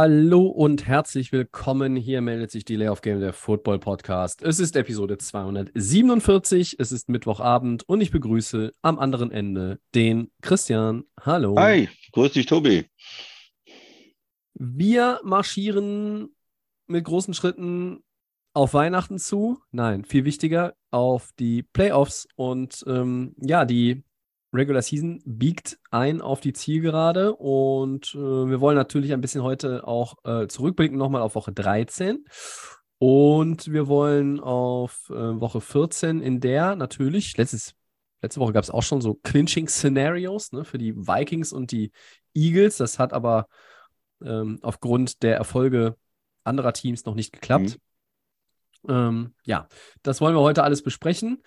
Hallo und herzlich willkommen. Hier meldet sich die Layoff Game der Football Podcast. Es ist Episode 247. Es ist Mittwochabend und ich begrüße am anderen Ende den Christian. Hallo. Hi, grüß dich, Tobi. Wir marschieren mit großen Schritten auf Weihnachten zu. Nein, viel wichtiger, auf die Playoffs. Und ähm, ja, die Regular Season biegt ein auf die Zielgerade. Und äh, wir wollen natürlich ein bisschen heute auch äh, zurückblicken, nochmal auf Woche 13. Und wir wollen auf äh, Woche 14, in der natürlich, letztes, letzte Woche gab es auch schon so Clinching-Szenarios ne, für die Vikings und die Eagles. Das hat aber ähm, aufgrund der Erfolge anderer Teams noch nicht geklappt. Ähm, ja, das wollen wir heute alles besprechen.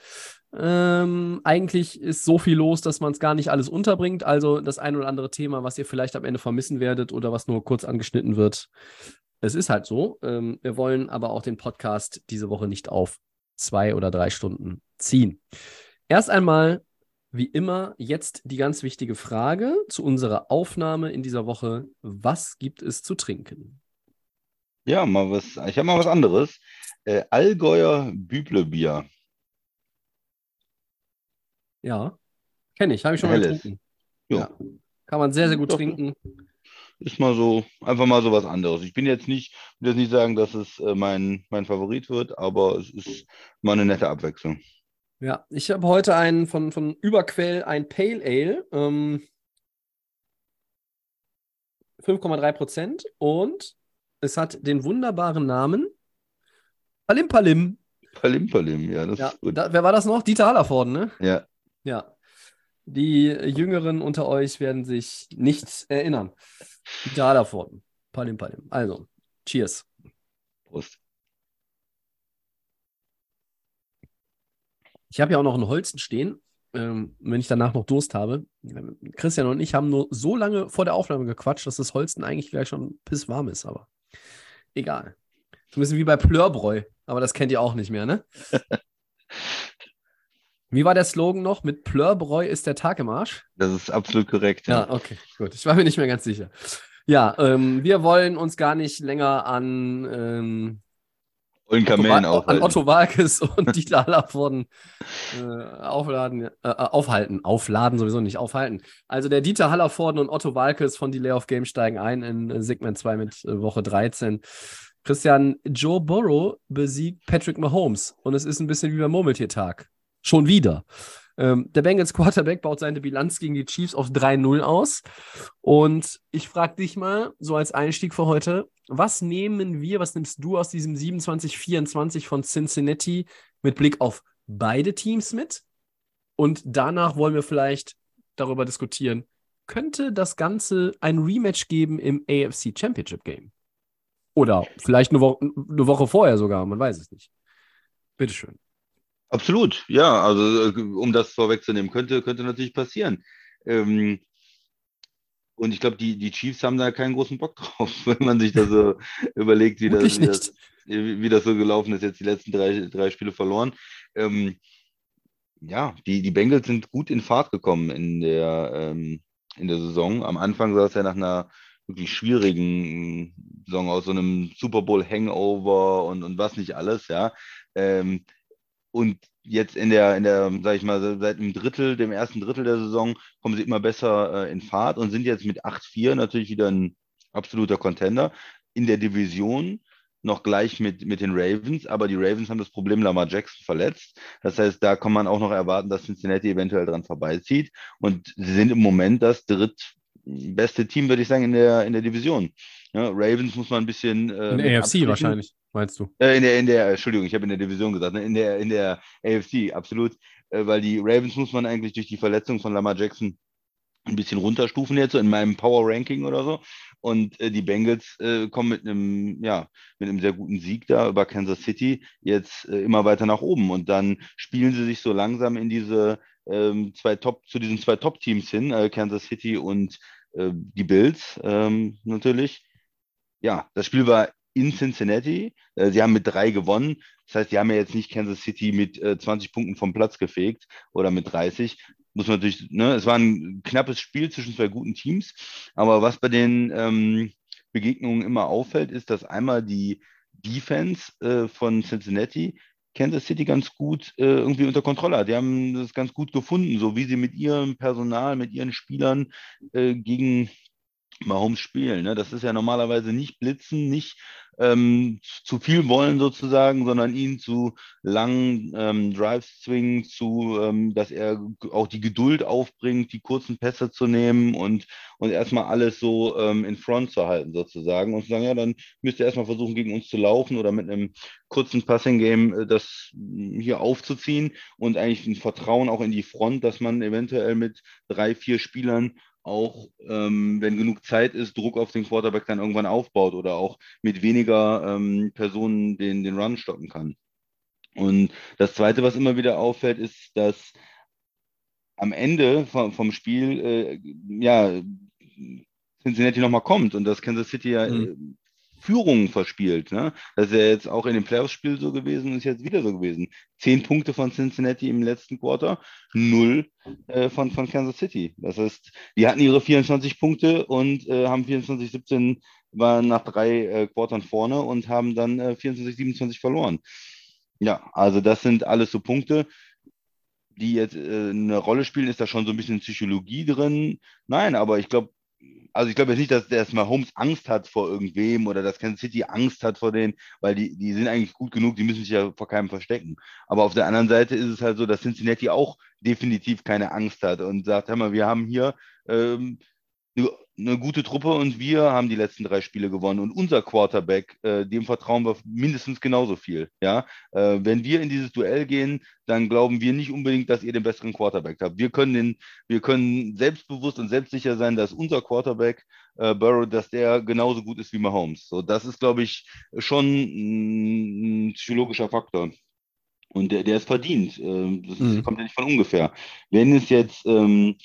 Ähm, eigentlich ist so viel los, dass man es gar nicht alles unterbringt. Also das ein oder andere Thema, was ihr vielleicht am Ende vermissen werdet oder was nur kurz angeschnitten wird. Es ist halt so. Ähm, wir wollen aber auch den Podcast diese Woche nicht auf zwei oder drei Stunden ziehen. Erst einmal, wie immer, jetzt die ganz wichtige Frage zu unserer Aufnahme in dieser Woche. Was gibt es zu trinken? Ja, mal was, ich habe mal was anderes. Äh, Allgäuer Büblebier. Ja, kenne ich, habe ich schon mal Helles. getrunken. Ja. Kann man sehr, sehr gut Doch, trinken. Ist mal so, einfach mal so was anderes. Ich bin jetzt nicht, will jetzt nicht sagen, dass es äh, mein, mein Favorit wird, aber es ist mal eine nette Abwechslung. Ja, ich habe heute einen von, von Überquell, ein Pale Ale, ähm, 5,3 Prozent und es hat den wunderbaren Namen Palim Palim. Palim Palim, ja, das Ja, ist gut. da, wer war das noch? Dieter Hallervorden, ne? Ja, Ja. Die Jüngeren unter euch werden sich nicht erinnern. Dieter Hallervorden. Palim Palim. Also, cheers. Prost. Ich habe ja auch noch einen Holzen stehen, ähm, wenn ich danach noch Durst habe. Christian und ich haben nur so lange vor der Aufnahme gequatscht, dass das Holzen eigentlich gleich schon pisswarm ist, aber egal. So ein bisschen wie bei Plörbräu, aber das kennt ihr auch nicht mehr, ne? Wie war der Slogan noch? Mit Plörbräu ist der Tag im Arsch? Das ist absolut korrekt. Ja, okay, gut. Ich war mir nicht mehr ganz sicher. Ja, ähm, wir wollen uns gar nicht länger an ähm, Otto, Wa- an. Otto Walkes und Dieter Hallervorden äh, aufladen, äh, aufhalten, aufladen sowieso nicht, aufhalten. Also der Dieter Hallervorden und Otto Walkes von Delay of Game steigen ein in äh, Segment 2 mit äh, Woche 13. Christian, Joe Burrow besiegt Patrick Mahomes und es ist ein bisschen wie beim Murmeltiertag. Schon wieder. Ähm, der Bengals Quarterback baut seine Bilanz gegen die Chiefs auf 3-0 aus. Und ich frage dich mal, so als Einstieg für heute, was nehmen wir, was nimmst du aus diesem 27-24 von Cincinnati mit Blick auf beide Teams mit? Und danach wollen wir vielleicht darüber diskutieren, könnte das Ganze ein Rematch geben im AFC Championship Game? Oder vielleicht eine, Wo eine Woche vorher sogar, man weiß es nicht. Bitteschön. Absolut, ja, also äh, um das vorwegzunehmen, könnte, könnte natürlich passieren. Ähm, und ich glaube, die, die Chiefs haben da keinen großen Bock drauf, wenn man sich da so überlegt, wie das, wie, das, wie das so gelaufen ist, jetzt die letzten drei, drei Spiele verloren. Ähm, ja, die, die Bengals sind gut in Fahrt gekommen in der, ähm, in der Saison. Am Anfang sah es ja nach einer wirklich schwierigen Saison aus, so einem Super Bowl Hangover und, und was nicht alles, ja. Ähm, und jetzt in der, in der, sag ich mal, seit einem Drittel, dem ersten Drittel der Saison, kommen sie immer besser äh, in Fahrt und sind jetzt mit 8-4 natürlich wieder ein absoluter Contender. In der Division noch gleich mit, mit den Ravens, aber die Ravens haben das Problem Lamar Jackson verletzt. Das heißt, da kann man auch noch erwarten, dass Cincinnati eventuell dran vorbeizieht. Und sie sind im Moment das drittbeste Team, würde ich sagen, in der, in der Division. Ja, Ravens muss man ein bisschen. Äh, In der AFC abstrichen. wahrscheinlich, meinst du? Äh, in der, in der, Entschuldigung, ich habe in der Division gesagt, ne? in der, in der AFC, absolut. Äh, weil die Ravens muss man eigentlich durch die Verletzung von Lamar Jackson ein bisschen runterstufen jetzt so in meinem Power Ranking oder so. Und äh, die Bengals äh, kommen mit einem, ja, mit einem sehr guten Sieg da über Kansas City jetzt äh, immer weiter nach oben. Und dann spielen sie sich so langsam in diese ähm, zwei Top, zu diesen zwei Top-Teams hin, äh, Kansas City und äh, die Bills ähm, natürlich. Ja, das Spiel war in Cincinnati. Äh, sie haben mit drei gewonnen. Das heißt, sie haben ja jetzt nicht Kansas City mit 20 Punkten vom Platz gefegt oder mit 30, muss man natürlich, ne, es war ein knappes Spiel zwischen zwei guten Teams, aber was bei den ähm, Begegnungen immer auffällt, ist, dass einmal die Defense äh, von Cincinnati Kansas City ganz gut äh, irgendwie unter Kontrolle hat. Die haben das ganz gut gefunden, so wie sie mit ihrem Personal, mit ihren Spielern äh, gegen Mahomes spielen. Ne? Das ist ja normalerweise nicht blitzen, nicht ähm, zu viel wollen sozusagen, sondern ihn zu langen ähm, Drives zwingen, zu, ähm, dass er auch die Geduld aufbringt, die kurzen Pässe zu nehmen und, und erstmal alles so ähm, in Front zu halten sozusagen und zu sagen, ja, dann müsst ihr erstmal versuchen, gegen uns zu laufen oder mit einem kurzen Passing-Game äh, das hier aufzuziehen und eigentlich ein Vertrauen auch in die Front, dass man eventuell mit drei, vier Spielern auch, ähm, wenn genug Zeit ist, Druck auf den Quarterback dann irgendwann aufbaut oder auch mit weniger ähm, Personen den, den Run stoppen kann. Und das Zweite, was immer wieder auffällt, ist, dass am Ende vom, vom Spiel, äh, ja, Cincinnati nochmal kommt und dass Kansas City ja mhm. Führungen verspielt. Ne? Das ist ja jetzt auch in dem Playoffs-Spiel so gewesen und ist jetzt wieder so gewesen. Zehn Punkte von Cincinnati im letzten Quarter, null äh, von, von Kansas City. Das heißt, die hatten ihre 24 Punkte und äh, haben 24-17, waren nach drei äh, Quartern vorne und haben dann äh, 24-27 verloren. Ja, also das sind alles so Punkte, die jetzt äh, eine Rolle spielen. Ist da schon so ein bisschen Psychologie drin? Nein, aber ich glaube, also ich glaube jetzt nicht, dass der Mahomes Angst hat vor irgendwem oder dass Kansas City Angst hat vor denen, weil die, die sind eigentlich gut genug, die müssen sich ja vor keinem verstecken. Aber auf der anderen Seite ist es halt so, dass Cincinnati auch definitiv keine Angst hat und sagt, hör mal, wir haben hier ähm, eine gute Truppe und wir haben die letzten drei Spiele gewonnen. Und unser Quarterback, äh, dem vertrauen wir mindestens genauso viel. Ja? Äh, wenn wir in dieses Duell gehen, dann glauben wir nicht unbedingt, dass ihr den besseren Quarterback habt. Wir können, den, wir können selbstbewusst und selbstsicher sein, dass unser Quarterback, äh, Burrow, dass der genauso gut ist wie Mahomes. So, das ist, glaube ich, schon ein psychologischer Faktor. Und der, der ist verdient. Ähm, das mhm. kommt ja nicht von ungefähr. Wenn es jetzt ähm,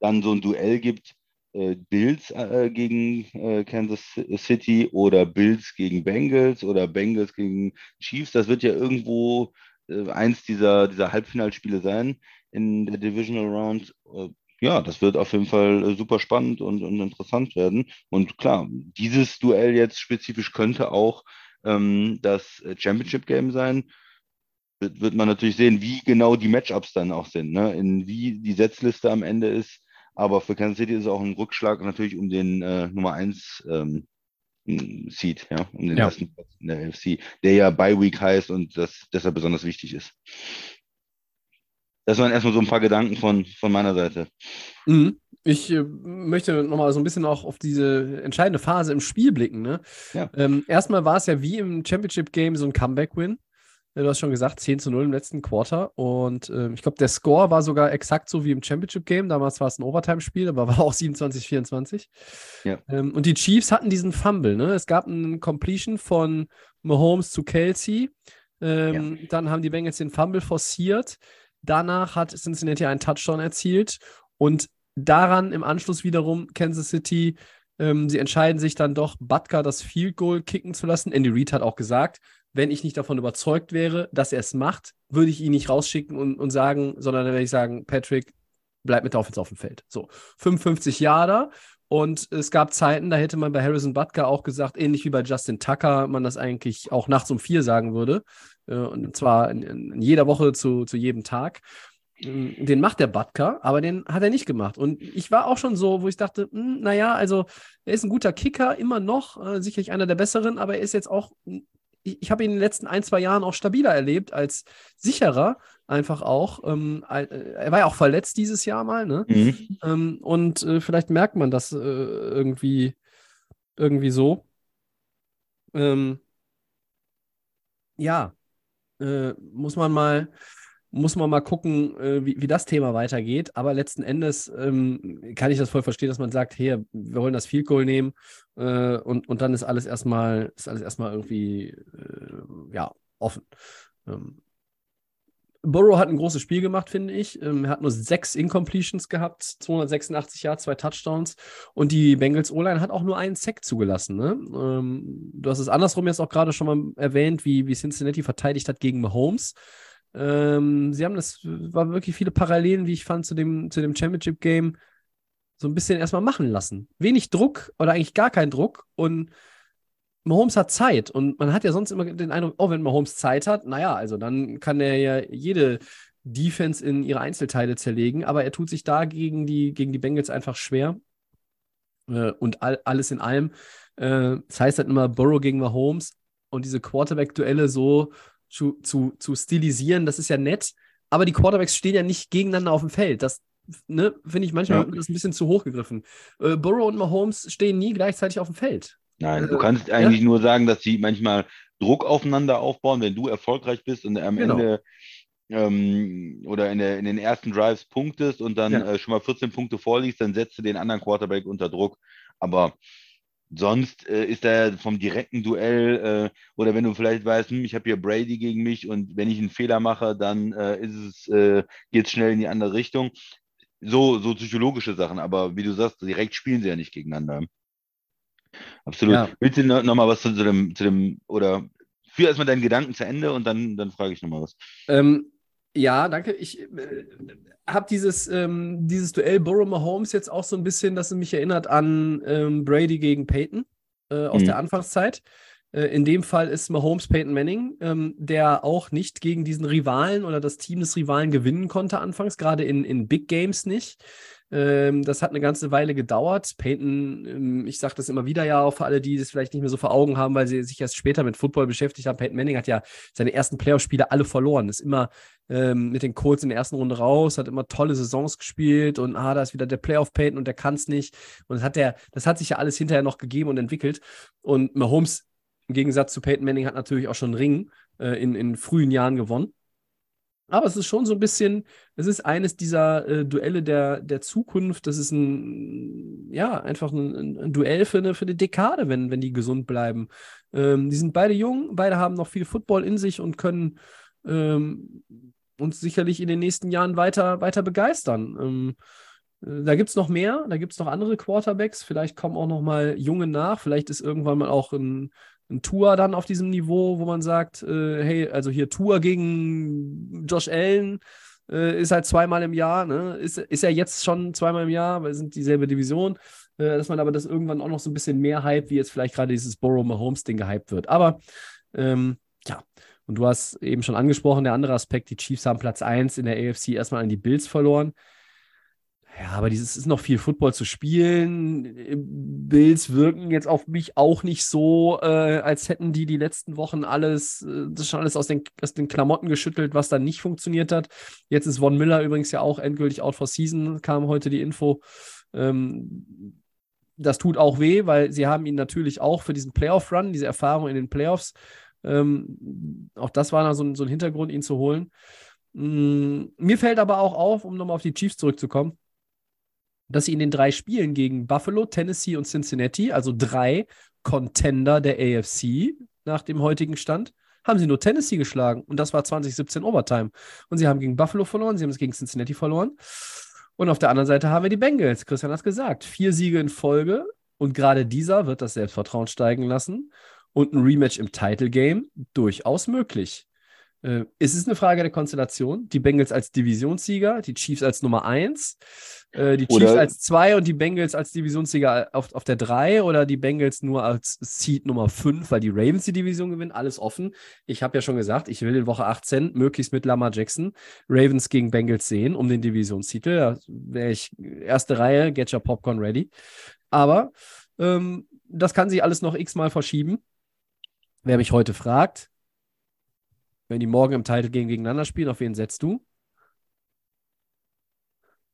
dann so ein Duell gibt, äh, Bills äh, gegen äh, Kansas City oder Bills gegen Bengals oder Bengals gegen Chiefs, das wird ja irgendwo äh, eins dieser, dieser Halbfinalspiele sein in der Divisional Round. Äh, ja, das wird auf jeden Fall äh, super spannend und, und interessant werden. Und klar, dieses Duell jetzt spezifisch könnte auch ähm, das Championship Game sein wird, wird man natürlich sehen, wie genau die Matchups dann auch sind, ne? in wie die Setzliste am Ende ist. Aber für Kansas City ist es auch ein Rückschlag natürlich um den äh, Nummer 1 ähm, Seed, ja, um den ja. ersten Platz in der NFC, der ja Bye Week heißt und das deshalb besonders wichtig ist. Das waren erstmal so ein paar Gedanken von, von meiner Seite. Mhm. Ich äh, möchte nochmal so ein bisschen auch auf diese entscheidende Phase im Spiel blicken. Ne? Ja. Ähm, erstmal war es ja wie im Championship Game so ein Comeback-Win. Du hast schon gesagt, 10 zu 0 im letzten Quarter. Und ähm, ich glaube, der Score war sogar exakt so wie im Championship Game. Damals war es ein Overtime-Spiel, aber war auch 27, 24. Ja. Ähm, und die Chiefs hatten diesen Fumble. Ne? Es gab einen Completion von Mahomes zu Kelsey. Ähm, ja. Dann haben die Bengals den Fumble forciert. Danach hat Cincinnati einen Touchdown erzielt. Und daran im Anschluss wiederum Kansas City ähm, sie entscheiden sich dann doch, Butker das Field Goal kicken zu lassen. Andy Reid hat auch gesagt, wenn ich nicht davon überzeugt wäre, dass er es macht, würde ich ihn nicht rausschicken und, und sagen, sondern dann werde ich sagen, Patrick, bleib mit der Offense auf dem Feld. So, 55 Jahre. Und es gab Zeiten, da hätte man bei Harrison Butker auch gesagt, ähnlich wie bei Justin Tucker, man das eigentlich auch nachts um vier sagen würde. Äh, und zwar in, in jeder Woche zu, zu jedem Tag. Mm, den macht der Butker, aber den hat er nicht gemacht. Und ich war auch schon so, wo ich dachte, hm, naja, also er ist ein guter Kicker, immer noch, äh, sicherlich einer der besseren, aber er ist jetzt auch ich, habe ihn in den letzten ein, zwei Jahren auch stabiler erlebt als sicherer, einfach auch. Ähm, äh, er war ja auch verletzt dieses Jahr mal, ne? Mhm. Ähm, und äh, vielleicht merkt man das äh, irgendwie, irgendwie so. Ähm, ja, äh, muss man mal muss man mal gucken, äh, wie, wie das Thema weitergeht. Aber letzten Endes ähm, kann ich das voll verstehen, dass man sagt, hey, wir wollen das Field Goal nehmen äh, und, und dann ist alles erstmal, ist alles erstmal irgendwie äh, ja, offen. Ähm, Burrow hat ein großes Spiel gemacht, finde ich. Ähm, er hat nur sechs Incompletions gehabt, 286 Yards, zwei Touchdowns. Und die Bengals O-Line hat auch nur einen Sack zugelassen. Ne? Ähm, du hast es andersrum jetzt auch gerade schon mal erwähnt, wie, wie Cincinnati verteidigt hat gegen Mahomes. Ähm, sie haben das, war wirklich viele Parallelen, wie ich fand, zu dem, zu dem Championship-Game so ein bisschen erstmal machen lassen. Wenig Druck oder eigentlich gar kein Druck und Mahomes hat Zeit und man hat ja sonst immer den Eindruck, oh, wenn Mahomes Zeit hat, naja, also dann kann er ja jede Defense in ihre Einzelteile zerlegen, aber er tut sich da gegen die, gegen die Bengals einfach schwer. Äh, und all, alles in allem, äh, das heißt halt immer Burrow gegen Mahomes und diese Quarterback-Duelle so zu, zu, zu stilisieren, das ist ja nett, aber die Quarterbacks stehen ja nicht gegeneinander auf dem Feld. Das ne, finde ich manchmal Ja. das ein bisschen zu hoch gegriffen. Äh, Burrow und Mahomes stehen nie gleichzeitig auf dem Feld. Nein, du Äh, kannst eigentlich nur sagen, dass sie manchmal Druck aufeinander aufbauen, wenn du erfolgreich bist und am Genau. Ende ähm, oder in, der, in den ersten Drives punktest und dann Ja. äh, schon mal 14 Punkte vorliegst, dann setzt du den anderen Quarterback unter Druck. Aber sonst äh, ist er vom direkten Duell äh, oder wenn du vielleicht weißt, hm, ich habe hier Brady gegen mich und wenn ich einen Fehler mache, dann äh, ist es, äh, geht es schnell in die andere Richtung. So, so psychologische Sachen, aber wie du sagst, direkt spielen sie ja nicht gegeneinander. Absolut. Ja. Willst du noch, noch mal was zu, zu dem, zu dem, oder führ erstmal deinen Gedanken zu Ende und dann, dann frage ich noch mal was. Ähm, ja, danke. Ich äh, habe dieses, ähm, dieses Duell Burrow Mahomes jetzt auch so ein bisschen, dass es mich erinnert an ähm, Brady gegen Peyton äh, aus Mhm. der Anfangszeit. Äh, in dem Fall ist Mahomes Peyton Manning, ähm, der auch nicht gegen diesen Rivalen oder das Team des Rivalen gewinnen konnte anfangs, gerade in, in Big Games nicht. Ähm, das hat eine ganze Weile gedauert. Peyton, ähm, ich sage das immer wieder ja auch für alle, die das vielleicht nicht mehr so vor Augen haben, weil sie sich erst später mit Football beschäftigt haben. Peyton Manning hat ja seine ersten Playoff-Spiele alle verloren. Ist immer ähm, mit den Colts in der ersten Runde raus, hat immer tolle Saisons gespielt und ah, da ist wieder der Playoff Peyton und der kann es nicht. Und das hat, der, das hat sich ja alles hinterher noch gegeben und entwickelt. Und Mahomes im Gegensatz zu Peyton Manning hat natürlich auch schon einen Ring äh, in, in frühen Jahren gewonnen. Aber es ist schon so ein bisschen, es ist eines dieser äh, Duelle der, der Zukunft. Das ist ein, ja, einfach ein, ein Duell für eine, für eine Dekade, wenn, wenn die gesund bleiben. Ähm, die sind beide jung, beide haben noch viel Football in sich und können ähm, uns sicherlich in den nächsten Jahren weiter, weiter begeistern. Ähm, äh, da gibt es noch mehr, da gibt es noch andere Quarterbacks. Vielleicht kommen auch noch mal junge nach. Vielleicht ist irgendwann mal auch ein, ein Tour dann auf diesem Niveau, wo man sagt, äh, hey, also hier Tour gegen Josh Allen äh, ist halt zweimal im Jahr, ne? Ist, ist ja jetzt schon zweimal im Jahr, weil es sind dieselbe Division, äh, dass man aber das irgendwann auch noch so ein bisschen mehr hype, wie jetzt vielleicht gerade dieses Burrow-Mahomes-Ding gehypt wird. Aber ähm, ja, und du hast eben schon angesprochen, der andere Aspekt, die Chiefs haben Platz 1 in der AFC erstmal an die Bills verloren. Ja, aber dieses ist noch viel Football zu spielen. Bills wirken jetzt auf mich auch nicht so, äh, als hätten die die letzten Wochen alles, äh, das schon alles aus den, aus den Klamotten geschüttelt, was dann nicht funktioniert hat. Jetzt ist Von Miller übrigens ja auch endgültig out for season, kam heute die Info. Ähm, das tut auch weh, weil sie haben ihn natürlich auch für diesen Playoff-Run, diese Erfahrung in den Playoffs, ähm, auch das war so, ein- so ein Hintergrund, ihn zu holen. Mm, mir fällt aber auch auf, um nochmal auf die Chiefs zurückzukommen, dass sie in den drei Spielen gegen Buffalo, Tennessee und Cincinnati, also drei Contender der AFC nach dem heutigen Stand, haben sie nur Tennessee geschlagen. Und das war 2017 Overtime. Und sie haben gegen Buffalo verloren, sie haben es gegen Cincinnati verloren. Und auf der anderen Seite haben wir die Bengals. Christian hat es gesagt. Vier Siege in Folge. Und gerade dieser wird das Selbstvertrauen steigen lassen. Und ein Rematch im Title Game durchaus möglich. Äh, es ist eine Frage der Konstellation. Die Bengals als Divisionssieger, die Chiefs als Nummer 1, äh, die Chiefs Oder- als 2 und die Bengals als Divisionssieger auf, auf der 3 oder die Bengals nur als Seed Nummer 5, weil die Ravens die Division gewinnen. Alles offen. Ich habe ja schon gesagt, ich will in Woche 18 möglichst mit Lamar Jackson Ravens gegen Bengals sehen um den Divisionstitel. Da wäre ich erste Reihe, get your popcorn ready. Aber ähm, das kann sich alles noch x-mal verschieben. Wer mich heute fragt, wenn die morgen im Title Game gegeneinander spielen, auf wen setzt du?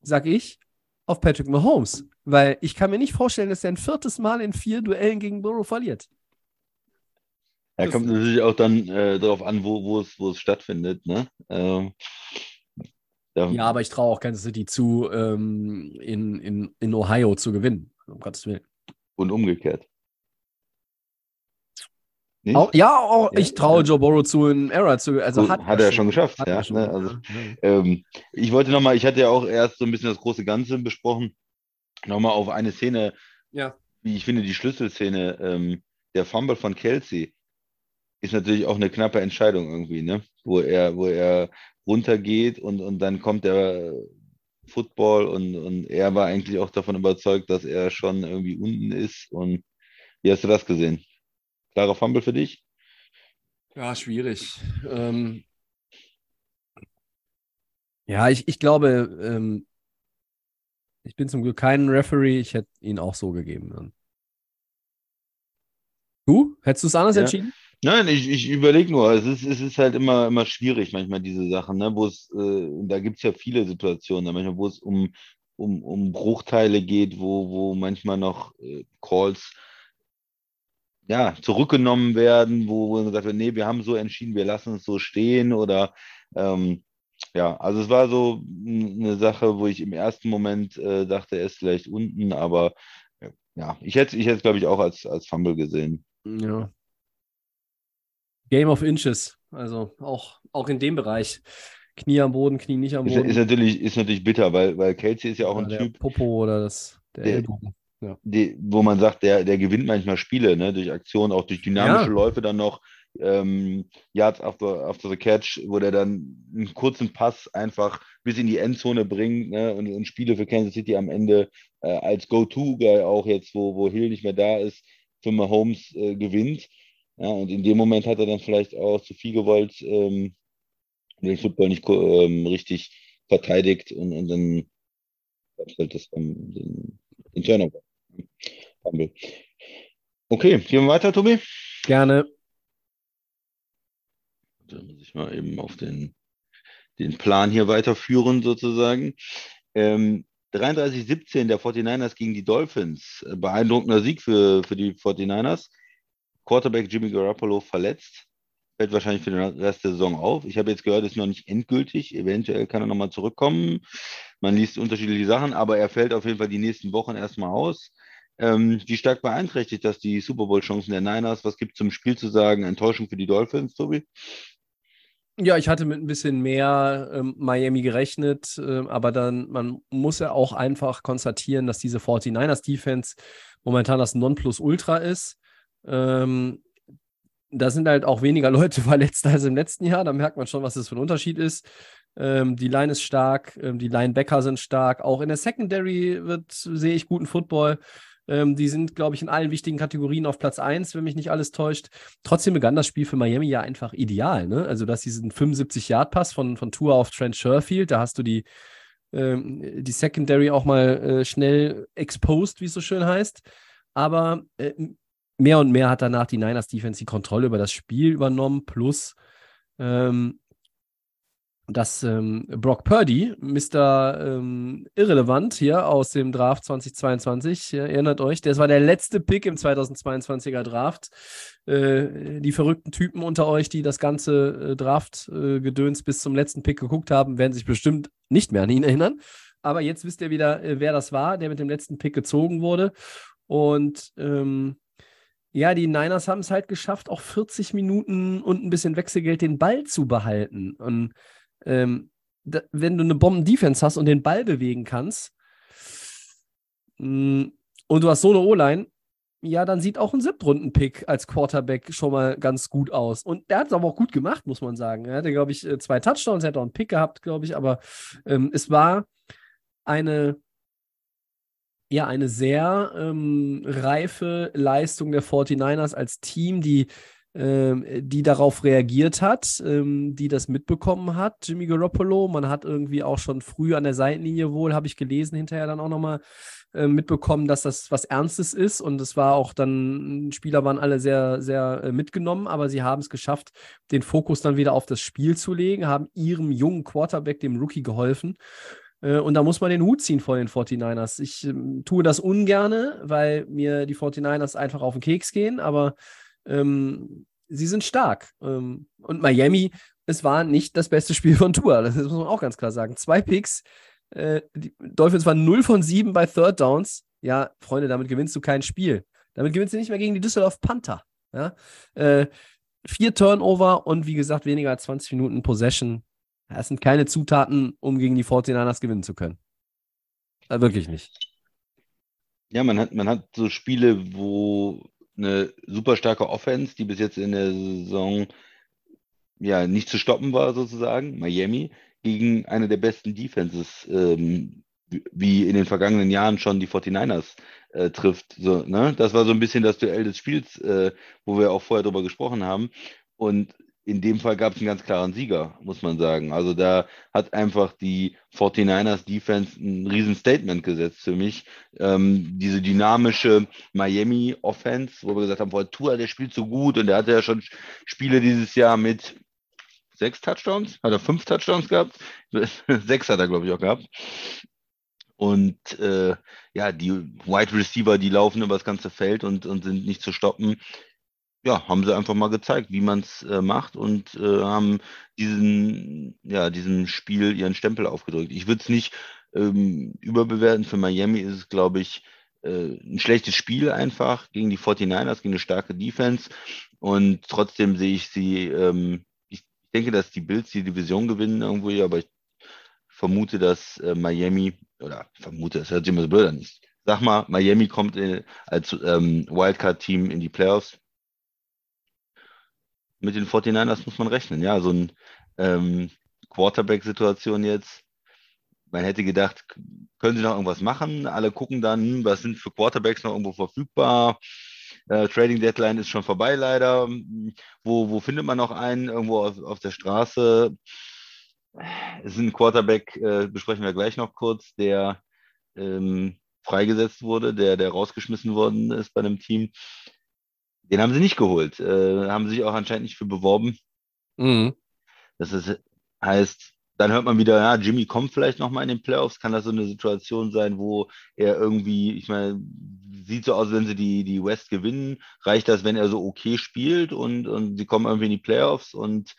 Sag ich, auf Patrick Mahomes. Weil ich kann mir nicht vorstellen, dass er ein viertes Mal in vier Duellen gegen Burrow verliert. Ja, Das- kommt natürlich auch dann äh, darauf an, wo, wo es, wo es stattfindet, ne? Ähm, da, Ja, aber ich traue auch Kansas City zu, ähm, in, in, in Ohio zu gewinnen. Um Gottes Willen. Und umgekehrt. Nicht? Auch, ja, auch Ja, ich traue ja. Joe Burrow zu, in Era zu. Also hat, hat er schon geschafft, Hat ja, er schon, ne, also-. Ähm, ich wollte nochmal, ich hatte ja auch erst so ein bisschen das große Ganze besprochen, nochmal auf eine Szene, Ja. wie ich finde, die Schlüsselszene, ähm, der Fumble von Kelsey ist natürlich auch eine knappe Entscheidung irgendwie, ne? Wo er, wo er runtergeht und, und dann kommt der Football und, und er war eigentlich auch davon überzeugt, dass er schon irgendwie unten ist. Und wie hast du das gesehen? Klarer Fumble für dich? Ja, schwierig. Ähm, ja, ich, ich glaube, ähm, ich bin zum Glück kein Referee. Ich hätte ihn auch so gegeben. Dann. Du? Hättest du es anders Ja. entschieden? Nein, ich, ich überlege nur, es ist, es ist halt immer, immer schwierig, manchmal diese Sachen, ne? Wo es, äh, da gibt es ja viele Situationen, ne, manchmal, wo es um, um, um Bruchteile geht, wo, wo manchmal noch äh, Calls ja, zurückgenommen werden, wo, gesagt wird, nee, wir haben so entschieden, wir lassen es so stehen oder ähm, ja, also es war so eine Sache, wo ich im ersten Moment äh, dachte, er ist vielleicht unten, aber ja, ich hätte ich hätte es, glaube ich, auch als, als Fumble gesehen. Ja. Game of Inches. Also auch, auch in dem Bereich. Knie am Boden, Knie nicht am Ist, Boden. ist natürlich, ist natürlich bitter, weil, weil Kelsey ist ja auch ein Oder der Typ, Popo oder das, der, Der- Ellbogen. die, wo man sagt, der, der gewinnt manchmal Spiele, ne, durch Aktionen, auch durch dynamische Ja. Läufe dann noch, ähm, Yards after, after the catch, wo der dann einen kurzen Pass einfach bis in die Endzone bringt, ne, und, und Spiele für Kansas City am Ende äh, als Go-To-Guy auch jetzt, wo, wo Hill nicht mehr da ist, für Mahomes äh, gewinnt. Ja, und in dem Moment hat er dann vielleicht auch zu viel gewollt, ähm, den Football nicht ähm, richtig verteidigt und, und dann gab's halt das, ähm, den, den Turnover. Fumble. Okay, gehen wir weiter, Tobi? Gerne. Da muss ich mal eben auf den, den Plan hier weiterführen, sozusagen. Ähm, 33-17 der 49ers gegen die Dolphins. Beeindruckender Sieg für, für die 49ers. Quarterback Jimmy Garoppolo verletzt. Fällt wahrscheinlich für den Rest der Saison auf. Ich habe jetzt gehört, ist noch nicht endgültig. Eventuell kann er nochmal zurückkommen. Man liest unterschiedliche Sachen, aber er fällt auf jeden Fall die nächsten Wochen erstmal aus. Ähm, wie stark beeinträchtigt das die Super Bowl-Chancen der Niners? Was gibt es zum Spiel zu sagen? Enttäuschung für die Dolphins, Tobi? Ja, ich hatte mit ein bisschen mehr ähm, Miami gerechnet, ähm, aber dann, man muss ja auch einfach konstatieren, dass diese 49ers Defense momentan das Nonplusultra ist. Ähm, da sind halt auch weniger Leute verletzt als im letzten Jahr. Da merkt man schon, was das für ein Unterschied ist. Ähm, die Line ist stark, ähm, die Linebacker sind stark. Auch in der Secondary wird, sehe ich guten Football. Ähm, die sind, glaube ich, in allen wichtigen Kategorien auf Platz 1, wenn mich nicht alles täuscht. Trotzdem begann das Spiel für Miami ja einfach ideal. Ne? Also, dass diesen 75-Yard-Pass von, von Tour auf Trent Sherfield, da hast du die, ähm, die Secondary auch mal äh, schnell exposed, wie es so schön heißt. Aber äh, mehr und mehr hat danach die Niners Defense die Kontrolle über das Spiel übernommen, plus ähm, dass ähm, Brock Purdy, Mr. Ähm, Irrelevant hier aus dem Draft 2022, ihr erinnert euch, das war der letzte Pick im 2022er Draft. Äh, die verrückten Typen unter euch, die das ganze äh, Draft-Gedöns bis zum letzten Pick geguckt haben, werden sich bestimmt nicht mehr an ihn erinnern. Aber jetzt wisst ihr wieder, äh, wer das war, der mit dem letzten Pick gezogen wurde. Und ähm, ja, die Niners haben es halt geschafft, auch 40 Minuten und ein bisschen Wechselgeld den Ball zu behalten. Und ähm, da, wenn du eine Bomben-Defense hast und den Ball bewegen kannst mh, und du hast so eine O-Line, ja, dann sieht auch ein Siebtrunden-Pick als Quarterback schon mal ganz gut aus. Und der hat es aber auch gut gemacht, muss man sagen. Er hatte, glaube ich, äh, zwei Touchdowns, er hat auch einen Pick gehabt, glaube ich, aber ähm, es war eine ja, eine sehr ähm, reife Leistung der 49ers als Team, die, die darauf reagiert hat, ähm, die das mitbekommen hat, Jimmy Garoppolo. Man hat irgendwie auch schon früh an der Seitenlinie wohl, habe ich gelesen, hinterher dann auch nochmal äh, mitbekommen, dass das was Ernstes ist. Und es war auch dann, Spieler waren alle sehr, sehr äh, mitgenommen, aber sie haben es geschafft, den Fokus dann wieder auf das Spiel zu legen, haben ihrem jungen Quarterback, dem Rookie, geholfen. Äh, Und da muss man den Hut ziehen vor den 49ers. Ich ähm, tue das ungerne, weil mir die 49ers einfach auf den Keks gehen, aber ähm, sie sind stark. Ähm, und Miami, es war nicht das beste Spiel von Tour. Das muss man auch ganz klar sagen. Zwei Picks. Äh, die Dolphins waren 0 von 7 bei Third Downs. Ja, Freunde, damit gewinnst du kein Spiel. Damit gewinnst du nicht mehr gegen die Düsseldorf Panther. Ja? Äh, vier Turnover und wie gesagt, weniger als 20 Minuten Possession. Das sind keine Zutaten, um gegen die 49ers gewinnen zu können. Ja, wirklich nicht. Ja, man hat, man hat so Spiele, wo eine super starke Offense, die bis jetzt in der Saison ja nicht zu stoppen war, sozusagen, Miami, gegen eine der besten Defenses, ähm, wie in den vergangenen Jahren schon die 49ers äh, trifft. So, ne? Das war so ein bisschen das Duell des Spiels, äh, wo wir auch vorher drüber gesprochen haben. Und in dem Fall gab es einen ganz klaren Sieger, muss man sagen. Also da hat einfach die 49ers Defense ein Riesenstatement gesetzt für mich. Ähm, diese dynamische Miami Offense, wo wir gesagt haben, boah, Tua, der spielt so gut und der hatte ja schon Spiele dieses Jahr mit sechs Touchdowns, hat er fünf Touchdowns gehabt, sechs hat er glaube ich auch gehabt. Und äh, ja, die Wide Receiver, die laufen über das ganze Feld und, und sind nicht zu stoppen ja, haben sie einfach mal gezeigt, wie man es äh, macht und äh, haben diesen, ja, diesem Spiel ihren Stempel aufgedrückt. Ich würde es nicht ähm, überbewerten. Für Miami ist es, glaube ich, äh, ein schlechtes Spiel einfach gegen die 49ers, gegen eine starke Defense. Und trotzdem sehe ich sie, ähm, ich denke, dass die Bills die Division gewinnen irgendwo hier, aber ich vermute, dass äh, Miami, oder vermute, das hört sich immer so blöd an. Ich sag mal, Miami kommt in, äh, als ähm, Wildcard-Team in die Playoffs mit den 49ers muss man rechnen. Ja, so ein ähm, Quarterback-Situation jetzt. Man hätte gedacht, können sie noch irgendwas machen? Alle gucken dann, hm, was sind für Quarterbacks noch irgendwo verfügbar? Äh, Trading Deadline ist schon vorbei leider. Wo, wo findet man noch einen? Irgendwo auf, auf der Straße. Es ist ein Quarterback, äh, besprechen wir gleich noch kurz, der ähm, freigesetzt wurde, der, der rausgeschmissen worden ist bei einem Team. Den haben sie nicht geholt. Äh, haben sich auch anscheinend nicht für beworben. Mhm. Das ist, heißt, dann hört man wieder, ja, Jimmy kommt vielleicht nochmal in den Playoffs. Kann das so eine Situation sein, wo er irgendwie, ich meine, sieht so aus, wenn sie die, die West gewinnen, reicht das, wenn er so okay spielt und, und sie kommen irgendwie in die Playoffs und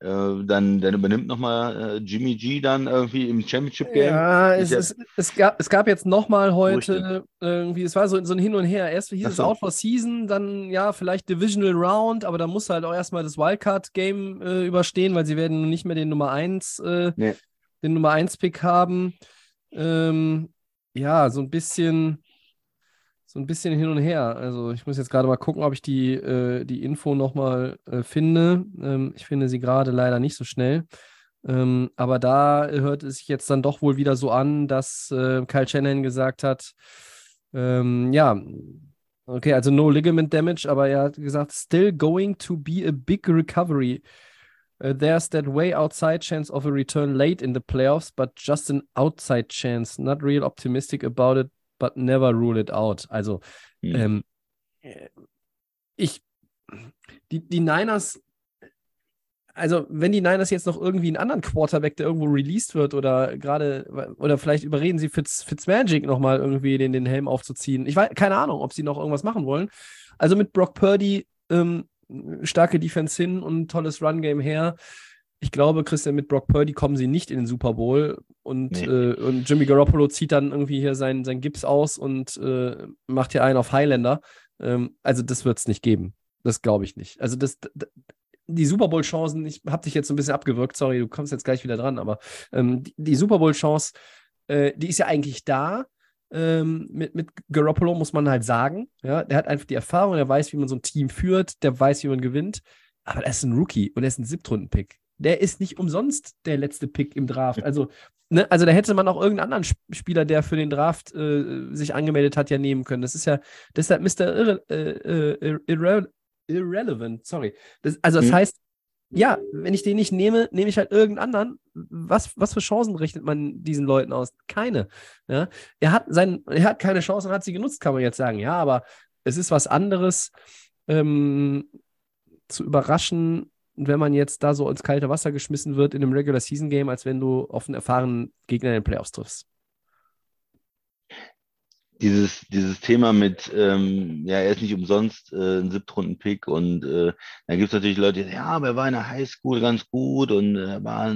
dann, dann übernimmt nochmal äh, Jimmy G dann irgendwie im Championship Game. Ja, es, es, es, gab, es gab jetzt nochmal heute irgendwie, es war so, so ein Hin und Her. Erst hieß so. es Out for Season, dann ja, vielleicht Divisional Round, aber da muss halt auch erstmal das Wildcard-Game äh, überstehen, weil sie werden nicht mehr den Nummer 1, äh, nee. den Nummer 1-Pick haben. Ähm, ja, so ein bisschen so ein bisschen hin und her. Also ich muss jetzt gerade mal gucken, ob ich die, äh, die Info nochmal äh, finde. Ähm, ich finde sie gerade leider nicht so schnell. Ähm, aber da hört es sich jetzt dann doch wohl wieder so an, dass äh, Kyle Shannon gesagt hat, ähm, ja, okay, also no ligament damage, aber er hat gesagt, still going to be a big recovery. Uh, there's that way outside chance of a return late in the playoffs, but just an outside chance. Not real optimistic about it, but never rule it out. Also, mhm. ähm, äh, ich, die, die Niners, also wenn die Niners jetzt noch irgendwie einen anderen Quarterback, der irgendwo released wird oder gerade, oder vielleicht überreden sie Fitz, Fitzmagic nochmal irgendwie den, den Helm aufzuziehen. Ich weiß, keine Ahnung, ob sie noch irgendwas machen wollen. Also mit Brock Purdy, ähm, starke Defense hin und tolles Run-Game her ich glaube, Christian, mit Brock Purdy kommen sie nicht in den Super Bowl und, nee. äh, und Jimmy Garoppolo zieht dann irgendwie hier sein, sein Gips aus und äh, macht hier einen auf Highlander. Ähm, also, das wird es nicht geben. Das glaube ich nicht. Also, das, die Super Bowl-Chancen, ich habe dich jetzt so ein bisschen abgewürgt, sorry, du kommst jetzt gleich wieder dran, aber ähm, die, die, Super Bowl-Chance, äh, die ist ja eigentlich da. Ähm, mit, mit Garoppolo muss man halt sagen. Ja, der hat einfach die Erfahrung, der weiß, wie man so ein Team führt, der weiß, wie man gewinnt. Aber er ist ein Rookie und er ist ein Siebtrunden-Pick der ist nicht umsonst der letzte Pick im Draft. Also, ne, also da hätte man auch irgendeinen anderen Spieler, der für den Draft äh, sich angemeldet hat, ja nehmen können. Das ist ja deshalb Mr. Irre, äh, äh, irre, irrelevant, sorry. Das, also das mhm. heißt, ja, wenn ich den nicht nehme, nehme ich halt irgendeinen anderen. Was, was für Chancen richtet man diesen Leuten aus? Keine. Ja? Er, hat sein, er hat keine Chancen und hat sie genutzt, kann man jetzt sagen. Ja, aber es ist was anderes, ähm, zu überraschen wenn man jetzt da so ins kalte Wasser geschmissen wird in einem Regular Season Game, als wenn du auf einen erfahrenen Gegner in den Playoffs triffst. dieses, dieses Thema mit, ähm, ja, er ist nicht umsonst äh, ein Siebtrunden-Pick und äh, da gibt es natürlich Leute, die sagen, ja, aber er war in der Highschool ganz gut und er äh, war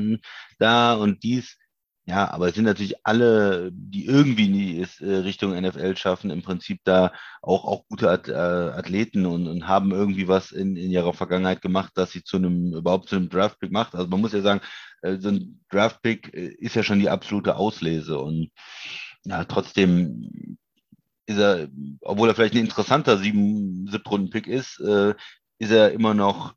da und dies. Ja, aber es sind natürlich alle, die irgendwie in die äh, Richtung NFL schaffen, im Prinzip da auch, auch gute äh, Athleten und, und haben irgendwie was in, in ihrer Vergangenheit gemacht, dass sie zu einem, überhaupt zu einem Draftpick macht. Also man muss ja sagen, äh, so ein Draftpick ist ja schon die absolute Auslese und ja, trotzdem ist er, obwohl er vielleicht ein interessanter sieben, Siebtrunden-Pick ist, äh, ist er immer noch,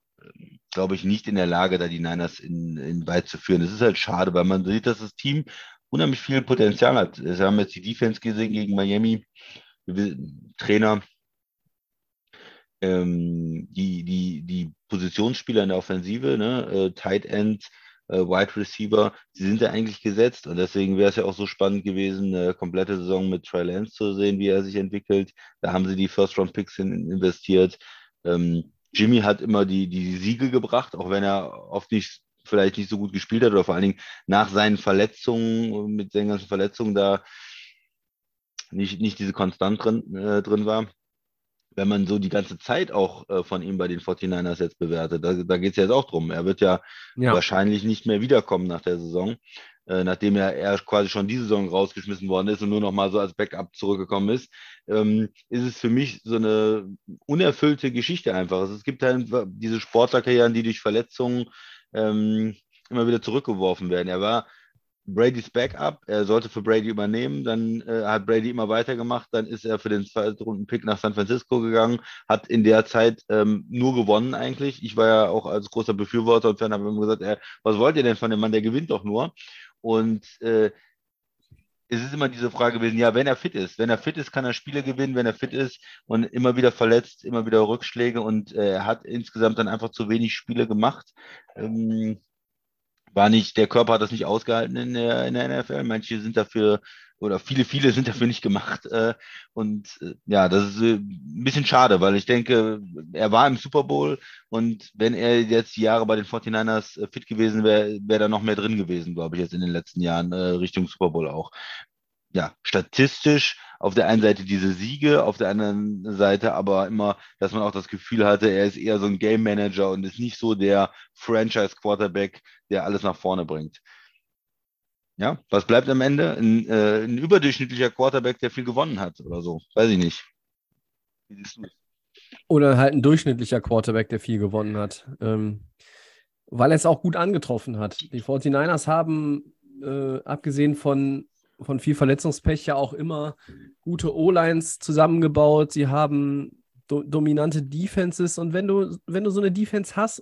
glaube ich, nicht in der Lage, da die Niners in, in weit zu führen. Das ist halt schade, weil man sieht, dass das Team unheimlich viel Potenzial hat. Wir haben jetzt die Defense gesehen gegen Miami, Trainer, ähm, die, die, die Positionsspieler in der Offensive, ne, äh, Tight End, äh, Wide Receiver, sie sind ja eigentlich gesetzt und deswegen wäre es ja auch so spannend gewesen, eine komplette Saison mit Trey Lance zu sehen, wie er sich entwickelt. Da haben sie die First-Round-Picks investiert. Ähm, Jimmy hat immer die, die Siege gebracht, auch wenn er oft nicht vielleicht nicht so gut gespielt hat oder vor allen Dingen nach seinen Verletzungen, mit seinen ganzen Verletzungen da nicht, nicht diese Konstant drin, äh, drin war. Wenn man so die ganze Zeit auch äh, von ihm bei den 49ers jetzt bewertet, da, da geht es jetzt auch drum. Er wird ja, ja, wahrscheinlich nicht mehr wiederkommen nach der Saison, äh, nachdem er, er quasi schon diese Saison rausgeschmissen worden ist und nur noch mal so als Backup zurückgekommen ist, ähm, ist es für mich so eine unerfüllte Geschichte einfach. Also es gibt halt diese Sportlerkarrieren, die durch Verletzungen ähm, immer wieder zurückgeworfen werden. Er war Brady's Backup. Er sollte für Brady übernehmen. Dann äh, hat Brady immer weitergemacht. Dann ist er für den zweiten Runden-Pick nach San Francisco gegangen. Hat in der Zeit ähm, nur gewonnen eigentlich. Ich war ja auch als großer Befürworter und Fan, habe immer gesagt, äh, was wollt ihr denn von dem Mann? Der gewinnt doch nur. Und äh, es ist immer diese Frage gewesen, ja, wenn er fit ist, wenn er fit ist, kann er Spiele gewinnen, wenn er fit ist und immer wieder verletzt, immer wieder Rückschläge und äh, er hat insgesamt dann einfach zu wenig Spiele gemacht. Ähm, war nicht, der Körper hat das nicht ausgehalten in der, in der NFL. Manche sind dafür, oder viele, viele sind dafür nicht gemacht. Äh, und äh, ja, das ist äh, ein bisschen schade, weil ich denke, er war im Super Bowl und wenn er jetzt die Jahre bei den 49ers äh, fit gewesen wäre, wäre da noch mehr drin gewesen, glaube ich, jetzt in den letzten Jahren, Richtung Super Bowl auch. Ja, statistisch auf der einen Seite diese Siege, auf der anderen Seite aber immer, dass man auch das Gefühl hatte, er ist eher so ein Game Manager und ist nicht so der Franchise Quarterback, der alles nach vorne bringt. Ja, was bleibt am Ende? Ein, äh, ein überdurchschnittlicher Quarterback, der viel gewonnen hat oder so. Weiß ich nicht. Oder halt ein durchschnittlicher Quarterback, der viel gewonnen hat. Ähm, weil er es auch gut angetroffen hat. Die 49ers haben, äh, abgesehen von von viel Verletzungspech ja auch immer gute O-Lines zusammengebaut. Sie haben do dominante Defenses und wenn du, wenn du so eine Defense hast,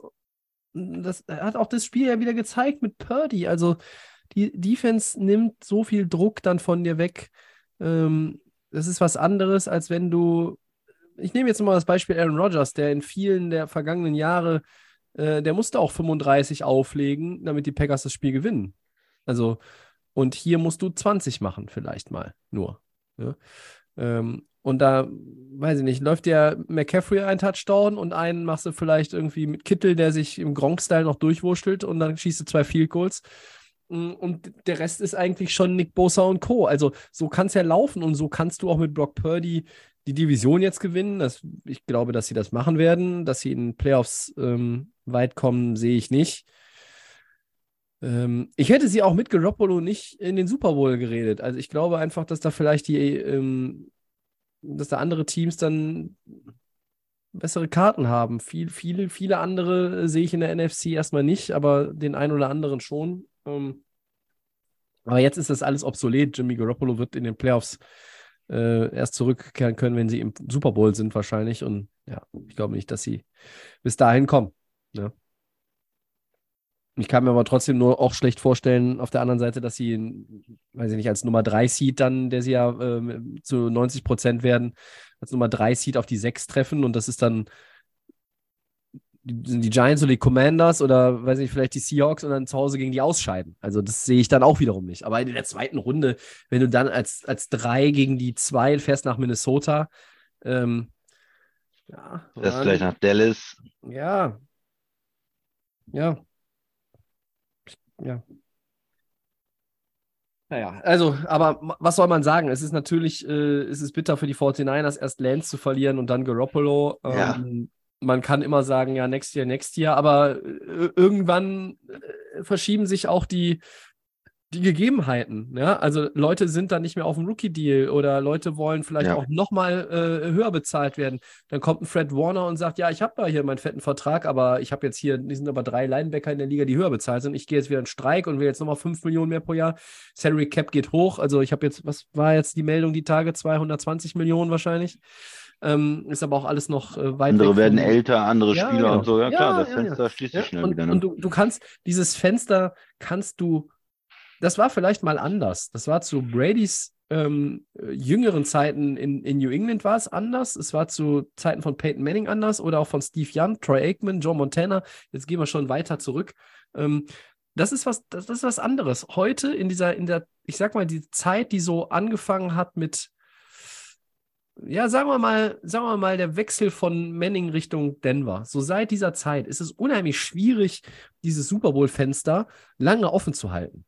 das hat auch das Spiel ja wieder gezeigt mit Purdy. Also die Defense nimmt so viel Druck dann von dir weg. Ähm, das ist was anderes, als wenn du. Ich nehme jetzt mal das Beispiel Aaron Rodgers, der in vielen der vergangenen Jahre, äh, der musste auch 35 auflegen, damit die Packers das Spiel gewinnen. Also und hier musst du 20 machen, vielleicht mal nur. Ja? Ähm, und da, weiß ich nicht, läuft der McCaffrey ein Touchdown und einen machst du vielleicht irgendwie mit Kittel, der sich im Gronk-Style noch durchwurschtelt und dann schießt du zwei Field Goals. Mm, und der Rest ist eigentlich schon Nick Bosa und Co. Also so kann es ja laufen und so kannst du auch mit Brock Purdy die Division jetzt gewinnen. Das, ich glaube, dass sie das machen werden. Dass sie in Playoffs ähm, weit kommen, sehe ich nicht. Ähm, ich hätte sie auch mit Garoppolo nicht in den Super Bowl geredet. Also ich glaube einfach, dass da vielleicht die, ähm, dass da andere Teams dann bessere Karten haben. Viel, viele, viele andere sehe ich in der NFC erstmal nicht, aber den einen oder anderen schon. Ähm, aber jetzt ist das alles obsolet. Jimmy Garoppolo wird in den Playoffs äh, erst zurückkehren können, wenn sie im Super Bowl sind, wahrscheinlich. Und ja, ich glaube nicht, dass sie bis dahin kommen. Ja. Ich kann mir aber trotzdem nur auch schlecht vorstellen, auf der anderen Seite, dass sie, weiß ich nicht, als Nummer 3 Seed dann, der sie ja äh, zu 90 Prozent werden, als Nummer 3 Seed auf die 6 treffen und das ist dann die, die Giants oder die Commanders oder weiß ich nicht, vielleicht die Seahawks und dann zu Hause gegen die ausscheiden. Also das sehe ich dann auch wiederum nicht. Aber in der zweiten Runde, wenn du dann als, als 3 gegen die 2 fährst nach Minnesota, ähm, ja. Das vielleicht nach Dallas. Ja. Ja, ja. Naja, also, aber was soll man sagen? Es ist natürlich, äh, es ist bitter für die 49ers, erst Lance zu verlieren und dann Garoppolo. Ja. Ähm, man kann immer sagen, ja, next year, next year, aber äh, irgendwann äh, verschieben sich auch die, die Gegebenheiten. Ja? Also Leute sind dann nicht mehr auf dem Rookie-Deal oder Leute wollen vielleicht Ja. auch nochmal äh, höher bezahlt werden. Dann kommt ein Fred Warner und sagt, ja, ich habe da hier meinen fetten Vertrag, aber ich habe jetzt hier, die sind aber drei Linebacker in der Liga, die höher bezahlt sind. Ich gehe jetzt wieder in Streik und will jetzt nochmal 5 Millionen mehr pro Jahr. Salary Cap geht hoch. Also ich habe jetzt, was war jetzt die Meldung die Tage? 220 Millionen wahrscheinlich. Ähm, ist aber auch alles noch äh, weit Andere werden vom- älter, andere Ja, Spieler genau. und so. Ja, Ja, klar, das ja, Fenster schließt sich ja, schnell und, wieder. Ne? und du, du kannst, dieses Fenster kannst du, das war vielleicht mal anders. Das war zu Bradys ähm, äh, jüngeren Zeiten in, in New England war es anders. Es war zu Zeiten von Peyton Manning anders oder auch von Steve Young, Troy Aikman, Joe Montana. Jetzt gehen wir schon weiter zurück. Ähm, das ist was, das, das ist was anderes. Heute in dieser, in der, ich sag mal, die Zeit, die so angefangen hat mit, ja, sagen wir mal, sagen wir mal, der Wechsel von Manning Richtung Denver. So seit dieser Zeit ist es unheimlich schwierig, dieses Super Bowl-Fenster lange offen zu halten.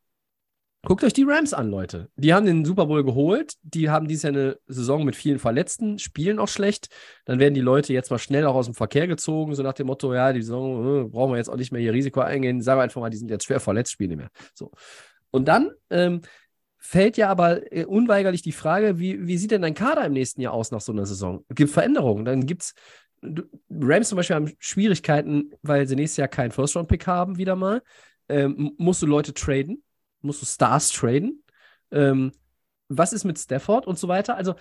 Guckt euch die Rams an, Leute. Die haben den Super Bowl geholt. Die haben dieses Jahr eine Saison mit vielen Verletzten, spielen auch schlecht. Dann werden die Leute jetzt mal schnell auch aus dem Verkehr gezogen, so nach dem Motto: Ja, die Saison äh, brauchen wir jetzt auch nicht mehr hier Risiko eingehen. Sagen wir einfach mal, die sind jetzt schwer verletzt, spielen nicht mehr. So. Und dann ähm, fällt ja aber äh, unweigerlich die Frage: wie, wie sieht denn dein Kader im nächsten Jahr aus nach so einer Saison? Gibt Veränderungen? Dann gibt es. Rams zum Beispiel haben Schwierigkeiten, weil sie nächstes Jahr keinen First-Round-Pick haben, wieder mal. Ähm, musst du Leute traden? Musst du Stars traden? Ähm, was ist mit Stafford und so weiter? Also,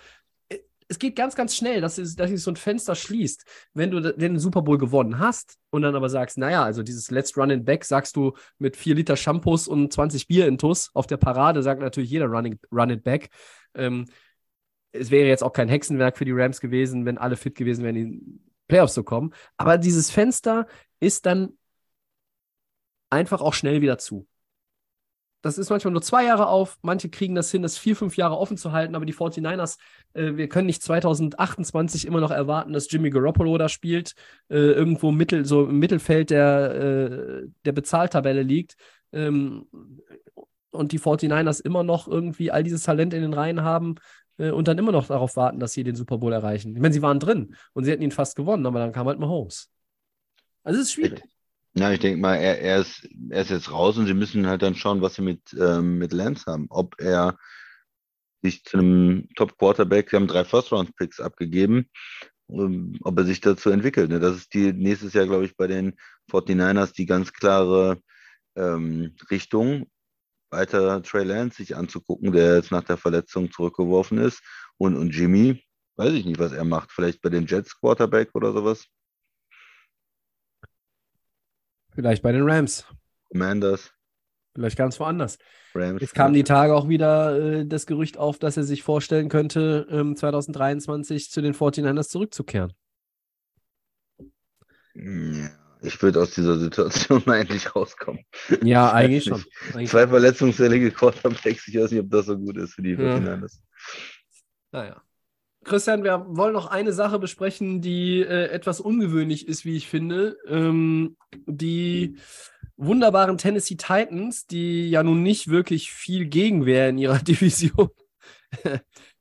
äh, es geht ganz, ganz schnell, dass, es, dass sich so ein Fenster schließt. Wenn du de- den Super Bowl gewonnen hast und dann aber sagst, naja, also dieses Let's Run it Back, sagst du mit 4 Liter Shampoos und 20 Bier in Tuss auf der Parade, sagt natürlich jeder Running, Run it Back. Ähm, es wäre jetzt auch kein Hexenwerk für die Rams gewesen, wenn alle fit gewesen wären, in die Playoffs zu kommen. Aber dieses Fenster ist dann einfach auch schnell wieder zu. Das ist manchmal nur zwei Jahre auf. Manche kriegen das hin, das vier, fünf Jahre offen zu halten. Aber die 49ers, äh, wir können nicht 2028 immer noch erwarten, dass Jimmy Garoppolo da spielt, äh, irgendwo mittel, so im Mittelfeld der, äh, der Bezahltabelle liegt. Ähm, und die 49ers immer noch irgendwie all dieses Talent in den Reihen haben äh, und dann immer noch darauf warten, dass sie den Super Bowl erreichen. Ich meine, sie waren drin und sie hätten ihn fast gewonnen, aber dann kam halt Mahomes. Also es ist schwierig. Ja, ich denke mal, er, er, ist, er ist jetzt raus und sie müssen halt dann schauen, was sie mit, ähm, mit Lance haben. Ob er sich zu einem Top-Quarterback, sie haben drei First-Round-Picks abgegeben, ähm, ob er sich dazu entwickelt. Ne? Das ist die nächstes Jahr, glaube ich, bei den 49ers die ganz klare ähm, Richtung, weiter Trey Lance sich anzugucken, der jetzt nach der Verletzung zurückgeworfen ist. Und, und Jimmy, weiß ich nicht, was er macht. Vielleicht bei den Jets Quarterback oder sowas. Vielleicht bei den Rams, Commanders, vielleicht ganz woanders. Rams. Jetzt kam die Tage auch wieder äh, das Gerücht auf, dass er sich vorstellen könnte, ähm, 2023 zu den 49ers zurückzukehren. Ja, ich würde aus dieser Situation mal endlich rauskommen. Ja, eigentlich schon. Eigentlich Zwei verletzungsfällige Quarterbacks, ich weiß nicht, ob das so gut ist für die Ja. 49ers. Naja. Christian, wir wollen noch eine Sache besprechen, die äh, etwas ungewöhnlich ist, wie ich finde. Ähm, die wunderbaren Tennessee Titans, die ja nun nicht wirklich viel Gegenwehr in ihrer Division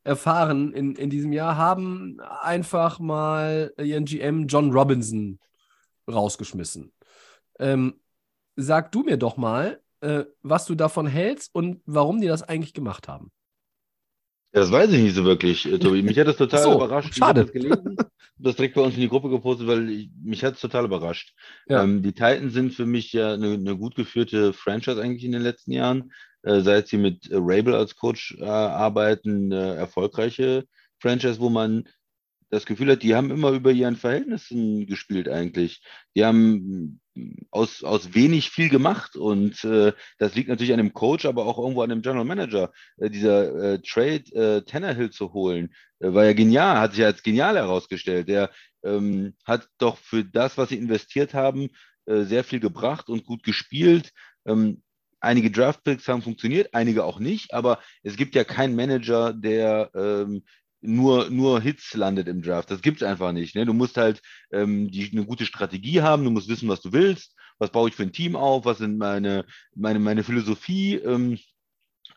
erfahren in, in diesem Jahr, haben einfach mal ihren GM John Robinson rausgeschmissen. Ähm, sag du mir doch mal, äh, was du davon hältst und warum die das eigentlich gemacht haben. Das weiß ich nicht so wirklich, äh, Tobi. Mich hat das total so, überrascht. schade. Ich das gelesen, das direkt bei uns in die Gruppe gepostet, weil ich, mich hat es total überrascht. Ja. Ähm, die Titans sind für mich ja eine, eine gut geführte Franchise eigentlich in den letzten Jahren. Äh, seit sie mit Rabel als Coach äh, arbeiten, eine erfolgreiche Franchise, wo man das Gefühl hat, die haben immer über ihren Verhältnissen gespielt eigentlich. Die haben mm, aus, aus wenig viel gemacht und äh, das liegt natürlich an dem Coach, aber auch irgendwo an dem General Manager. Äh, dieser äh, Trade äh, Tannehill zu holen, äh, war ja genial, hat sich als genial herausgestellt. Der ähm, hat doch für das, was sie investiert haben, äh, sehr viel gebracht und gut gespielt. Ähm, einige Draftpicks haben funktioniert, einige auch nicht, aber es gibt ja keinen Manager, der ähm, nur, nur Hits landet im Draft. Das gibt es einfach nicht. Ne? Du musst halt ähm, die, eine gute Strategie haben, du musst wissen, was du willst, was baue ich für ein Team auf, was sind meine, meine, meine Philosophie. Ähm,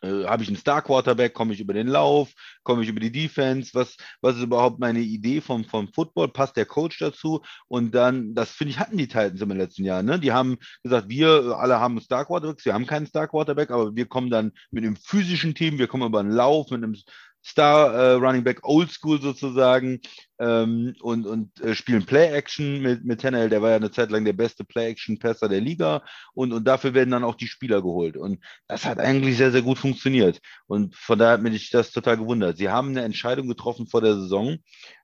äh, habe ich einen Star Quarterback, komme ich über den Lauf, komme ich über die Defense, was, was ist überhaupt meine Idee vom, vom Football, passt der Coach dazu und dann, das finde ich, hatten die Titans im letzten Jahr, ne? die haben gesagt, wir alle haben Star Quarterbacks, wir haben keinen Star Quarterback, aber wir kommen dann mit einem physischen Team, wir kommen über einen Lauf, mit einem Star äh, Running Back Oldschool sozusagen ähm, und, und äh, spielen Play-Action mit, mit Tannehill, der war ja eine Zeit lang der beste Play-Action-Passer der Liga und, und dafür werden dann auch die Spieler geholt und das hat eigentlich sehr, sehr gut funktioniert und von daher hat mich das total gewundert. Sie haben eine Entscheidung getroffen vor der Saison,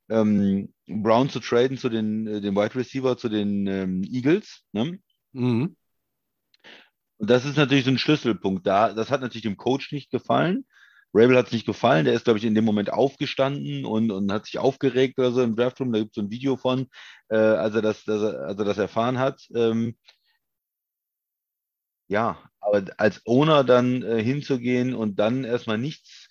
ähm, Brown zu traden zu den, äh, den Wide Receiver, zu den ähm, Eagles, ne? Mhm. Und das ist natürlich so ein Schlüsselpunkt da. Das hat natürlich dem Coach nicht gefallen. Rabel hat es nicht gefallen, der ist, glaube ich, in dem Moment aufgestanden und, und hat sich aufgeregt oder so im Draftroom. Da gibt es so ein Video von, äh, als, er das, dass er, als er das erfahren hat. Ähm, ja, aber als Owner dann äh, hinzugehen und dann erstmal nichts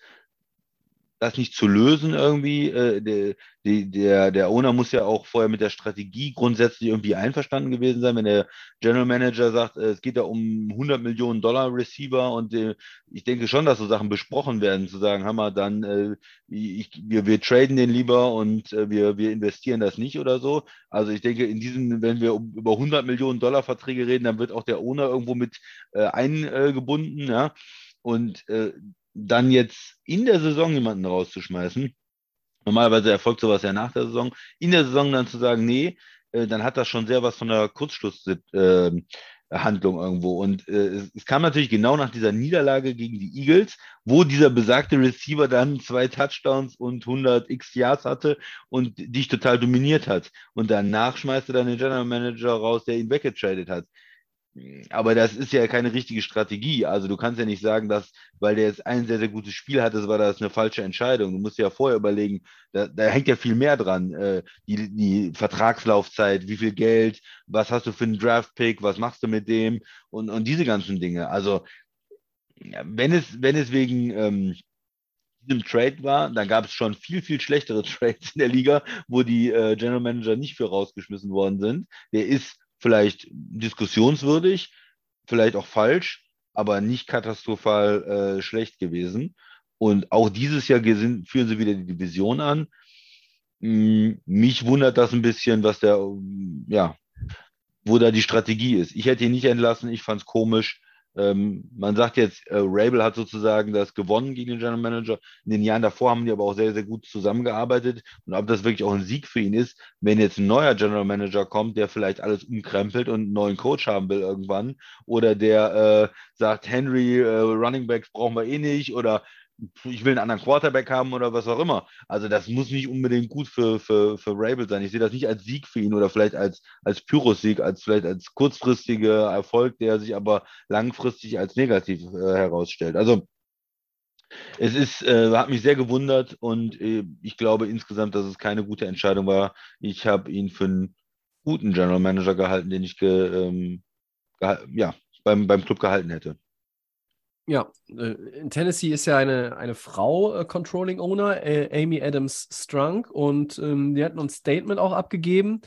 das nicht zu lösen irgendwie. Äh, der, der, der Owner muss ja auch vorher mit der Strategie grundsätzlich irgendwie einverstanden gewesen sein. Wenn der General Manager sagt, äh, es geht da um 100 Millionen Dollar Receiver und äh, ich denke schon, dass so Sachen besprochen werden, zu sagen, Hammer, dann äh, ich, wir, wir traden den lieber und äh, wir, wir investieren das nicht oder so. Also ich denke, in diesem, wenn wir um, über 100 Millionen Dollar Verträge reden, dann wird auch der Owner irgendwo mit äh, eingebunden, ja. Und äh, dann jetzt in der Saison jemanden rauszuschmeißen, normalerweise erfolgt sowas ja nach der Saison, in der Saison dann zu sagen, nee, äh, dann hat das schon sehr was von der Kurzschlusshandlung irgendwo. Und äh, es, es, kam natürlich genau nach dieser Niederlage gegen die Eagles, wo dieser besagte Receiver dann zwei Touchdowns und 100 x Yards hatte und dich total dominiert hat. Und danach schmeißt er dann den General Manager raus, der ihn weggetradet hat. Aber das ist ja keine richtige Strategie. Also du kannst ja nicht sagen, dass, weil der jetzt ein sehr, sehr gutes Spiel hatte, war das eine falsche Entscheidung. Du musst ja vorher überlegen, da, da hängt ja viel mehr dran. Äh, die, die Vertragslaufzeit, wie viel Geld, was hast du für einen Draft-Pick, was machst du mit dem und, und diese ganzen Dinge. Also wenn es, wenn es wegen ähm, diesem Trade war, dann gab es schon viel, viel schlechtere Trades in der Liga, wo die äh, General Manager nicht für rausgeschmissen worden sind. Der ist vielleicht diskussionswürdig, vielleicht auch falsch, aber nicht katastrophal äh, schlecht gewesen. Und auch dieses Jahr führen sie wieder die Division an. Hm, mich wundert das ein bisschen, was der, ja, wo da die Strategie ist. Ich hätte ihn nicht entlassen, ich fand es komisch. Ähm, man sagt jetzt, äh, Rabel hat sozusagen das gewonnen gegen den General Manager. In den Jahren davor haben die aber auch sehr, sehr gut zusammengearbeitet. Und ob das wirklich auch ein Sieg für ihn ist, wenn jetzt ein neuer General Manager kommt, der vielleicht alles umkrempelt und einen neuen Coach haben will irgendwann, oder der äh, sagt, Henry, äh, Running Backs brauchen wir eh nicht, oder ich will einen anderen Quarterback haben oder was auch immer. Also das muss nicht unbedingt gut für, für, für Rabel sein. Ich sehe das nicht als Sieg für ihn oder vielleicht als, als Pyrrhus-Sieg, als vielleicht als kurzfristiger Erfolg, der sich aber langfristig als negativ äh, herausstellt. Also es ist, äh, hat mich sehr gewundert und äh, ich glaube insgesamt, dass es keine gute Entscheidung war. Ich habe ihn für einen guten General Manager gehalten, den ich ge, ähm, ja, beim, beim Club gehalten hätte. Ja, äh, in Tennessee ist ja eine, eine Frau äh, Controlling Owner, äh, Amy Adams Strunk, und ähm, die hatten ein Statement auch abgegeben.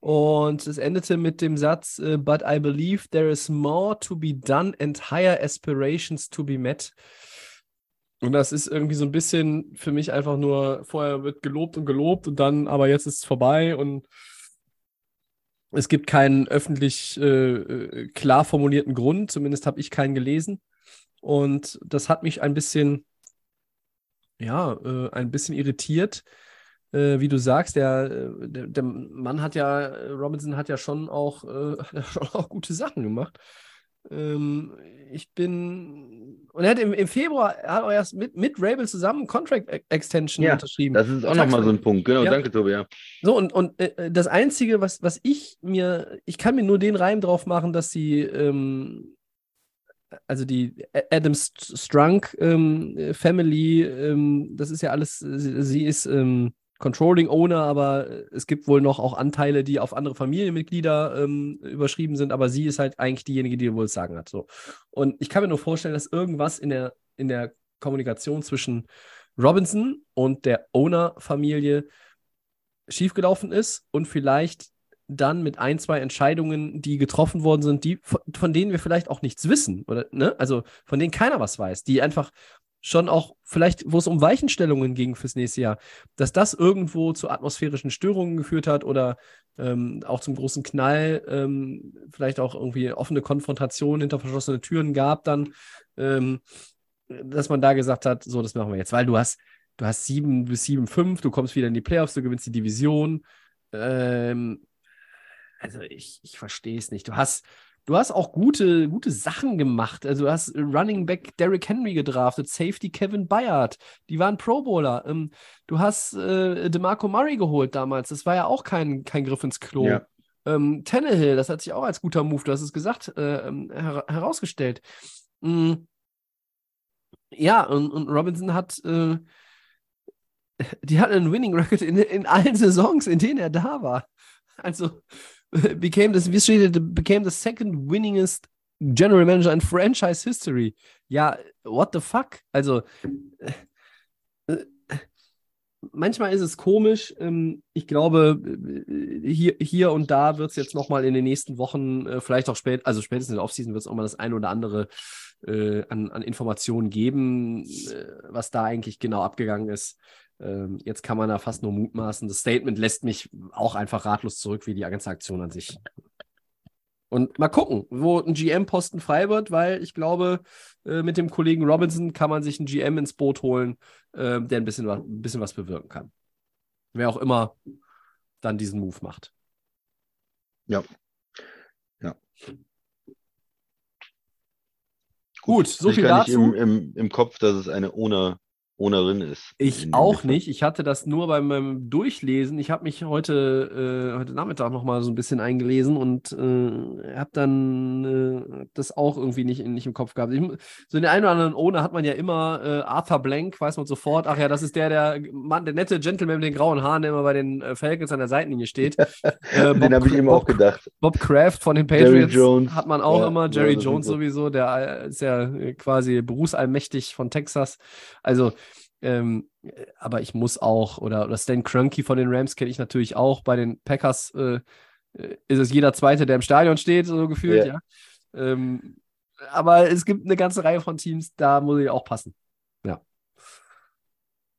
Und es endete mit dem Satz: äh, But I believe there is more to be done and higher aspirations to be met. Und das ist irgendwie so ein bisschen für mich einfach nur: vorher wird gelobt und gelobt und dann, aber jetzt ist es vorbei und es gibt keinen öffentlich äh, äh klar formulierten Grund, zumindest habe ich keinen gelesen. Und das hat mich ein bisschen, ja, äh, ein bisschen irritiert. Äh, wie du sagst, der, äh, der, der, Mann hat ja, Robinson hat ja schon auch, äh, schon auch gute Sachen gemacht. Ähm, ich bin, und er hat im, im Februar, er hat auch erst mit, mit Rabel zusammen Contract Extension ja, unterschrieben. Das ist auch nochmal so ein Punkt, genau, ja. danke Tobi, ja. So, und, und äh, das Einzige, was, was ich mir, ich kann mir nur den Reim drauf machen, dass sie, ähm, also die Adams Strunk ähm, Family, ähm, das ist ja alles, sie, sie ist ähm, Controlling Owner, aber es gibt wohl noch auch Anteile, die auf andere Familienmitglieder ähm, überschrieben sind, aber sie ist halt eigentlich diejenige, die wohl das Sagen hat. So. Und ich kann mir nur vorstellen, dass irgendwas in der, in der Kommunikation zwischen Robinson und der Owner-Familie schiefgelaufen ist und vielleicht dann mit ein, zwei Entscheidungen, die getroffen worden sind, die, von, denen wir vielleicht auch nichts wissen, oder, ne? Also von denen keiner was weiß, die einfach schon auch vielleicht, wo es um Weichenstellungen ging fürs nächste Jahr, dass das irgendwo zu atmosphärischen Störungen geführt hat oder ähm, auch zum großen Knall, ähm, vielleicht auch irgendwie offene Konfrontation hinter verschlossene Türen gab, dann, ähm, dass man da gesagt hat, so, das machen wir jetzt, weil du hast, du hast sieben bis sieben, fünf, du kommst wieder in die Playoffs, du gewinnst die Division. Ähm, also ich, ich verstehe es nicht. Du hast, du hast auch gute, gute Sachen gemacht. Also du hast Running Back Derrick Henry gedraftet, Safety Kevin Bayard, die waren Pro Bowler. Ähm, du hast äh, DeMarco Murray geholt damals, das war ja auch kein, kein Griff ins Klo. Ja. Ähm, Tannehill, das hat sich auch als guter Move, du hast es gesagt, äh, ähm, her herausgestellt. Mhm. Ja, und, und, Robinson hat, äh, die hat einen Winning Record in, in allen Saisons, in denen er da war. Also, became this, wie steht became the second winningest General Manager in Franchise History. Ja, what the fuck? Also, äh, manchmal ist es komisch. Ähm, ich glaube, äh, hier, hier und da wird es jetzt nochmal in den nächsten Wochen, äh, vielleicht auch spät, also spätestens in der Offseason wird es auch mal das eine oder andere äh, an, an Informationen geben, äh, was da eigentlich genau abgegangen ist. Ähm, jetzt kann man da fast nur mutmaßen. Das Statement lässt mich auch einfach ratlos zurück, wie die ganze Aktion an sich. Und mal gucken, wo ein GM-Posten frei wird, weil ich glaube, äh, mit dem Kollegen Robinson kann man sich einen GM ins Boot holen, äh, der ein bisschen, was, ein bisschen was bewirken kann. Wer auch immer dann diesen Move macht. Ja. Ja. Gut, so viel dazu. Im, im, Im Kopf, dass es eine ohne Ownerin ist. Ich auch nicht. Ich hatte das nur beim, beim Durchlesen. Ich habe mich heute, äh, heute Nachmittag noch mal so ein bisschen eingelesen und äh, habe dann äh, das auch irgendwie nicht, nicht im Kopf gehabt. Ich, so den einen oder anderen Owner hat man ja immer, äh, Arthur Blank, weiß man sofort, ach ja, das ist der, der Mann, der nette Gentleman mit den grauen Haaren, der immer bei den äh, Falcons an der Seitenlinie steht. Äh, den habe ich immer auch gedacht. Bob Kraft von den Patriots hat man auch ja, immer. Jerry ja, Jones sowieso, der ist ja quasi berufsallmächtig von Texas. Also ähm, aber ich muss auch, oder, oder Stan Kroenke von den Rams kenne ich natürlich auch. Bei den Packers äh, äh, ist es jeder Zweite, der im Stadion steht, so gefühlt, yeah. ja. Ähm, aber es gibt eine ganze Reihe von Teams, da muss ich auch passen. Ja.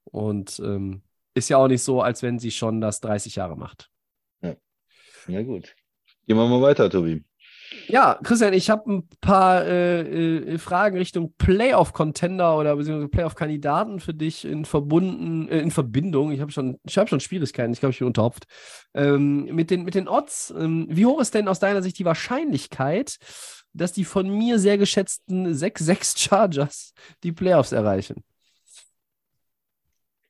Und ähm, ist ja auch nicht so, als wenn sie schon das 30 Jahre macht. Ja, ja gut. Gehen wir mal weiter, Tobi. Ja, Christian, ich habe ein paar äh, äh, Fragen Richtung Playoff-Contender oder beziehungsweise Playoff-Kandidaten für dich in verbunden, äh, in Verbindung. Ich habe schon, ich habe schon Schwierigkeiten, ich glaube, ich bin unterhopft. Ähm, mit, den, mit den Odds. Ähm, wie hoch ist denn aus deiner Sicht die Wahrscheinlichkeit, dass die von mir sehr geschätzten 6-6 Chargers die Playoffs erreichen?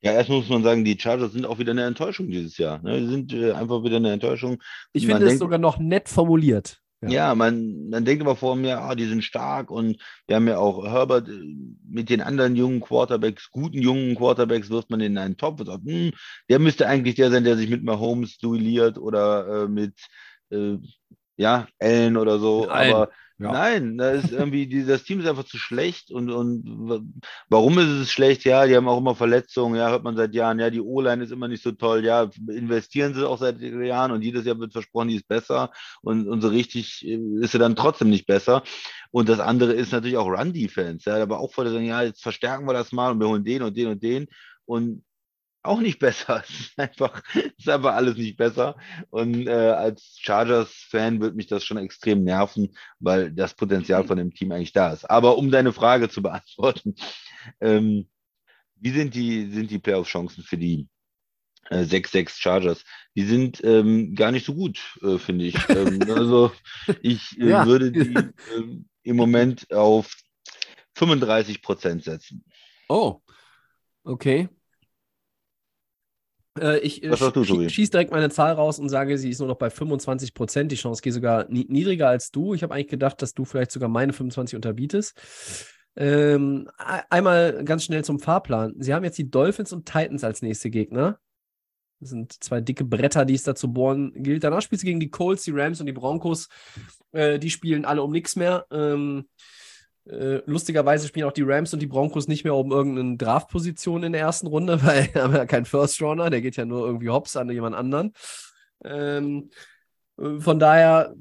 Ja, erst muss man sagen, die Chargers sind auch wieder eine Enttäuschung dieses Jahr. Ne? Die sind äh, einfach wieder eine Enttäuschung. Ich finde es sogar noch nett formuliert. Ja, ja man, man denkt immer vor mir, ah, die sind stark und wir haben ja auch Herbert äh, mit den anderen jungen Quarterbacks, guten jungen Quarterbacks, wirft man in einen Topf und sagt, hm, der müsste eigentlich der sein, der sich mit Mahomes duelliert oder äh, mit äh, ja, Allen oder so. Nein. Aber ja. Nein, da ist irgendwie, das Team ist einfach zu schlecht und, und warum ist es schlecht? Ja, die haben auch immer Verletzungen, ja, hört man seit Jahren, ja, die O-Line ist immer nicht so toll, ja, investieren sie auch seit Jahren und jedes Jahr wird versprochen, die ist besser und, und so richtig äh, ist sie dann trotzdem nicht besser. Und das andere ist natürlich auch Run-Defense, ja, aber auch vor der sagen, ja, jetzt verstärken wir das mal und wir holen den und den und den und auch nicht besser. Es ist einfach, es ist einfach alles nicht besser. Und äh, als Chargers-Fan wird mich das schon extrem nerven, weil das Potenzial von dem Team eigentlich da ist. Aber um deine Frage zu beantworten, ähm, wie sind die, sind die Playoff-Chancen für die äh, 6-6 Chargers? Die sind ähm, gar nicht so gut, äh, finde ich. ähm, also ich äh, ja. würde die ähm, im Moment auf 35 Prozent setzen. Oh, okay. Äh, ich äh, sch schieße direkt meine Zahl raus und sage, sie ist nur noch bei 25 Prozent. Die Chance geht sogar niedriger als du. Ich habe eigentlich gedacht, dass du vielleicht sogar meine 25 unterbietest. Ähm, einmal ganz schnell zum Fahrplan. Sie haben jetzt die Dolphins und Titans als nächste Gegner. Das sind zwei dicke Bretter, die es da zu bohren gilt. Danach spielst du gegen die Colts, die Rams und die Broncos. Äh, die spielen alle um nichts mehr. Ähm, äh, lustigerweise spielen auch die Rams und die Broncos nicht mehr um irgendeine Draftposition in der ersten Runde, weil haben ja keinen First Runner, der geht ja nur irgendwie hops an jemand anderen. Ähm, Äh, Von daher,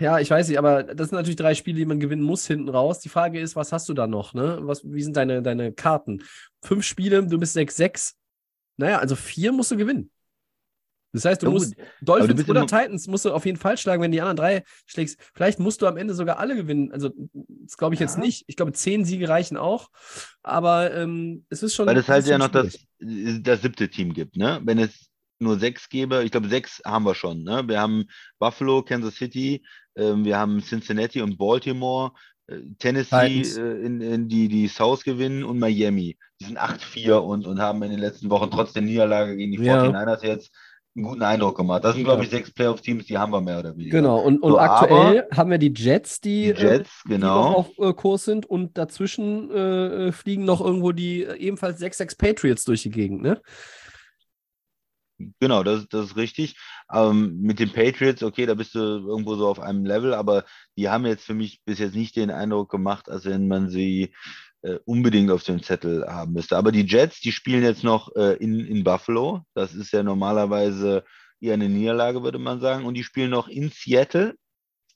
ja, ich weiß nicht, aber das sind natürlich drei Spiele, die man gewinnen muss hinten raus. Die Frage ist, was hast du da noch? Ne? Was, wie sind deine, deine Karten? Fünf Spiele, du bist 6-6. Naja, also vier musst du gewinnen. Das heißt, du Ja, musst du Dolphins bist oder Titans musst du auf jeden Fall schlagen, wenn die anderen drei schlägst. Vielleicht musst du am Ende sogar alle gewinnen. Also, das glaube ich jetzt Ja. nicht. Ich glaube, zehn Siege reichen auch. Aber ähm, es ist schon. Weil es halt ja noch das, das siebte Team gibt, ne? Wenn es nur sechs gäbe, ich glaube, sechs haben wir schon, ne? Wir haben Buffalo, Kansas City, ähm, wir haben Cincinnati und Baltimore, äh, Tennessee, äh, in, in die, die South gewinnen und Miami. Die sind 8-4 und, und haben in den letzten Wochen trotz der Niederlage gegen die Ja. 49ers jetzt einen guten Eindruck gemacht. Das sind, glaube ich, sechs Playoff-Teams, die haben wir mehr oder weniger. Genau, und, und So, aktuell haben wir die Jets, die, Die Jets, äh, die genau. noch auf äh, Kurs sind und dazwischen äh, äh, fliegen noch irgendwo die äh, ebenfalls 6-6 Patriots durch die Gegend, ne? Genau, das, das ist richtig. Ähm, mit den Patriots, okay, da bist du irgendwo so auf einem Level, aber die haben jetzt für mich bis jetzt nicht den Eindruck gemacht, als wenn man sie äh, unbedingt auf dem Zettel haben müsste. Aber die Jets, die spielen jetzt noch äh, in, in Buffalo. Das ist ja normalerweise eher eine Niederlage, würde man sagen. Und die spielen noch in Seattle.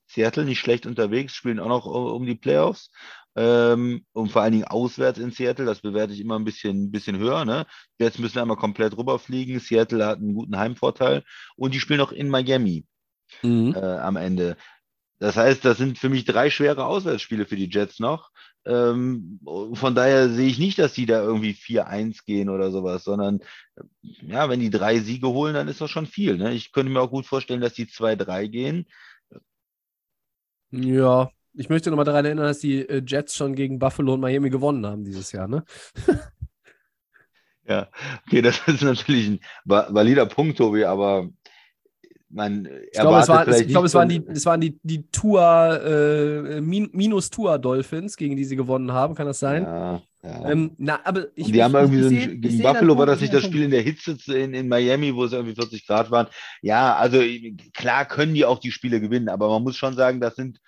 Seattle nicht schlecht unterwegs, spielen auch noch uh, um die Playoffs. Ähm, und vor allen Dingen auswärts in Seattle, das bewerte ich immer ein bisschen, bisschen höher. Ne? Jets müssen einmal komplett rüberfliegen. Seattle hat einen guten Heimvorteil. Und die spielen noch in Miami Mhm. äh, am Ende. Das heißt, das sind für mich drei schwere Auswärtsspiele für die Jets noch. Ähm, von daher sehe ich nicht, dass die da irgendwie 4-1 gehen oder sowas, sondern ja, wenn die drei Siege holen, dann ist das schon viel. Ne? Ich könnte mir auch gut vorstellen, dass die 2-3 gehen. Ja, ich möchte nochmal daran erinnern, dass die äh, Jets schon gegen Buffalo und Miami gewonnen haben dieses Jahr, ne? Ja, okay, das ist natürlich ein va- valider Punkt, Tobi, aber man Ich glaube, es, war, ich glaube, es waren die, es waren die, die Tour, äh, Min minus Tour Dolphins, gegen die sie gewonnen haben, kann das sein? Ja, ja. Ähm, na, aber ich, Und die haben ich, irgendwie ich so ein, seh- gegen Buffalo war das ich nicht das Spiel in der Hitze in, in Miami, wo es irgendwie 40 Grad waren. Ja, also klar können die auch die Spiele gewinnen, aber man muss schon sagen, das sind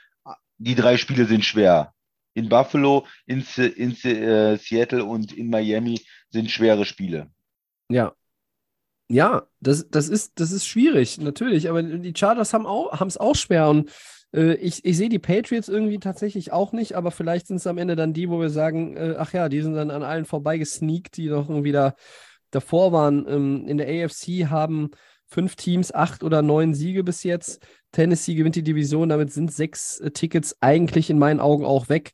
die drei Spiele sind schwer. In Buffalo, in, in Se- äh, Seattle und in Miami sind schwere Spiele. Ja. Ja, das, das ist, das ist schwierig, natürlich. Aber die Chargers haben auch, es auch schwer. Und äh, ich, ich sehe die Patriots irgendwie tatsächlich auch nicht, aber vielleicht sind es am Ende dann die, wo wir sagen, äh, ach ja, die sind dann an allen vorbeigesneakt, die noch irgendwie da davor waren. Ähm, in der AFC haben fünf Teams acht oder neun Siege bis jetzt. Tennessee gewinnt die Division, damit sind sechs äh, Tickets eigentlich in meinen Augen auch weg.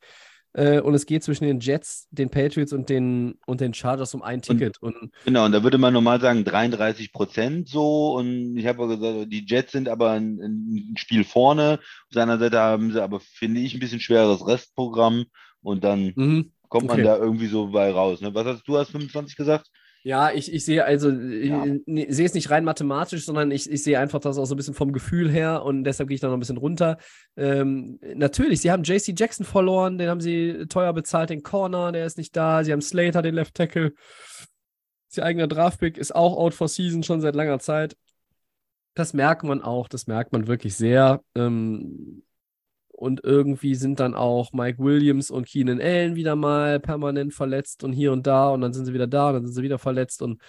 Äh, und es geht zwischen den Jets, den Patriots und den, und den Chargers um ein Ticket. Und Genau, und da würde man normal sagen 33 Prozent so. Und ich habe gesagt, die Jets sind aber ein, ein Spiel vorne. Auf seiner Seite haben sie aber, finde ich, ein bisschen schweres Restprogramm. Und dann mhm. kommt man Okay. da irgendwie so bei raus. Ne? Was hast du, hast 25 gesagt? Ja, ich, ich sehe also, Ja. ich, sehe es nicht rein mathematisch, sondern ich, ich sehe einfach das auch so ein bisschen vom Gefühl her und deshalb gehe ich da noch ein bisschen runter. Ähm, natürlich, sie haben JC Jackson verloren, den haben sie teuer bezahlt, den Corner, der ist nicht da. Sie haben Slater, den Left Tackle. Ihr eigener Draftpick ist auch out for season schon seit langer Zeit. Das merkt man auch, das merkt man wirklich sehr. Ähm, und irgendwie sind dann auch Mike Williams und Keenan Allen wieder mal permanent verletzt und hier und da und dann sind sie wieder da und dann sind sie wieder verletzt und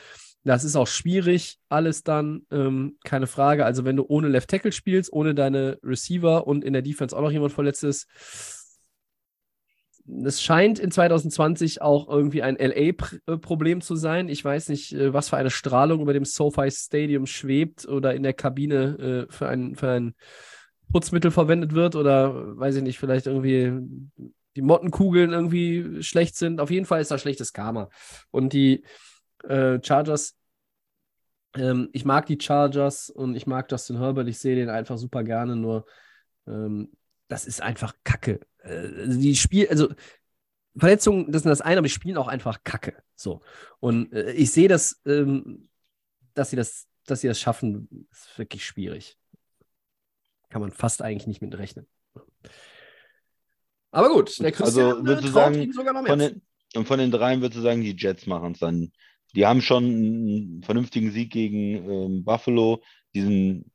das ist auch schwierig, alles dann, ähm, keine Frage. Also wenn du ohne Left Tackle spielst, ohne deine Receiver und in der Defense auch noch jemand verletzt ist, es scheint in 2020 auch irgendwie ein LA-Problem zu sein. Ich weiß nicht, äh, was für eine Strahlung über dem SoFi Stadium schwebt oder in der Kabine äh, für ein, für ein Putzmittel verwendet wird oder weiß ich nicht, vielleicht irgendwie die Mottenkugeln irgendwie schlecht sind. Auf jeden Fall ist da schlechtes Karma. Und die äh, Chargers, ähm, ich mag die Chargers und ich mag Justin Herbert, ich sehe den einfach super gerne, nur ähm, das ist einfach Kacke. Äh, die Spiel, also Verletzungen, das ist das eine, aber die spielen auch einfach Kacke. So. Und äh, ich sehe das, ähm, dass sie das, dass sie das schaffen, ist wirklich schwierig. Kann man fast eigentlich nicht mit rechnen. Aber gut, der Also, Christian du traut sagen, ihnen sogar noch Von mehr. den, und von den dreien würdest du sagen, die Jets machen es dann. Die haben schon einen vernünftigen Sieg gegen ähm, Buffalo, diesen,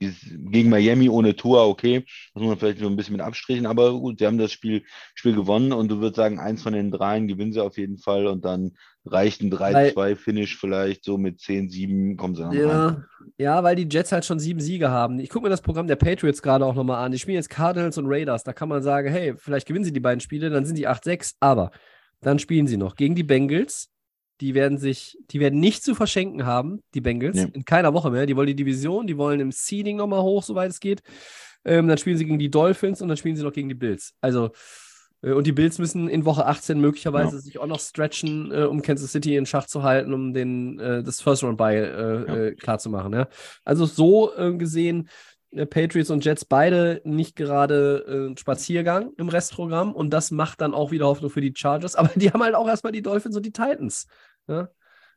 gegen Miami ohne Tour, okay. Das muss man vielleicht so ein bisschen mit abstrichen, aber gut, sie haben das Spiel, Spiel gewonnen und du würdest sagen, eins von den dreien gewinnen sie auf jeden Fall und dann reicht ein 3-2-Finish vielleicht, so mit 10-7 kommen sie dann rein. Ja, ja, weil die Jets halt schon sieben Siege haben. Ich gucke mir das Programm der Patriots gerade auch nochmal an. Die spielen jetzt Cardinals und Raiders. Da kann man sagen, hey, vielleicht gewinnen sie die beiden Spiele, dann sind die 8-6, aber dann spielen sie noch gegen die Bengals. Die werden sich, die werden nicht zu verschenken haben, die Bengals, Nee. in keiner Woche mehr. Die wollen die Division, die wollen im Seeding nochmal hoch, soweit es geht. Ähm, dann spielen sie gegen die Dolphins und dann spielen sie noch gegen die Bills. Also, und die Bills müssen in Woche 18 möglicherweise sich auch noch stretchen, äh, um Kansas City in Schach zu halten, um den, äh, das First Round Bye äh, Ja. äh, klar zu machen. Ja? Also so äh, gesehen, äh, Patriots und Jets beide nicht gerade äh, Spaziergang im Restprogramm und das macht dann auch wieder Hoffnung für die Chargers. Aber die haben halt auch erstmal die Dolphins und die Titans. Ja?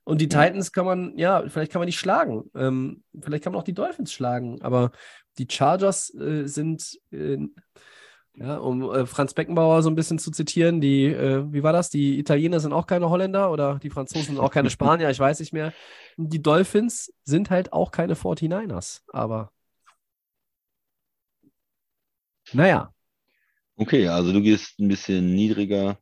Und die Ja. Titans kann man, ja, vielleicht kann man die schlagen. Ähm, vielleicht kann man auch die Dolphins schlagen. Aber die Chargers äh, sind, äh, ja, um äh, Franz Beckenbauer so ein bisschen zu zitieren, die, äh, wie war das? Die Italiener sind auch keine Holländer oder die Franzosen sind auch keine Spanier, ich weiß nicht mehr. Die Dolphins sind halt auch keine 49ers, aber naja, Okay, also du gehst ein bisschen niedriger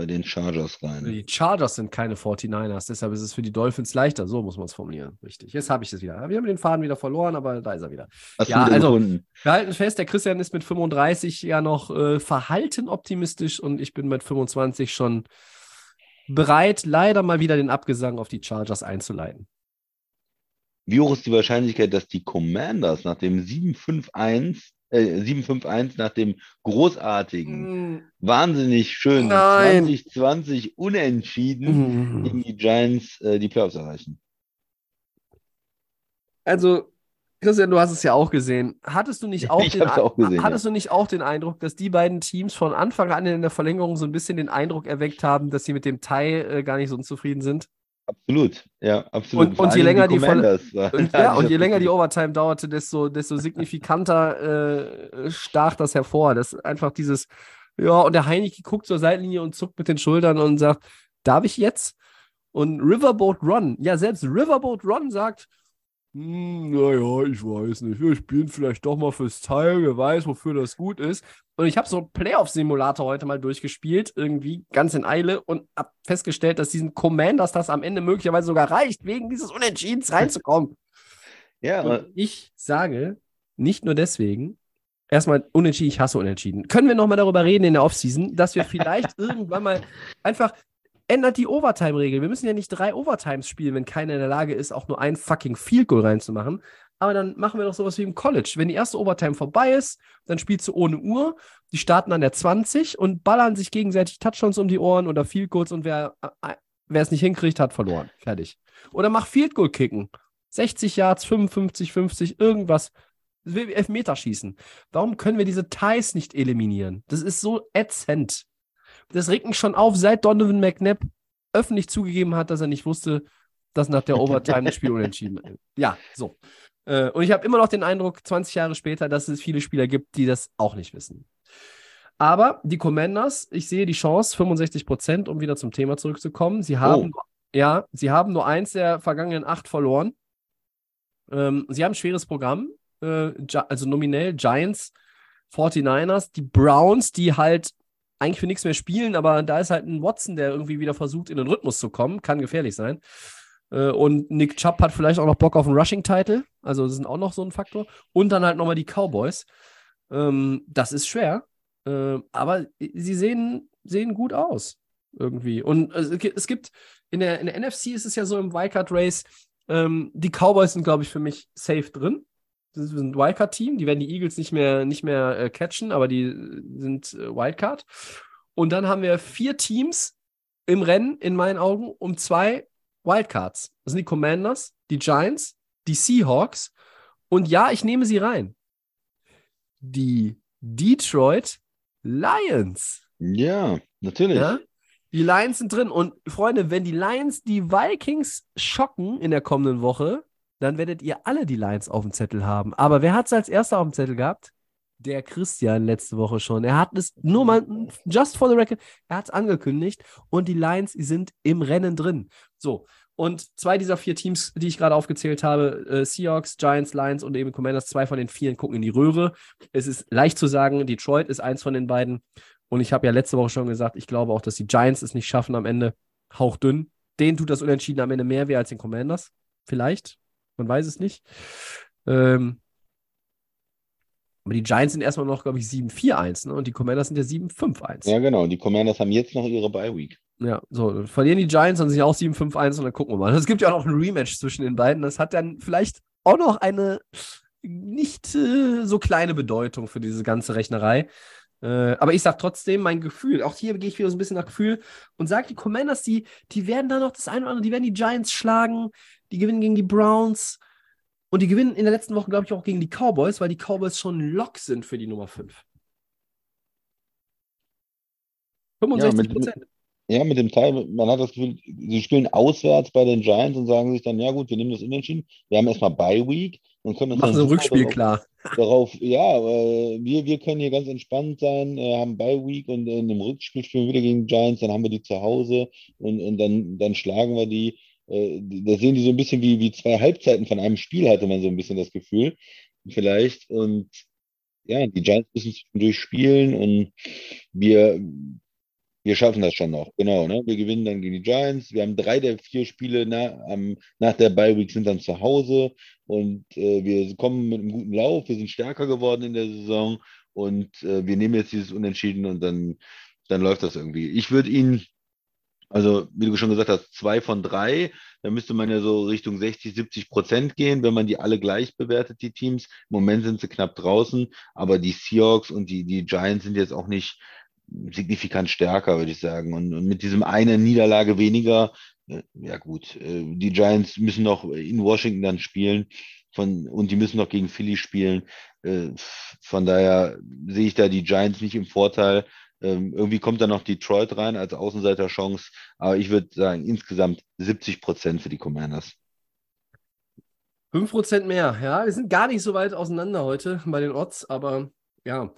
bei den Chargers rein. die Chargers sind keine 49ers, deshalb ist es für die Dolphins leichter, so muss man es formulieren. Richtig. Jetzt habe ich es wieder. Wir haben den Faden wieder verloren, aber da ist er wieder. Hast Ja, also- gefunden? Wir halten fest, der Christian ist mit 35 ja noch äh, verhalten optimistisch und ich bin mit 25 schon bereit, leider mal wieder den Abgesang auf die Chargers einzuleiten. Wie hoch ist die Wahrscheinlichkeit, dass die Commanders nach dem 7-5-1, äh, 7-5-1 nach dem großartigen, wahnsinnig schönen Nein. 2020 unentschieden gegen die Giants äh, die Playoffs erreichen? Also, Christian, du hast es ja auch gesehen. Hattest du nicht auch, Ich den, auch gesehen, hattest du nicht auch den Eindruck, dass die beiden Teams von Anfang an in der Verlängerung so ein bisschen den Eindruck erweckt haben, dass sie mit dem Tie äh, gar nicht so unzufrieden sind? Absolut, ja, absolut. Und- und je länger die Commanders waren- Und, ja, und je länger die. Overtime dauerte, desto, desto signifikanter äh, stach das hervor. Das ist einfach dieses, ja, und der Heineke guckt zur Seitenlinie und zuckt mit den Schultern und sagt, darf ich jetzt? Und Riverboat Ron, ja, selbst Riverboat Ron sagt, "Hm, naja, ich weiß nicht, wir spielen vielleicht doch mal fürs Teil, wer weiß, wofür das gut ist. Und ich habe so einen Playoff-Simulator heute mal durchgespielt, irgendwie ganz in Eile und habe festgestellt, dass diesen Commanders das am Ende möglicherweise sogar reicht, wegen dieses Unentschiedens reinzukommen. Ja, Und ich sage, nicht nur deswegen, erstmal unentschieden, ich hasse unentschieden. Können wir nochmal darüber reden in der Offseason, dass wir vielleicht irgendwann mal einfach ändert die Overtime-Regel. Wir müssen ja nicht drei Overtimes spielen, wenn keiner in der Lage ist, auch nur ein fucking Field Goal reinzumachen. Aber dann machen wir doch sowas wie im College. Wenn die erste Overtime vorbei ist, dann spielst du ohne Uhr. Die starten an der 20 und ballern sich gegenseitig Touchdowns um die Ohren oder Field Goals und wer, äh, es nicht hinkriegt, hat verloren. Fertig. Oder mach Field Goal kicken. 60 Yards, 55, 50, irgendwas. Elfmeterschießen. Warum können wir diese Ties nicht eliminieren? Das ist so ätzend. Das regt mich schon auf, seit Donovan McNabb öffentlich zugegeben hat, dass er nicht wusste, dass nach der Overtime das Spiel unentschieden ist. Ja, so. Äh, Und ich habe immer noch den Eindruck, 20 Jahre später, dass es viele Spieler gibt, die das auch nicht wissen. Aber die Commanders, ich sehe die Chance, 65 Prozent, um wieder zum Thema zurückzukommen. Sie haben, ja, sie haben nur eins der vergangenen acht verloren. Ähm, sie haben ein schweres Programm, äh, also nominell Giants, 49ers, die Browns, die halt eigentlich für nichts mehr spielen, aber da ist halt ein Watson, der irgendwie wieder versucht, in den Rhythmus zu kommen, kann gefährlich sein. Äh, und Nick Chubb hat vielleicht auch noch Bock auf einen Rushing-Title, also das sind auch noch so ein Faktor. Und dann halt nochmal die Cowboys. Ähm, das ist schwer, äh, aber sie sehen, sehen gut aus irgendwie. Und es gi- es gibt, in der, in der NFC ist es ja so im Wildcard-Race, ähm, die Cowboys sind, glaube ich, für mich safe drin. Das ist ein Wildcard-Team, die werden die Eagles nicht mehr, nicht mehr äh, catchen, aber die äh, sind äh, Wildcard. Und dann haben wir vier Teams im Rennen, in meinen Augen, um zwei Wildcards. Das sind die Commanders, die Giants, die Seahawks und ja, ich nehme sie rein. Die Detroit Lions. ja, natürlich. Ja? Die Lions sind drin. Und Freunde, wenn die Lions die Vikings schocken in der kommenden Woche, dann werdet ihr alle die Lions auf dem Zettel haben. Aber wer hat es als erster auf dem Zettel gehabt? Der Christian letzte Woche schon. Er hat es nur mal, just for the record, er hat es angekündigt und die Lions die sind im Rennen drin. So. Und zwei dieser vier Teams, die ich gerade aufgezählt habe, äh, Seahawks, Giants, Lions und eben Commanders, zwei von den vieren gucken in die Röhre. Es ist leicht zu sagen, Detroit ist eins von den beiden. Und ich habe ja letzte Woche schon gesagt, ich glaube auch, dass die Giants es nicht schaffen am Ende. Hauchdünn. denen tut das Unentschieden am Ende mehr weh als den Commanders. Vielleicht. Man weiß es nicht. Ähm, aber die Giants sind erstmal noch, glaube ich, 7-4-1, ne? Und die Commanders sind ja 7-5-1. Ja, genau. Die Commanders haben jetzt noch ihre Bye-Week. Ja, so, dann verlieren die Giants, dann sind sie auch 7-5-1 und dann gucken wir mal. Es gibt ja auch noch ein Rematch zwischen den beiden. Das hat dann vielleicht auch noch eine nicht äh, so kleine Bedeutung für diese ganze Rechnerei. Äh, aber ich sag trotzdem, mein Gefühl, auch hier gehe ich wieder so ein bisschen nach Gefühl und sage, die Commanders, die, die werden da noch das eine oder andere, die werden die Giants schlagen, die gewinnen gegen die Browns und die gewinnen in der letzten Woche, glaube ich, auch gegen die Cowboys, weil die Cowboys schon Lock sind für die Nummer 5. 65 mit- Prozent. Ja, mit dem Teil, man hat das Gefühl, sie spielen auswärts bei den Giants und sagen sich dann, ja gut, wir nehmen das Unentschieden. Wir haben erstmal Bye-Week und können uns Machen dann sie ein Rückspiel darauf- klar. darauf, ja, äh, wir, wir können hier ganz entspannt sein, äh, haben Bye Week und in dem Rückspiel spielen wir wieder gegen die Giants, dann haben wir die zu Hause und, und dann, dann schlagen wir die. Äh, da sehen die so ein bisschen wie, wie zwei Halbzeiten von einem Spiel, hatte man so ein bisschen das Gefühl, vielleicht. Und ja, die Giants müssen zwischendurch spielen und wir, wir schaffen das schon noch. Genau, ne? Wir gewinnen dann gegen die Giants. Wir haben drei der vier Spiele na, am, nach der Bye Week sind dann zu Hause. Und äh, wir kommen mit einem guten Lauf, wir sind stärker geworden in der Saison und äh, wir nehmen jetzt dieses Unentschieden und dann, dann läuft das irgendwie. Ich würde ihn, also wie du schon gesagt hast, zwei von drei, da müsste man ja so Richtung 60, 70 Prozent gehen, wenn man die alle gleich bewertet, die Teams. Im Moment sind sie knapp draußen, aber die Seahawks und die, die Giants sind jetzt auch nicht signifikant stärker, würde ich sagen. Und, und mit diesem eine Niederlage weniger, äh, ja gut, äh, die Giants müssen noch in Washington dann spielen von, und die müssen noch gegen Philly spielen. Äh, von daher sehe ich da die Giants nicht im Vorteil. Ähm, irgendwie kommt da noch Detroit rein als Außenseiterchance, aber ich würde sagen, insgesamt 70 Prozent für die Commanders. 5% mehr, ja. Wir sind gar nicht so weit auseinander heute bei den Odds, aber ja.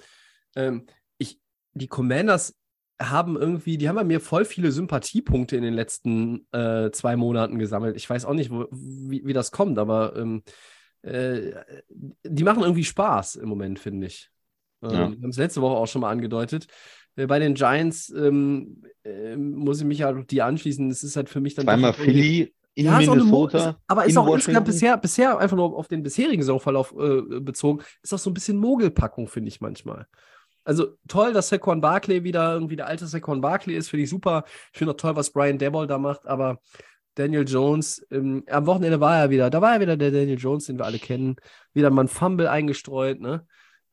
Ähm, ich, die Commanders haben irgendwie, die haben bei mir voll viele Sympathiepunkte in den letzten äh, zwei Monaten gesammelt. Ich weiß auch nicht, wo, wie, wie das kommt, aber ähm, äh, die machen irgendwie Spaß im Moment, finde ich. Ähm, Ja. Wir haben es letzte Woche auch schon mal angedeutet. Äh, bei den Giants ähm, äh, muss ich mich halt dir anschließen. Es ist halt für mich dann Zweimal Philly in ja, ist eine Minnesota. ist, aber ist auch insgesamt bisher, bisher einfach nur auf den bisherigen Saisonverlauf äh, bezogen, ist auch so ein bisschen Mogelpackung, finde ich manchmal. Also toll, dass Saquon Barkley wieder irgendwie der alte Saquon Barkley ist, finde ich super. Ich finde auch toll, was Brian Daboll da macht, aber Daniel Jones, ähm, am Wochenende war er wieder, da war er wieder der Daniel Jones, den wir alle kennen. Wieder mal ein Fumble eingestreut, ne?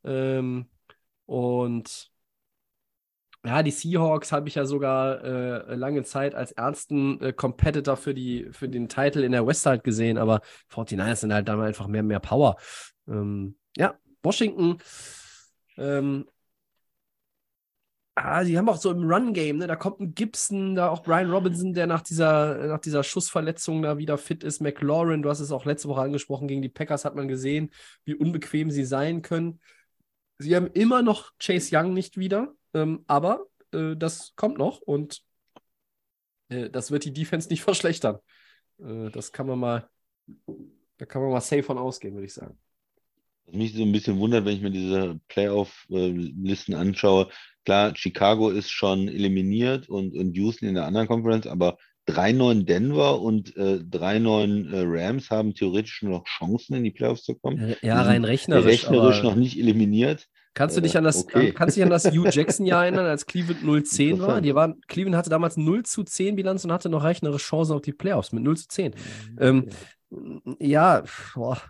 Ähm, und ja, die Seahawks habe ich ja sogar äh, lange Zeit als ernsten äh, Competitor für, die, für den Titel in der West halt gesehen, aber 49ers sind halt dann einfach mehr, mehr Power. Ähm, ja, Washington, ähm, ah, die haben auch so im Run-Game, ne, da kommt ein Gibson, da auch Brian Robinson, der nach dieser, nach dieser Schussverletzung da wieder fit ist, McLaurin, du hast es auch letzte Woche angesprochen, gegen die Packers hat man gesehen, wie unbequem sie sein können. Sie haben immer noch Chase Young nicht wieder, ähm, aber äh, das kommt noch und äh, das wird die Defense nicht verschlechtern. Äh, das kann man mal, da kann man mal safe von ausgehen, würde ich sagen. Was mich so ein bisschen wundert, wenn ich mir diese Playoff-Listen anschaue. Klar, Chicago ist schon eliminiert und, und Houston in der anderen Conference, aber 3-9 Denver und äh, 3-9 äh, Rams haben theoretisch nur noch Chancen, in die Playoffs zu kommen. Ja, rein rechnerisch. rechnerisch aber noch nicht eliminiert. Kannst du dich äh, an das, okay. an, kannst dich an das Hugh Jackson-Jahr erinnern, als Cleveland 0-10 war? Die waren, Cleveland hatte damals 0 zu 10 Bilanz und hatte noch rechnerisch Chancen auf die Playoffs mit 0 zu 10. Ähm, ja, boah,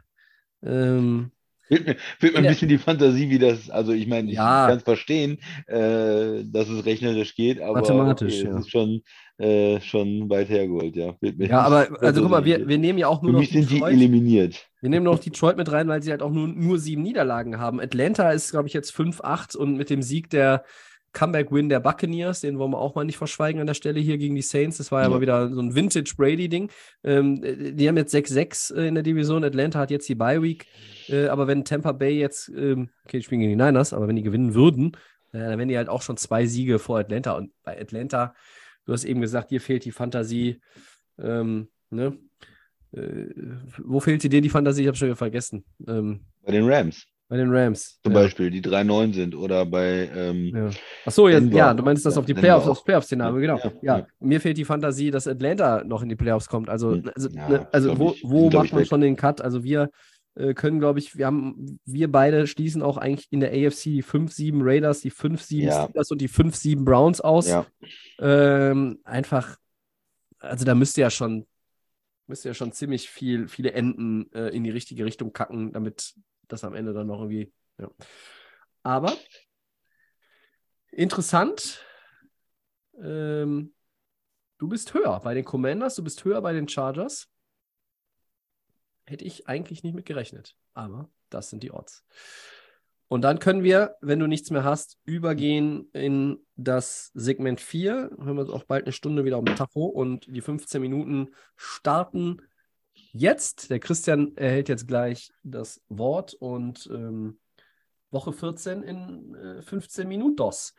ähm, Fehlt mir, fehlt mir ein bisschen die Fantasie, wie das, also ich meine, ich Ja. kann es verstehen, äh, dass es rechnerisch geht, aber Mathematisch, okay, ja. es ist schon, äh, schon weit hergeholt, ja. Ja, aber also guck mal, wir, wir nehmen ja auch nur Für noch mich sind die Detroit. eliminiert. Wir nehmen noch Detroit mit rein, weil sie halt auch nur, nur sieben Niederlagen haben. Atlanta ist, glaube ich, jetzt 5-8 und mit dem Sieg der Comeback-Win der Buccaneers, den wollen wir auch mal nicht verschweigen an der Stelle hier gegen die Saints. Das war ja, Ja. mal wieder so ein Vintage-Brady-Ding. Ähm, äh, die haben jetzt 6-6 äh, in der Division. Atlanta hat jetzt die Bye-Week. Äh, aber wenn Tampa Bay jetzt, ähm, okay, die spielen gegen die Niners, aber wenn die gewinnen würden, äh, dann wären die halt auch schon zwei Siege vor Atlanta. Und bei Atlanta, du hast eben gesagt, dir fehlt die Fantasie. Ähm, ne? Äh, wo fehlt dir die Fantasie? Ich habe schon wieder vergessen. Ähm, Bei den Rams. Bei den Rams. zum ja. Beispiel, die 3-9 sind oder bei ähm, Ja. Ach so, jetzt, ja, du meinst das auf die Playoffs, aufs Playoff-Szenario, genau. Ja, Ja, ja. mir fehlt die Fantasie, dass Atlanta noch in die Playoffs kommt. Also, Hm, also, ne, also wo, wo macht man schon den Cut? Also wir äh, können, glaube ich, wir haben, wir beide schließen auch eigentlich in der AFC die 5-7 Raiders, die 5-7 Ja. Steelers und die 5-7 Browns aus. ja, Ähm, einfach, also da müsste ja schon, müsste ja schon ziemlich viel, viele Enden äh, in die richtige Richtung kacken, damit das am Ende dann noch irgendwie. Ja. Aber interessant. Ähm, du bist höher bei den Commanders, du bist höher bei den Chargers. Hätte ich eigentlich nicht mit gerechnet. Aber das sind die Odds. Und dann können wir, wenn du nichts mehr hast, übergehen in das Segment 4. Hören wir uns auch bald eine Stunde wieder um den Tacho und die 15 Minuten starten jetzt. Der Christian erhält jetzt gleich das Wort und ähm, Woche 14 in äh, 15 Minutos.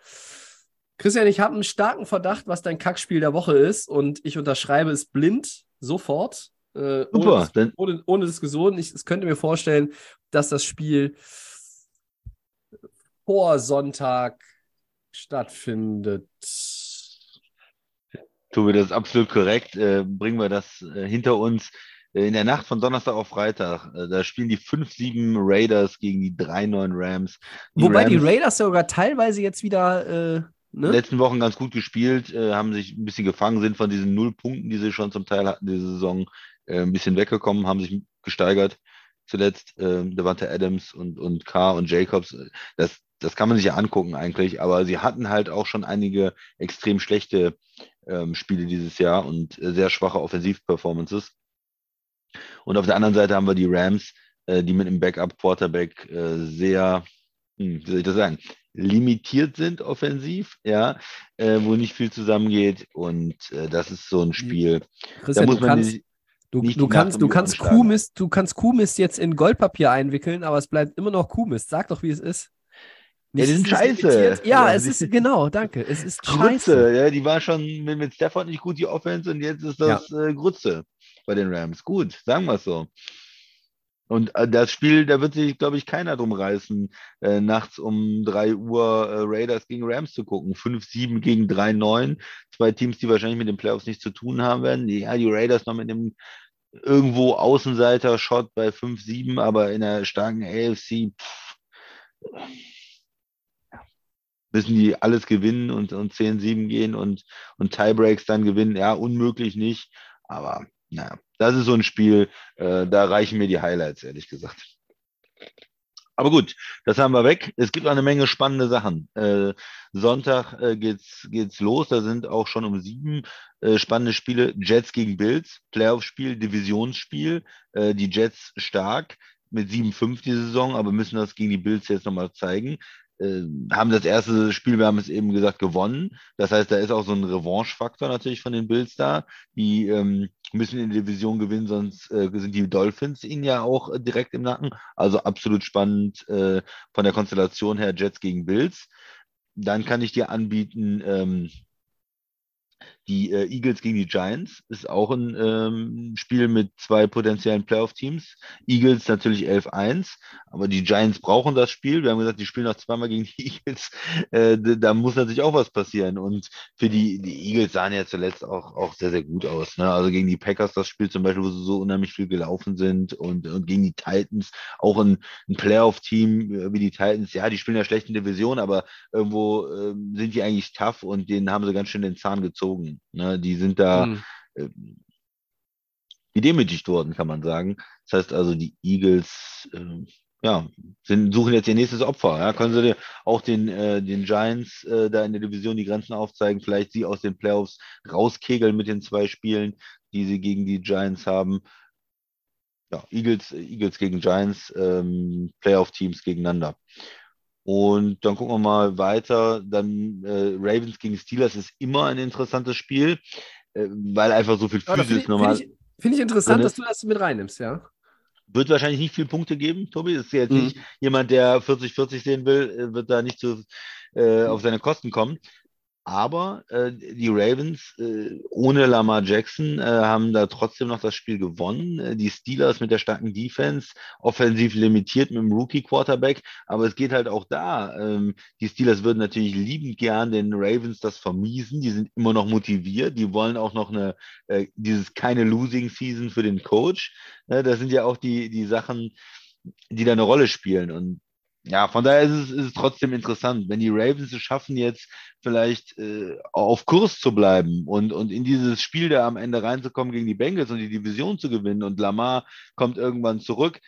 Christian, ich habe einen starken Verdacht, was dein Kackspiel der Woche ist und ich unterschreibe es blind sofort. Äh, ohne, Super, dann- ohne, ohne Diskussion. Ich, ich könnte mir vorstellen, dass das Spiel vor Sonntag stattfindet. Tobi, das ist absolut korrekt. Äh, bringen wir das äh, hinter uns. Äh, in der Nacht von Donnerstag auf Freitag, äh, da spielen die 5-7 Raiders gegen die 3-9 Rams. Die Wobei die Raiders sogar teilweise jetzt wieder. Äh, ne? letzten Wochen ganz gut gespielt, äh, haben sich ein bisschen gefangen, sind von diesen null Punkten, die sie schon zum Teil hatten, diese Saison, äh, ein bisschen weggekommen, haben sich gesteigert. Zuletzt äh, Devante Adams und, und Carr und Jacobs. äh, Das, das kann man sich ja angucken eigentlich, aber sie hatten halt auch schon einige extrem schlechte ähm, Spiele dieses Jahr und äh, sehr schwache Offensivperformances. Und auf der anderen Seite haben wir die Rams, äh, die mit einem Backup-Quarterback äh, sehr, hm, wie soll ich das sagen, limitiert sind offensiv, ja, äh, wo nicht viel zusammengeht. Und äh, das ist so ein Spiel. Da Christian, muss du man kannst, nicht, du, nicht du kannst, du kannst. Kuhmist, du kannst Kuhmist jetzt in Goldpapier einwickeln, aber es bleibt immer noch Kuhmist. Sag doch, wie es ist. Ja, die sind es ist scheiße. Ja, Ja, es ist, genau, danke. Es ist scheiße. Grütze, ja, die war schon mit, mit Stafford nicht gut, die Offense, und jetzt ist das äh, Grütze bei den Rams. Gut, sagen wir es so. Und äh, das Spiel, da wird sich, glaube ich, keiner drum reißen, äh, nachts um 3 Uhr äh, Raiders gegen Rams zu gucken. 5-7 gegen 3-9. Zwei Teams, die wahrscheinlich mit den Playoffs nichts zu tun haben werden. Ja, die Raiders noch mit dem irgendwo Außenseiter-Shot bei 5-7, aber in der starken AFC pff, müssen die alles gewinnen und, und 10-7 gehen und, und Tiebreaks dann gewinnen. Ja, unmöglich nicht. Aber naja, das ist so ein Spiel, äh, da reichen mir die Highlights, ehrlich gesagt. Aber gut, das haben wir weg. Es gibt auch eine Menge spannende Sachen. Äh, Sonntag äh, geht's, geht's los. Da sind auch schon um sieben äh, spannende Spiele. Jets gegen Bills, Playoff-Spiel, Divisionsspiel. Äh, die Jets stark mit 7-5 die Saison, aber müssen das gegen die Bills jetzt nochmal zeigen. Äh, haben das erste Spiel, wir haben es eben gesagt, gewonnen. Das heißt, da ist auch so ein Revanche-Faktor natürlich von den Bills da. Die ähm, müssen in der Division gewinnen, sonst äh, sind die Dolphins ihnen ja auch äh, direkt im Nacken. Also absolut spannend äh, von der Konstellation her Jets gegen Bills. Dann kann ich dir anbieten, ähm, die äh, Eagles gegen die Giants ist auch ein ähm, Spiel mit zwei potenziellen Playoff-Teams. Eagles natürlich 11-1, aber die Giants brauchen das Spiel. Wir haben gesagt, die spielen noch zweimal gegen die Eagles. Äh, da muss natürlich auch was passieren. Und für die, die Eagles sahen ja zuletzt auch, auch sehr, sehr gut aus. Ne? Also gegen die Packers das Spiel zum Beispiel, wo sie so unheimlich viel gelaufen sind und, und gegen die Titans auch ein, ein Playoff-Team äh, wie die Titans. Ja, die spielen ja schlecht in Division, aber irgendwo ähm, sind die eigentlich tough und denen haben sie ganz schön den Zahn gezogen. Ne? Die sind da Hm. ähm, gedemütigt worden, kann man sagen. Das heißt also, die Eagles ähm, ja, sind, suchen jetzt ihr nächstes Opfer. Ja? Können sie auch den, äh, den Giants äh, da in der Division die Grenzen aufzeigen, vielleicht sie aus den Playoffs rauskegeln mit den zwei Spielen, die sie gegen die Giants haben. Ja, Eagles, Eagles gegen Giants, ähm, Playoff-Teams gegeneinander. Und dann gucken wir mal weiter. Dann äh, Ravens gegen Steelers ist immer ein interessantes Spiel, äh, weil einfach so viel Ja, da finde Physis ich, normal. find ich, find ich interessant, dass ist. du das mit reinnimmst, ja. Wird wahrscheinlich nicht viel Punkte geben, Tobi. Ist jetzt Mhm. nicht jemand, der 40-40 sehen will, äh, wird da nicht zu, äh, auf seine Kosten kommen. Aber äh, die Ravens äh, ohne Lamar Jackson äh, haben da trotzdem noch das Spiel gewonnen. Äh, die Steelers mit der starken Defense, offensiv limitiert mit dem Rookie-Quarterback. Aber es geht halt auch da. Ähm, die Steelers würden natürlich liebend gern den Ravens das vermiesen. Die sind immer noch motiviert. Die wollen auch noch eine, äh, dieses keine Losing Season für den Coach. Ne, das sind ja auch die, die Sachen, die da eine Rolle spielen. Und ja, von daher ist es, ist es trotzdem interessant, wenn die Ravens es schaffen, jetzt vielleicht äh, auf Kurs zu bleiben und, und in dieses Spiel da am Ende reinzukommen gegen die Bengals und die Division zu gewinnen und Lamar kommt irgendwann zurück.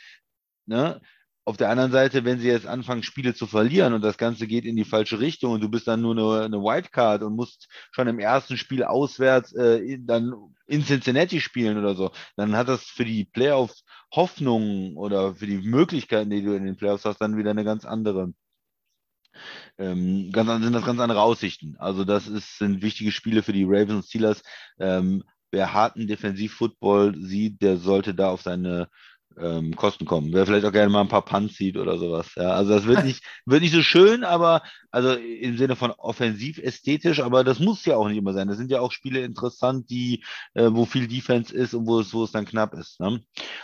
Ne? Auf der anderen Seite, wenn sie jetzt anfangen, Spiele zu verlieren und das Ganze geht in die falsche Richtung und du bist dann nur eine, eine Wildcard und musst schon im ersten Spiel auswärts äh, dann in Cincinnati spielen oder so, dann hat das für die Playoffs Hoffnungen oder für die Möglichkeiten, die du in den Playoffs hast, dann wieder eine ganz andere. Ähm, ganz, sind das ganz andere Aussichten. Also das ist, sind wichtige Spiele für die Ravens und Steelers. Ähm, wer harten Defensiv-Football sieht, der sollte da auf seine ähm, Kosten kommen. Wer vielleicht auch gerne mal ein paar Punts sieht oder sowas. Ja, also das wird nicht, wird nicht so schön, aber also im Sinne von offensiv ästhetisch, aber das muss ja auch nicht immer sein. Das sind ja auch Spiele interessant, die, äh, wo viel Defense ist und wo es, wo es dann knapp ist. Ne?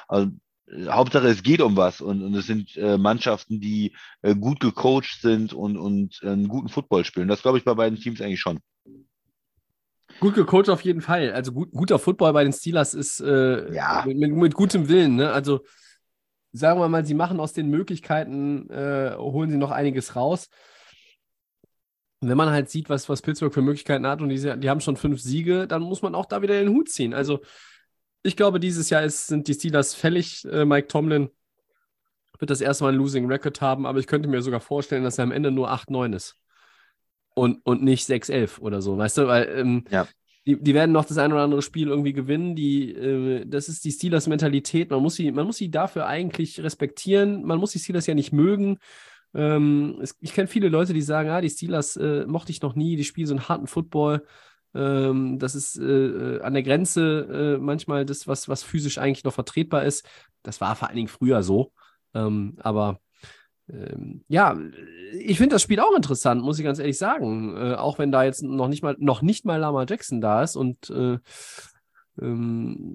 Also äh, Hauptsache es geht um was und, und es sind äh, Mannschaften, die äh, gut gecoacht sind und, und äh, einen guten Football spielen. Das glaube ich bei beiden Teams eigentlich schon. Gut gecoacht auf jeden Fall. Also gut, guter Football bei den Steelers ist äh, ja. mit, mit, gutem Willen. Ne? Also sagen wir mal, sie machen aus den Möglichkeiten, äh, holen sie noch einiges raus. wenn man halt sieht, was, was Pittsburgh für Möglichkeiten hat und die, die haben schon fünf Siege, dann muss man auch da wieder den Hut ziehen. Also ich glaube, dieses Jahr ist, sind die Steelers fällig. Äh, Mike Tomlin wird das erste Mal einen Losing Record haben, aber ich könnte mir sogar vorstellen, dass er am Ende nur 8-9 ist und, und nicht 6-11 oder so, weißt du? Weil ähm, ja. die, die werden noch das ein oder andere Spiel irgendwie gewinnen. Die, äh, das ist die Steelers-Mentalität. Man, muss sie, man muss sie dafür eigentlich respektieren. Man muss die Steelers ja nicht mögen. Ähm, es, ich kenne viele Leute, die sagen, ah, die Steelers äh, mochte ich noch nie, die spielen so einen harten Football. Ähm, das ist äh, äh an der Grenze äh, manchmal das, was, was physisch eigentlich noch vertretbar ist. Das war vor allen Dingen früher so. Ähm, aber ähm, ja, ich finde das Spiel auch interessant, muss ich ganz ehrlich sagen. Äh, auch wenn da jetzt noch nicht mal, noch nicht mal Lama Jackson da ist und äh, ähm,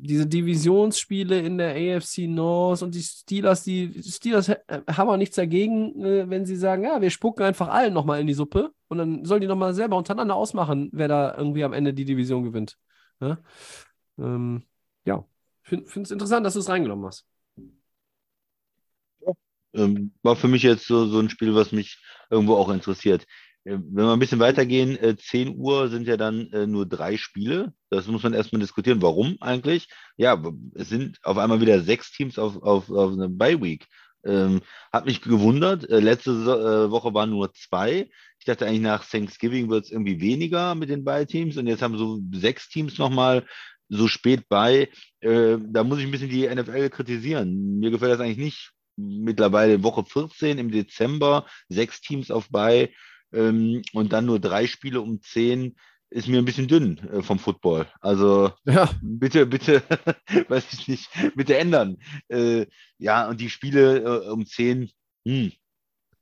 diese Divisionsspiele in der AFC North und die Steelers, die Steelers haben auch nichts dagegen, äh, wenn sie sagen, ja, wir spucken einfach allen nochmal in die Suppe und dann sollen die nochmal selber untereinander ausmachen, wer da irgendwie am Ende die Division gewinnt. Ja, ähm, ja. finde es interessant, dass du es reingenommen hast. Ähm, war für mich jetzt so, so ein Spiel, was mich irgendwo auch interessiert. Äh, wenn wir ein bisschen weitergehen, äh, 10 Uhr sind ja dann äh, nur drei Spiele. Das muss man erstmal diskutieren. Warum eigentlich? Ja, es sind auf einmal wieder sechs Teams auf, auf, auf eine Bye-Week. Ähm, hat mich gewundert. Äh, letzte äh, Woche waren nur zwei. Ich dachte eigentlich nach Thanksgiving wird es irgendwie weniger mit den Bye-Teams und jetzt haben so sechs Teams nochmal so spät bei. Äh, da muss ich ein bisschen die NFL kritisieren. Mir gefällt das eigentlich nicht mittlerweile Woche 14 im Dezember, sechs Teams auf bei ähm, und dann nur drei Spiele um zehn ist mir ein bisschen dünn äh, vom Football. Also ja. bitte, bitte, weiß ich nicht, bitte ändern. Äh, ja, und die Spiele äh, um zehn, hm,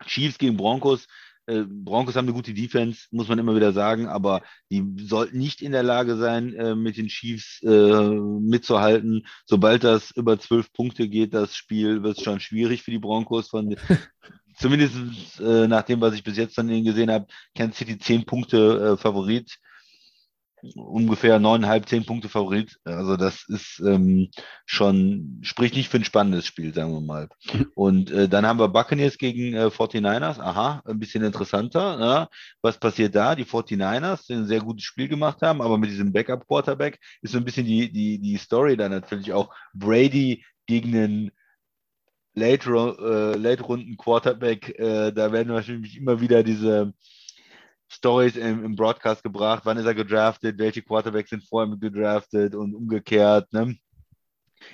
Chiefs gegen Broncos, äh, Broncos haben eine gute Defense, muss man immer wieder sagen, aber die sollten nicht in der Lage sein, äh, mit den Chiefs äh, mitzuhalten. Sobald das über zwölf Punkte geht, das Spiel, wird es schon schwierig für die Broncos. Von, zumindest nach dem, was ich bis jetzt von ihnen gesehen habe, Kansas City zehn Punkte Favorit ungefähr neuneinhalb, zehn Punkte Favorit. Also das ist ähm, schon, spricht nicht für ein spannendes Spiel, sagen wir mal. Und äh, dann haben wir Buccaneers gegen äh, 49ers. Aha, ein bisschen interessanter. Ja. Was passiert da? Die 49ers, die ein sehr gutes Spiel gemacht haben, aber mit diesem Backup-Quarterback ist so ein bisschen die, die, die Story da natürlich auch. Brady gegen einen Late-Runden-Quarterback, äh, da werden wahrscheinlich immer wieder diese Stories im, im, Broadcast gebracht, wann ist er gedraftet, welche Quarterbacks sind vor ihm gedraftet und umgekehrt. Ne?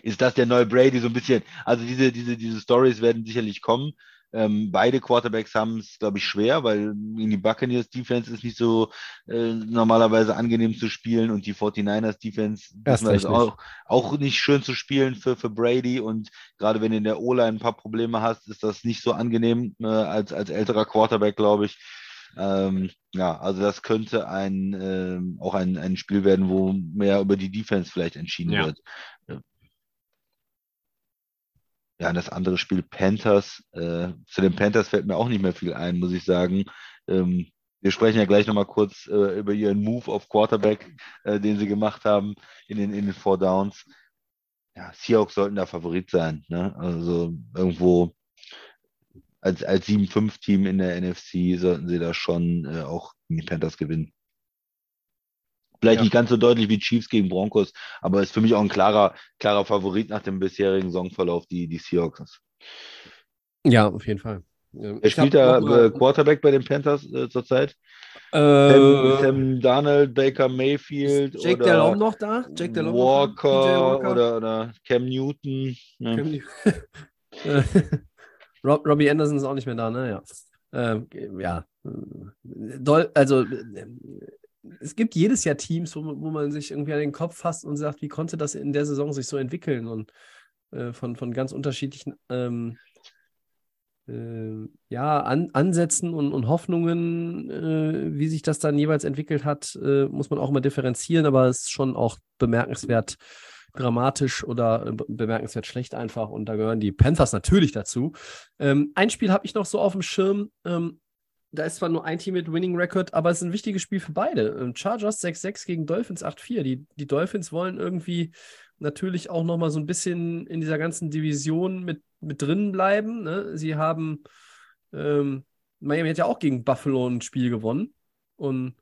Ist das der neue Brady so ein bisschen? Also diese, diese, diese Stories werden sicherlich kommen. Ähm, beide Quarterbacks haben es, glaube ich, schwer, weil in die Buccaneers Defense ist nicht so äh, normalerweise angenehm zu spielen und die 49ers Defense ist auch, auch nicht schön zu spielen für, für Brady und gerade wenn du in der O-Line ein paar Probleme hast, ist das nicht so angenehm äh, als, als älterer Quarterback, glaube ich. Ähm, ja, also das könnte ein, ähm, auch ein, ein Spiel werden, wo mehr über die Defense vielleicht entschieden Ja. wird. Ja, das andere Spiel Panthers. Äh, zu den Panthers fällt mir auch nicht mehr viel ein, muss ich sagen. Ähm, wir sprechen ja gleich nochmal kurz äh, über ihren Move auf Quarterback, äh, den sie gemacht haben in den, in den Four Downs. Ja, Seahawks sollten da Favorit sein. Ne? Also irgendwo als, als 7-5-Team in der NFC sollten sie da schon äh, auch gegen die Panthers gewinnen. Vielleicht Ja. nicht ganz so deutlich wie Chiefs gegen Broncos, aber ist für mich auch ein klarer, klarer Favorit nach dem bisherigen Saisonverlauf, die, die Seahawks. Ja, auf jeden Fall. Ich hab spielt da mal- äh, Quarterback bei den Panthers äh, zurzeit? Sam, Äh, Sam Darnold, Baker Mayfield Jake oder Delhomme noch da? Jake Delhomme? Walker, Walker? Oder, oder Cam Newton. Ne? Können die- Äh, Rob, Robbie Anderson ist auch nicht mehr da, ne? Ja. Ähm, ja. Doll, also äh, es gibt jedes Jahr Teams, wo, man- wo man sich irgendwie an den Kopf fasst und sagt, wie konnte das in der Saison sich so entwickeln und äh, von, von ganz unterschiedlichen ähm, äh, ja, An Ansätzen und, und Hoffnungen, äh, wie sich das dann jeweils entwickelt hat, äh, muss man auch immer differenzieren, aber es ist schon auch bemerkenswert dramatisch oder äh, be- bemerkenswert schlecht einfach und da gehören die Panthers natürlich dazu. Ähm, ein Spiel habe ich noch so auf dem Schirm. Ähm, da ist zwar nur ein Team mit Winning Record, aber es ist ein wichtiges Spiel für beide. Ähm, Chargers 6-6 gegen Dolphins 8-4. Die, die Dolphins wollen irgendwie natürlich auch noch mal so ein bisschen in dieser ganzen Division mit, mit drin bleiben. Ne? Sie haben ähm, Miami hat ja auch gegen Buffalo ein Spiel gewonnen und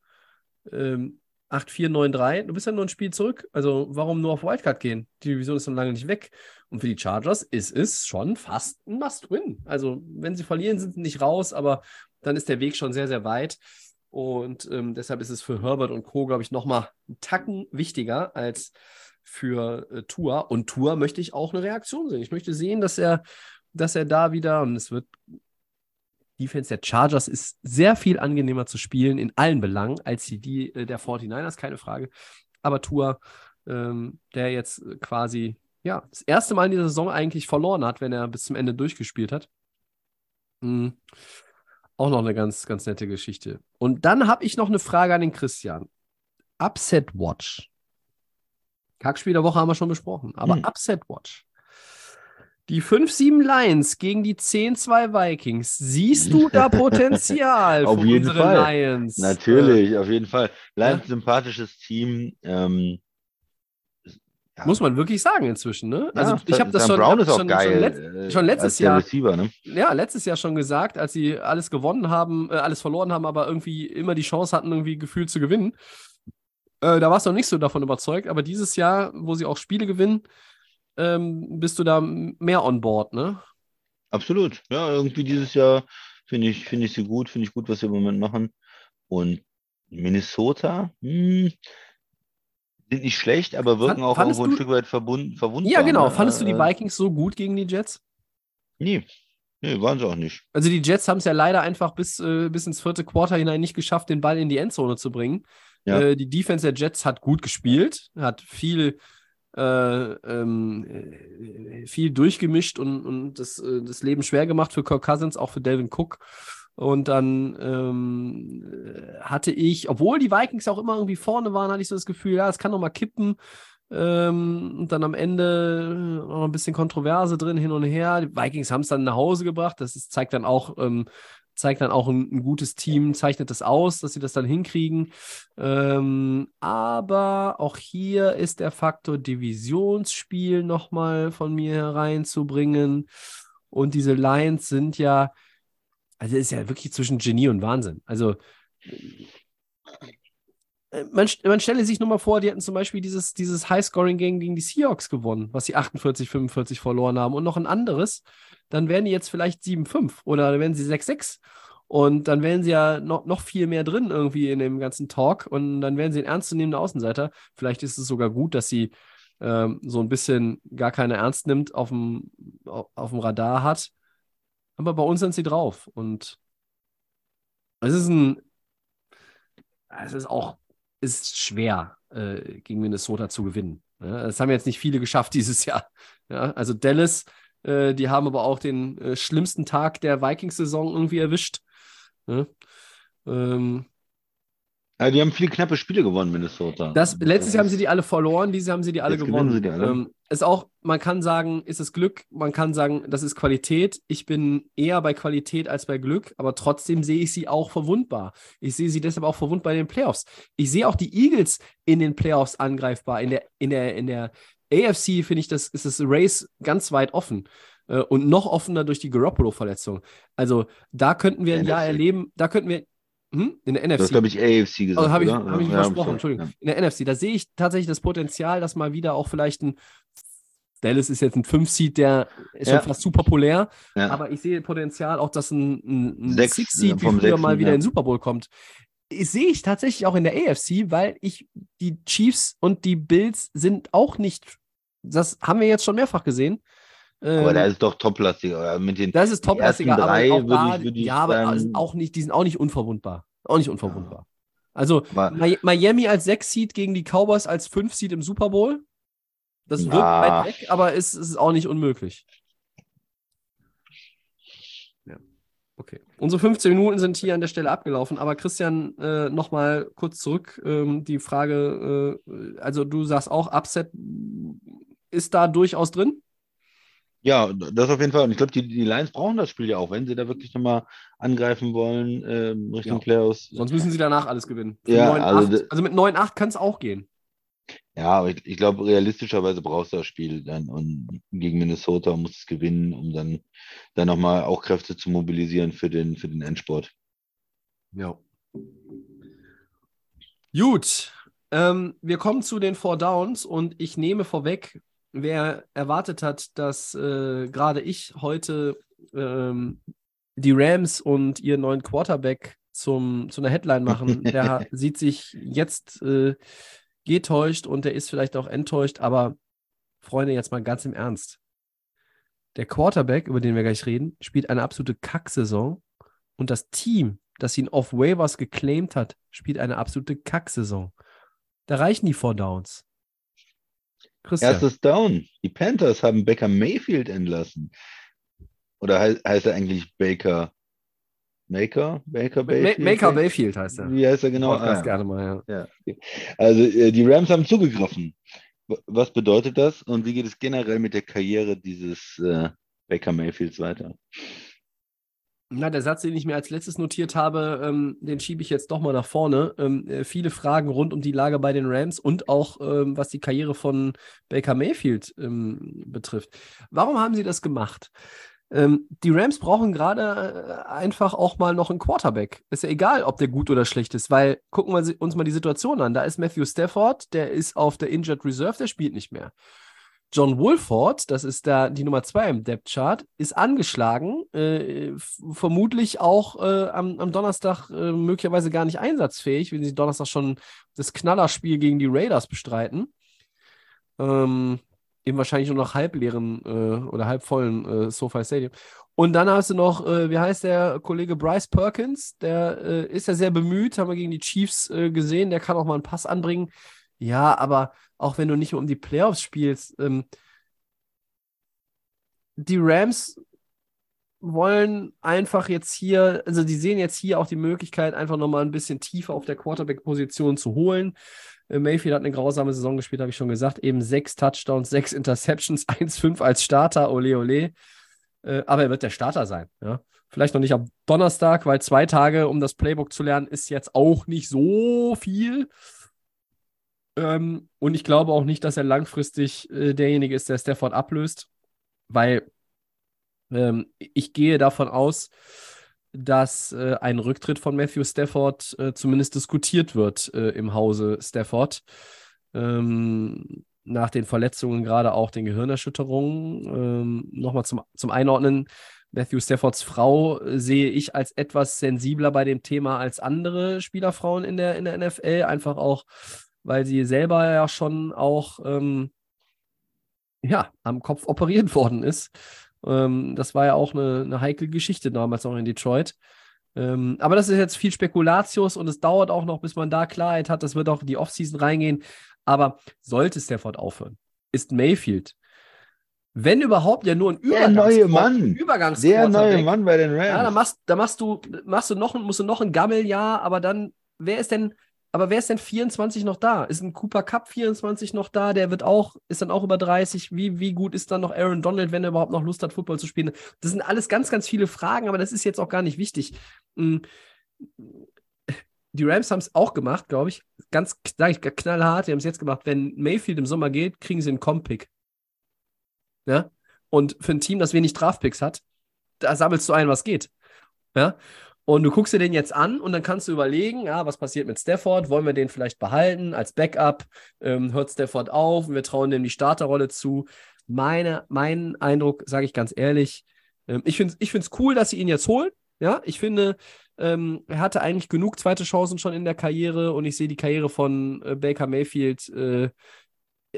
ähm, 8-4, 9-3. Du bist ja nur ein Spiel zurück. Also warum nur auf Wildcard gehen? Die Division ist noch lange nicht weg. Und für die Chargers ist es schon fast ein Must-Win. Also wenn sie verlieren, sind sie nicht raus, aber dann ist der Weg schon sehr, sehr weit. Und ähm, deshalb ist es für Herbert und Co., glaube ich, nochmal einen Tacken wichtiger als für äh, Tua. Und Tua möchte ich auch eine Reaktion sehen. Ich möchte sehen, dass er, dass er da wieder, und es wird Defense der Chargers ist sehr viel angenehmer zu spielen in allen Belangen als die, die äh, der 49ers, keine Frage. Aber Tua, ähm, der jetzt äh, quasi ja, das erste Mal in dieser Saison eigentlich verloren hat, wenn er bis zum Ende durchgespielt hat. Mhm. Auch noch eine ganz, ganz nette Geschichte. Und dann habe ich noch eine Frage an den Christian. Upset Watch. Kackspiel der Woche haben wir schon besprochen, aber Hm. Upset Watch. Die 5-7 Lions gegen die 10-2 Vikings. Siehst du da Potenzial Auf für jeden unsere Fall. Lions? Natürlich, auf jeden Fall. Lions, Ja. sympathisches Team. Ähm, ja. Muss man wirklich sagen inzwischen, ne? Also Ja, ich habe das schon, Brown hab schon, geil. schon, letzt, äh, schon letztes Jahr Receiver, ne? ja, letztes Jahr schon gesagt, als sie alles gewonnen haben, äh, alles verloren haben, aber irgendwie immer die Chance hatten, irgendwie gefühlt zu gewinnen. Äh, da warst du noch nicht so davon überzeugt, aber dieses Jahr, wo sie auch Spiele gewinnen, ähm, bist du da mehr on board, ne? Absolut. Ja, irgendwie dieses Jahr finde ich, finde ich sie gut, finde ich gut, was sie im Moment machen. Und Minnesota, hm, sind nicht schlecht, aber wirken Fand- auch irgendwo ein Stück weit verbunden, verwundbar. Ja, genau. ne? Fandest du die Äh, Vikings so gut gegen die Jets? Nee. Nee, waren sie auch nicht. Also die Jets haben es ja leider einfach bis, äh, bis ins vierte Quarter hinein nicht geschafft, den Ball in die Endzone zu bringen. Ja. Äh, die Defense der Jets hat gut gespielt, hat viel, äh, ähm, äh, viel durchgemischt und, und das, äh, das Leben schwer gemacht für Kirk Cousins, auch für Delvin Cook. Und dann ähm, äh, hatte ich, obwohl die Vikings auch immer irgendwie vorne waren, hatte ich so das Gefühl, ja, es kann noch mal kippen. Ähm, und dann am Ende äh, noch ein bisschen Kontroverse drin, hin und her. Die Vikings haben es dann nach Hause gebracht. Das ist, zeigt dann auch, ähm, zeigt dann auch ein, ein gutes Team, zeichnet das aus, dass sie das dann hinkriegen. Ähm, aber auch hier ist der Faktor Divisionsspiel nochmal von mir hereinzubringen. Und diese Lions sind ja, also es ist ja wirklich zwischen Genie und Wahnsinn. Also äh, man, man stelle sich nur mal vor, die hätten zum Beispiel dieses, dieses High-Scoring-Game gegen die Seahawks gewonnen, was sie 48, 45 verloren haben und noch ein anderes, dann wären die jetzt vielleicht 7-5 oder dann wären sie 6-6. Und dann wären sie ja noch, noch viel mehr drin irgendwie in dem ganzen Talk und dann wären sie ein ernstzunehmender Außenseiter. Vielleicht ist es sogar gut, dass sie ähm, so ein bisschen gar keine ernst nimmt, auf dem, Radar hat. Aber bei uns sind sie drauf. Und es ist ein, es ist auch, ist schwer, äh, gegen Minnesota zu gewinnen. Ja, das haben jetzt nicht viele geschafft dieses Jahr. Ja, also Dallas, äh, die haben aber auch den äh, schlimmsten Tag der Vikings-Saison irgendwie erwischt. Ja. Ähm, Ja, die haben viele knappe Spiele gewonnen, Minnesota. das, letztes Jahr haben sie die alle verloren, dieses Jahr haben sie die alle Jetzt gewonnen. die alle. Ähm, ist auch, man kann sagen, ist es Glück, man kann sagen, das ist Qualität. Ich bin eher bei Qualität als bei Glück, aber trotzdem sehe ich sie auch verwundbar. Ich sehe sie deshalb auch verwundbar in den Playoffs. Ich sehe auch die Eagles in den Playoffs angreifbar. In der, in der, in der AFC finde ich, das ist das Race ganz weit offen. Äh, Und noch offener durch die Garoppolo-Verletzung. Also da könnten wir ein Jahr erleben, da könnten wir hm? in der NFC. Du hast, glaube ich, AFC gesagt. Also habe ich, hab ich Ja, versprochen, Entschuldigung. In der NFC, da sehe ich tatsächlich das Potenzial, dass mal wieder auch vielleicht ein Dallas ist jetzt ein 5-Seed, der ist Ja. schon fast zu populär, Ja. aber ich sehe Potenzial auch, dass ein, ein, ein Sechs, Six-Seed wie vom früher Sechsten, mal wieder ja. in den Super Bowl kommt. Ich sehe ich tatsächlich auch in der AFC, weil ich die Chiefs und die Bills sind auch nicht, das haben wir jetzt schon mehrfach gesehen. Aber Ähm, da ist doch toplastig. Oder mit den, das ist toplastiger, aber drei auch würde da, ich- ich ja, aber sagen- sind auch nicht, die sind auch nicht unverwundbar. Auch nicht unverwundbar. Also Aber- Mi- Miami als 6-Seed gegen die Cowboys als 5-Seed im Super Bowl. Das wirkt Ja. weit weg, aber es ist auch nicht unmöglich. Ja. Okay. Unsere 15 Minuten sind hier an der Stelle abgelaufen, aber Christian, äh, nochmal kurz zurück. Ähm, die Frage, äh, also du sagst auch, Upset ist da durchaus drin? Ja, das auf jeden Fall. Und ich glaube, die, die Lions brauchen das Spiel ja auch, wenn sie da wirklich nochmal angreifen wollen, ähm, Richtung Ja. Playoffs. Sonst müssen sie danach alles gewinnen. Für Ja, 9-8. also also, mit 9-8 kann es auch gehen. Ja, aber ich, ich glaube, realistischerweise brauchst du das Spiel dann und gegen Minnesota musst du es gewinnen, um dann, dann nochmal auch Kräfte zu mobilisieren für den, für den Endsport. Ja. Gut. Ähm, wir kommen zu den Four Downs und ich nehme vorweg, wer erwartet hat, dass äh, gerade ich heute ähm, die Rams und ihren neuen Quarterback zum, zu einer Headline machen, der sieht sich jetzt äh, getäuscht und der ist vielleicht auch enttäuscht, aber Freunde, jetzt mal ganz im Ernst. Der Quarterback, über den wir gleich reden, spielt eine absolute Kacksaison und das Team, das ihn auf Waivers geclaimed hat, spielt eine absolute Kacksaison. Da reichen die Four Downs. Christian. Erstes Down. Die Panthers haben Baker Mayfield entlassen. Oder hei heißt er eigentlich Baker? Maker? Baker Ma- Mayfield? Maker Bayfield heißt er. Wie heißt er genau? Ah, gerne mal, ja. Ja. Also äh, die Rams haben zugegriffen. Was bedeutet das und wie geht es generell mit der Karriere dieses äh, Baker Mayfields weiter? Na, der Satz, den ich mir als letztes notiert habe, ähm, den schiebe ich jetzt doch mal nach vorne. Ähm, äh, viele Fragen rund um die Lage bei den Rams und auch ähm, was die Karriere von Baker Mayfield ähm, betrifft. Warum haben sie das gemacht? Ähm, die Rams brauchen gerade äh, einfach auch mal noch einen Quarterback. Ist ja egal, ob der gut oder schlecht ist, weil gucken wir uns mal die Situation an. Da ist Matthew Stafford, der ist auf der Injured Reserve, der spielt nicht mehr. John Wolford, das ist da die Nummer zwei im Depth Chart, ist angeschlagen, äh, vermutlich auch äh, am, am Donnerstag äh, möglicherweise gar nicht einsatzfähig, wenn sie Donnerstag schon das Knallerspiel gegen die Raiders bestreiten. Ähm, eben wahrscheinlich nur noch halbleeren äh, oder halbvollen äh, SoFi Stadium. Und dann hast du noch, äh, wie heißt der Kollege Bryce Perkins, der ist ja sehr bemüht, haben wir gegen die Chiefs gesehen, der kann auch mal einen Pass anbringen. Ja, aber auch wenn du nicht um die Playoffs spielst, ähm, die Rams wollen einfach jetzt hier, also die sehen jetzt hier auch die Möglichkeit, einfach nochmal ein bisschen tiefer auf der Quarterback-Position zu holen. Äh, Mayfield hat eine grausame Saison gespielt, habe ich schon gesagt. Eben sechs Touchdowns, sechs Interceptions, 1-5 als Starter, ole ole. Äh, aber er wird der Starter sein. Ja? Vielleicht noch nicht am Donnerstag, weil zwei Tage, um das Playbook zu lernen, ist jetzt auch nicht so viel. Ähm, und ich glaube auch nicht, dass er langfristig äh, derjenige ist, der Stafford ablöst, weil ähm, ich gehe davon aus, dass äh, ein Rücktritt von Matthew Stafford äh, zumindest diskutiert wird äh, im Hause Stafford. Ähm, nach den Verletzungen, gerade auch den Gehirnerschütterungen. Ähm, Nochmal zum, zum Einordnen. Matthew Staffords Frau äh, sehe ich als etwas sensibler bei dem Thema als andere Spielerfrauen in der, in der NFL. Einfach auch, weil sie selber ja schon auch ähm, ja, am Kopf operiert worden ist. Ähm, das war ja auch eine, eine heikle Geschichte damals noch in Detroit. Ähm, aber das ist jetzt viel Spekulatius und es dauert auch noch, bis man da Klarheit hat. Das wird auch in die Offseason reingehen. Aber sollte Stafford aufhören, ist Mayfield Wenn überhaupt, ja nur ein Der neue Mann. Übergangs Der neue Mann bei den Rams. Ja, da machst, da machst du, machst du noch, musst du noch ein Gammeljahr, aber dann, wer ist denn, aber wer ist denn 24 noch da? Ist ein Cooper Cup 24 noch da? Der wird auch, ist dann auch über 30. Wie, wie gut ist dann noch Aaron Donald, wenn er überhaupt noch Lust hat, Football zu spielen? Das sind alles ganz, ganz viele Fragen, aber das ist jetzt auch gar nicht wichtig. Mm. Die Rams haben es auch gemacht, glaube ich. Ganz, sage ich, knallhart. Die haben es jetzt gemacht. Wenn Mayfield im Sommer geht, kriegen sie einen Comp-Pick. Ja? Und für ein Team, das wenig Draftpicks hat, da sammelst du ein, was geht. Ja? Und du guckst dir den jetzt an und dann kannst du überlegen, ja, was passiert mit Stafford? Wollen wir den vielleicht behalten als Backup? Ähm, hört Stafford auf? Wir trauen dem die Starterrolle zu. Meine, mein Eindruck, sage ich ganz ehrlich, ähm, ich finde es ich cool, dass sie ihn jetzt holen. Ja, ich finde, ähm, er hatte eigentlich genug zweite Chancen schon in der Karriere und ich sehe die Karriere von äh, Baker Mayfield, äh,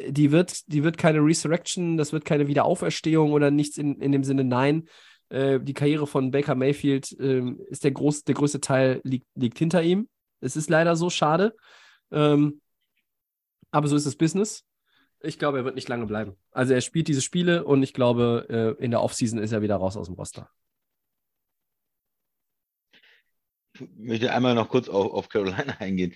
die, wird, die wird keine Resurrection, das wird keine Wiederauferstehung oder nichts in, in dem Sinne, nein. Äh, die Karriere von Baker Mayfield ähm, ist der, groß, der größte Teil liegt, liegt hinter ihm. Es ist leider so schade. Ähm, aber so ist das Business. Ich glaube, er wird nicht lange bleiben. Also er spielt diese Spiele und ich glaube, äh, in der Offseason ist er wieder raus aus dem Roster. Ich möchte einmal noch kurz auf, auf Carolina eingehen.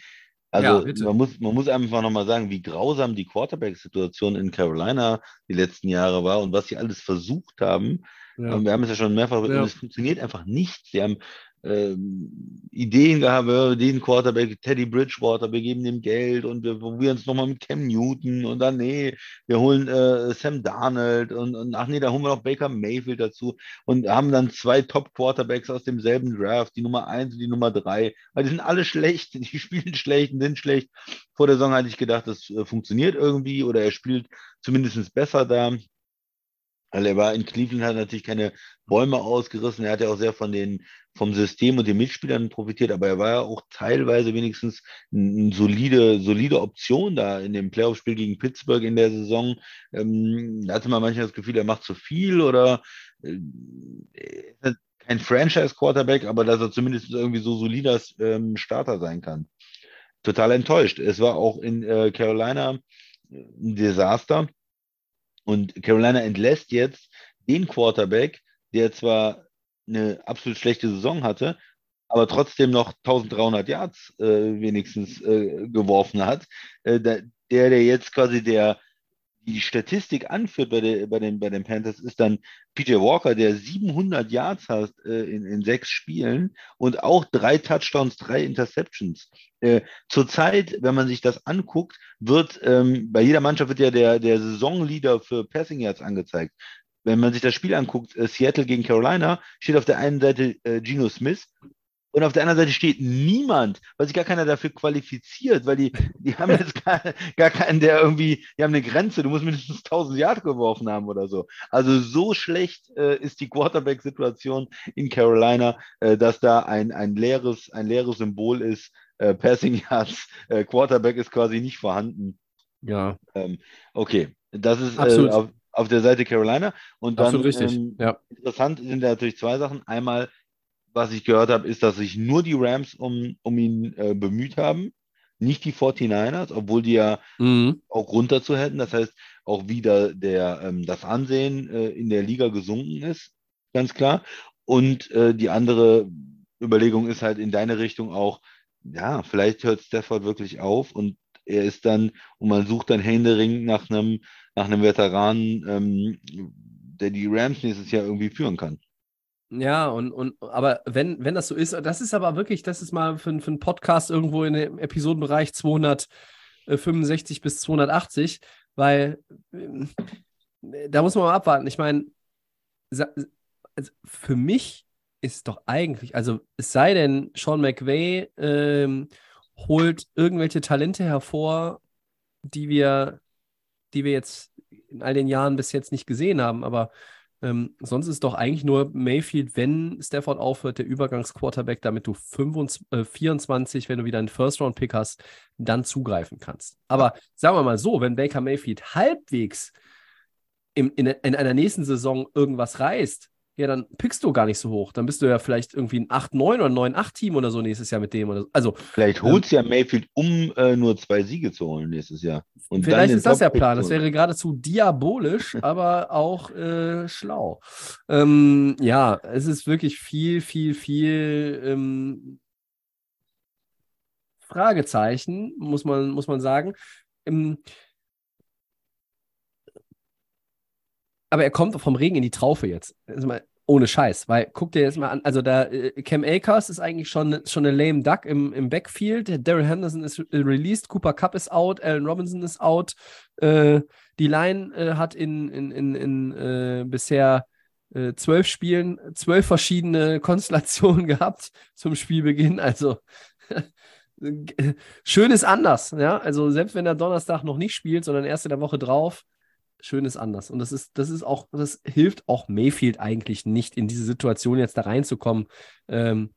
Also Ja, man muss, man muss einfach nochmal sagen, wie grausam die Quarterback-Situation in Carolina die letzten Jahre war und was sie alles versucht haben. Ja. Wir haben es ja schon mehrfach, Ja. es funktioniert einfach nicht. Sie haben ähm, Ideen gehabt, den Quarterback, Teddy Bridgewater, wir geben dem Geld und wir probieren es nochmal mit Cam Newton und dann, nee, wir holen äh, Sam Darnold und, und ach nee, da holen wir noch Baker Mayfield dazu und haben dann zwei Top-Quarterbacks aus demselben Draft, die Nummer eins und die Nummer drei. Weil die sind alle schlecht, die spielen schlecht und sind schlecht. Vor der Saison hatte ich gedacht, das äh, funktioniert irgendwie oder er spielt zumindest besser da. Weil er war in Cleveland, hat natürlich keine Bäume ausgerissen. Er hat ja auch sehr von den, vom System und den Mitspielern profitiert, aber er war ja auch teilweise wenigstens eine solide, solide Option da in dem Playoff-Spiel gegen Pittsburgh in der Saison. Ähm, da hatte man manchmal das Gefühl, er macht zu viel oder äh, kein Franchise-Quarterback, aber dass er zumindest irgendwie so solider ähm, Starter sein kann. Total enttäuscht. Es war auch in äh, Carolina ein Desaster. Und Carolina entlässt jetzt den Quarterback, der zwar eine absolut schlechte Saison hatte, aber trotzdem noch 1300 Yards äh, wenigstens äh, geworfen hat. Äh, der, der jetzt quasi der die Statistik anführt bei, der, bei, den, bei den Panthers, ist dann PJ Walker, der 700 Yards hat äh, in, in sechs Spielen und auch drei Touchdowns, drei Interceptions. Äh, zurzeit, wenn man sich das anguckt, wird ähm, bei jeder Mannschaft wird ja der, der Saisonleader für Passing Yards angezeigt. Wenn man sich das Spiel anguckt, äh, Seattle gegen Carolina, steht auf der einen Seite äh, Geno Smith und auf der anderen Seite steht niemand, weil sich gar keiner dafür qualifiziert, weil die, die haben jetzt gar, gar keinen, der irgendwie, die haben eine Grenze, du musst mindestens 1000 Yard geworfen haben oder so. Also so schlecht äh, ist die Quarterback-Situation in Carolina, äh, dass da ein, ein, leeres, ein leeres Symbol ist, äh, Passing Yards, äh, Quarterback ist quasi nicht vorhanden. Ja, Ähm, okay, das ist äh, auf, auf der Seite Carolina. Und dann absolut richtig. ähm, ja. interessant sind da natürlich zwei Sachen. Einmal, was ich gehört habe, ist, dass sich nur die Rams um, um ihn äh, bemüht haben, nicht die 49ers, obwohl die ja Mhm. auch hätten. Das heißt, auch wieder der, ähm, das Ansehen äh, in der Liga gesunken ist, ganz klar. Und äh, die andere Überlegung ist halt in deine Richtung auch, ja, vielleicht hört Stafford wirklich auf und er ist dann, und man sucht dann händeringend nach einem, nach einem Veteranen, ähm, der die Rams nächstes Jahr irgendwie führen kann. Ja, und, und aber wenn, wenn das so ist, das ist aber wirklich, das ist mal für, für einen Podcast irgendwo in dem Episodenbereich 265 bis 280, weil ähm, da muss man mal abwarten. Ich meine, also für mich ist doch eigentlich, also es sei denn, Sean McVay ähm, holt irgendwelche Talente hervor, die wir, die wir jetzt in all den Jahren bis jetzt nicht gesehen haben, aber ähm, sonst ist doch eigentlich nur Mayfield, wenn Stafford aufhört, der Übergangsquarterback, damit du 25, äh, 24, wenn du wieder einen First-Round-Pick hast, dann zugreifen kannst. Aber sagen wir mal so, wenn Baker Mayfield halbwegs im, in, in einer nächsten Saison irgendwas reißt, ja, dann pickst du gar nicht so hoch. Dann bist du ja vielleicht irgendwie ein 8-9 oder 9-8-Team oder so nächstes Jahr mit dem. Oder so. Also, Vielleicht holst du ja Mayfield, um äh, nur zwei Siege zu holen nächstes Jahr. Und Vielleicht ist das der Plan. Das wäre geradezu diabolisch, aber auch äh, schlau. Ähm, ja, es ist wirklich viel, viel, viel ähm, Fragezeichen, muss man, muss man sagen. Ähm, aber er kommt vom Regen in die Traufe jetzt. Also mal, ohne Scheiß, weil guck dir jetzt mal an, also da äh, Cam Akers ist eigentlich schon, schon eine lame Duck im, im Backfield. Daryl Henderson ist released, Cooper Cup ist out, Allen Robinson ist out. Äh, die Line äh, hat in, in, in, in äh, bisher äh, zwölf Spielen zwölf verschiedene Konstellationen gehabt zum Spielbeginn. Also schön ist anders, ja. Also selbst wenn er Donnerstag noch nicht spielt, sondern erst in der Woche drauf, schön ist anders. Und das ist, das ist auch, das hilft auch Mayfield eigentlich nicht, in diese Situation jetzt da reinzukommen. Ähm,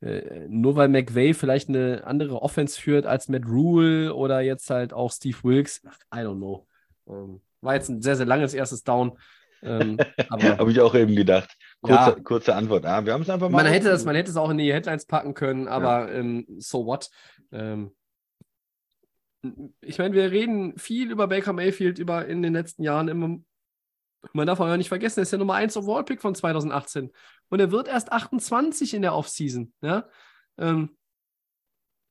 äh, nur weil McVay vielleicht eine andere Offense führt als Matt Rule oder jetzt halt auch Steve Wilkes, I don't know. Ähm, war jetzt ein sehr, sehr langes erstes Down. Ähm, Habe ich auch eben gedacht. Kurze, Ja. kurze Antwort. Ah, wir haben es einfach mal. man hätte das, man hätte es auch in die Headlines packen können, aber ähm, so what? Ähm, ich meine, wir reden viel über Baker Mayfield über in den letzten Jahren immer. Man darf aber ja nicht vergessen, er ist der Nummer 1 Overall-Pick von 2018. Und er wird erst 28 in der Offseason. Ja? Ähm,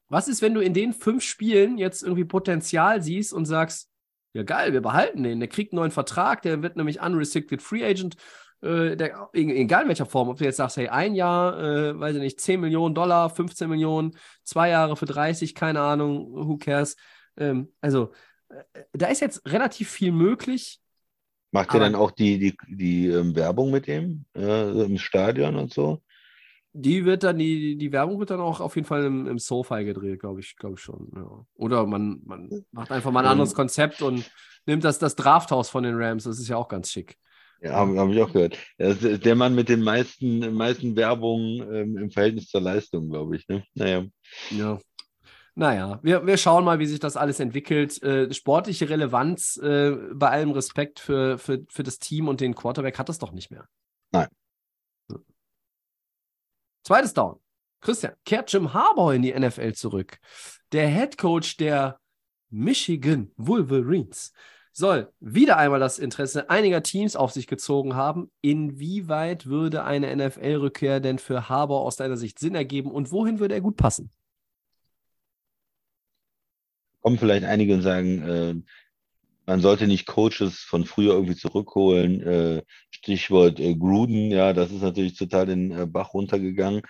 was ist, wenn du in den fünf Spielen jetzt irgendwie Potenzial siehst und sagst, ja geil, wir behalten den, der kriegt einen neuen Vertrag, der wird nämlich unrestricted Free Agent, äh, der, egal in welcher Form, ob du jetzt sagst, hey, ein Jahr, äh, weiß ich nicht, 10 Millionen Dollar, 15 Millionen, zwei Jahre für 30, keine Ahnung, who cares. Ähm, also, äh, da ist jetzt relativ viel möglich. Macht ihr dann auch die, die, die ähm, Werbung mit dem äh, im Stadion und so? Die wird dann, die, die Werbung wird dann auch auf jeden Fall im, im SoFi gedreht, glaube ich, glaube ich schon. Ja. Oder man, man macht einfach mal ein Ähm. anderes Konzept und nimmt das, das Drafthaus von den Rams. Das ist ja auch ganz schick. Ja, habe hab ich auch gehört. Der Mann mit den meisten, meisten Werbungen ähm, im Verhältnis zur Leistung, glaube ich. Ne? Naja. Ja. Naja, wir, wir schauen mal, wie sich das alles entwickelt. Äh, sportliche Relevanz, äh, bei allem Respekt für, für, für das Team und den Quarterback, hat das doch nicht mehr. Nein. Zweites Down. Christian, kehrt Jim Harbaugh in die NFL zurück. Der Head Coach der Michigan Wolverines soll wieder einmal das Interesse einiger Teams auf sich gezogen haben. Inwieweit würde eine NFL-Rückkehr denn für Harbaugh aus deiner Sicht Sinn ergeben und wohin würde er gut passen? Kommen vielleicht einige und sagen, äh, man sollte nicht Coaches von früher irgendwie zurückholen. Äh, Stichwort äh, Gruden, ja, das ist natürlich total den äh, Bach runtergegangen.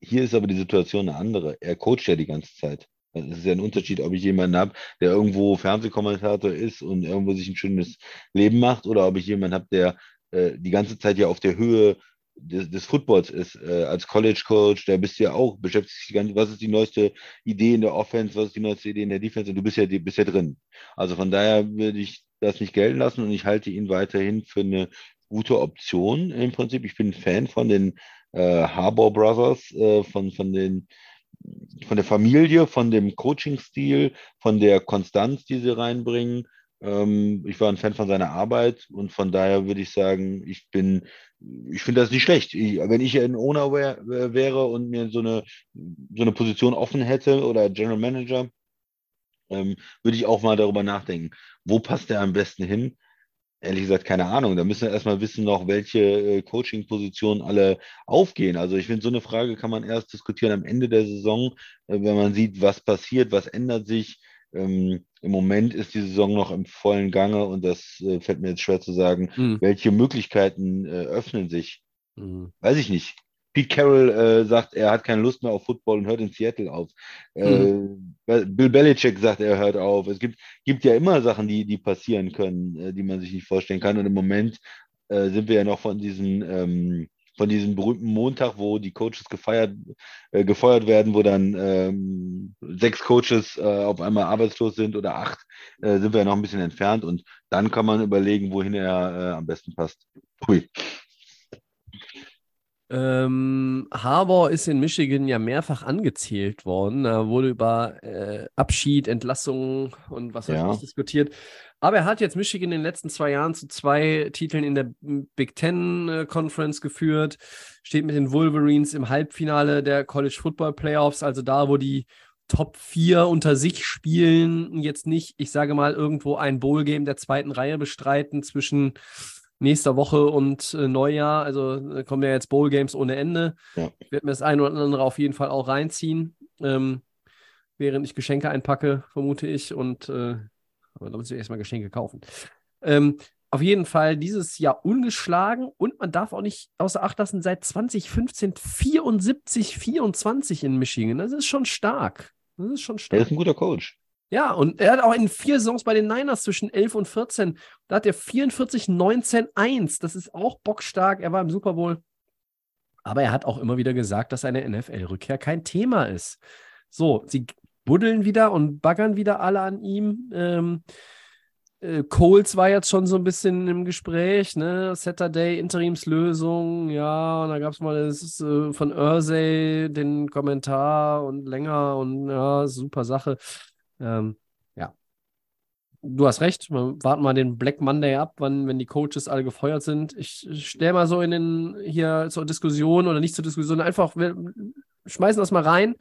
Hier ist aber die Situation eine andere. Er coacht ja die ganze Zeit. Also Es ist ja ein Unterschied, ob ich jemanden habe, der irgendwo Fernsehkommentator ist und irgendwo sich ein schönes Leben macht, oder ob ich jemanden habe, der äh, die ganze Zeit ja auf der Höhe des, des Footballs ist. Äh, als College Coach, der bist du ja auch, beschäftigt sich ganz, was ist die neueste Idee in der Offense, was ist die neueste Idee in der Defense und du bist ja, bist ja drin. Also von daher würde ich das nicht gelten lassen und ich halte ihn weiterhin für eine gute Option im Prinzip. Ich bin Fan von den äh, Harbour Brothers, äh, von, von den von der Familie, von dem Coaching-Stil, von der Konstanz, die sie reinbringen. Ähm, ich war ein Fan von seiner Arbeit und von daher würde ich sagen, ich bin, ich finde das nicht schlecht. Ich, wenn ich ein Owner wär, wär- wäre und mir so eine, so eine Position offen hätte oder General Manager, ähm, würde ich auch mal darüber nachdenken, wo passt er am besten hin? Ehrlich gesagt, keine Ahnung. Da müssen wir erstmal wissen noch, welche äh, Coaching-Positionen alle aufgehen. Also ich finde, so eine Frage kann man erst diskutieren am Ende der Saison, äh, wenn man sieht, was passiert, was ändert sich. Ähm, Im Moment ist die Saison noch im vollen Gange und das äh, fällt mir jetzt schwer zu sagen, Hm. welche Möglichkeiten äh, öffnen sich. Hm. Weiß ich nicht. Pete Carroll äh, sagt, er hat keine Lust mehr auf Football und hört in Seattle auf. Äh, Bill Belichick sagt, er hört auf. Es gibt, gibt ja immer Sachen, die, die passieren können, äh, die man sich nicht vorstellen kann. Und im Moment äh, sind wir ja noch von diesen, ähm, von diesem berühmten Montag, wo die Coaches gefeiert, äh, gefeuert werden, wo dann ähm, sechs Coaches äh, auf einmal arbeitslos sind oder acht, äh, sind wir ja noch ein bisschen entfernt. Und dann kann man überlegen, wohin er äh, am besten passt. Hui. Ähm, Harbour ist in Michigan ja mehrfach angezählt worden. Da wurde über äh, Abschied, Entlassung und was weiß Ja. ich diskutiert. Aber er hat jetzt Michigan in den letzten zwei Jahren zu zwei Titeln in der Big Ten äh, Conference geführt. Steht mit den Wolverines im Halbfinale der College Football Playoffs, also da, wo die Top 4 unter sich spielen jetzt nicht, ich sage mal, irgendwo ein Bowl-Game der zweiten Reihe bestreiten zwischen nächster Woche und äh, Neujahr. Also äh, kommen ja jetzt Bowl-Games ohne Ende. Ja. Ich werde mir das eine oder andere auf jeden Fall auch reinziehen, ähm, während ich Geschenke einpacke, vermute ich. Und äh, aber da muss ich erstmal Geschenke kaufen. Ähm, auf jeden Fall dieses Jahr ungeschlagen und man darf auch nicht außer Acht lassen, seit 2015 74, 24 in Michigan. Das ist schon stark. Das ist schon Er stark. ist ein guter Coach. Ja, und er hat auch in vier Saisons bei den Niners zwischen 11 und 14, da hat er 44, 19, 1. Das ist auch bockstark. Er war im Super Bowl. Aber er hat auch immer wieder gesagt, dass eine NFL-Rückkehr kein Thema ist. So, sie buddeln wieder und baggern wieder alle an ihm. Ähm, äh, Coles war jetzt schon so ein bisschen im Gespräch, ne? Saturday, Interimslösung, ja, und da gab es mal das, äh, von Ursay den Kommentar und länger und ja, super Sache. Ähm, ja. Du hast recht, wir warten mal den Black Monday ab, wann, wenn die Coaches alle gefeuert sind. Ich stelle mal so in den hier zur Diskussion oder nicht zur Diskussion, einfach wir schmeißen das mal rein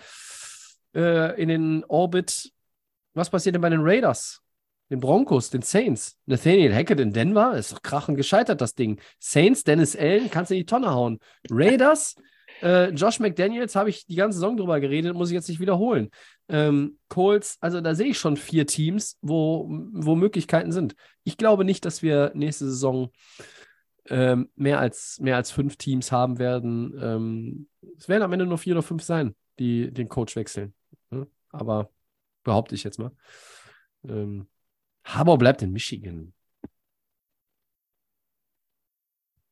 äh, in den Orbit. Was passiert denn bei den Raiders? Den Broncos, den Saints. Nathaniel Hackett in Denver, ist doch krachen gescheitert, das Ding. Saints, Dennis Allen, kannst du in die Tonne hauen. Raiders, äh, Josh McDaniels, habe ich die ganze Saison drüber geredet, muss ich jetzt nicht wiederholen. Ähm, Colts, also da sehe ich schon vier Teams, wo, wo Möglichkeiten sind. Ich glaube nicht, dass wir nächste Saison ähm, mehr, als, mehr als fünf Teams haben werden. Ähm, es werden am Ende nur vier oder fünf sein, die den Coach wechseln. Ne? Aber behaupte ich jetzt mal. Ähm, Harbour bleibt in Michigan.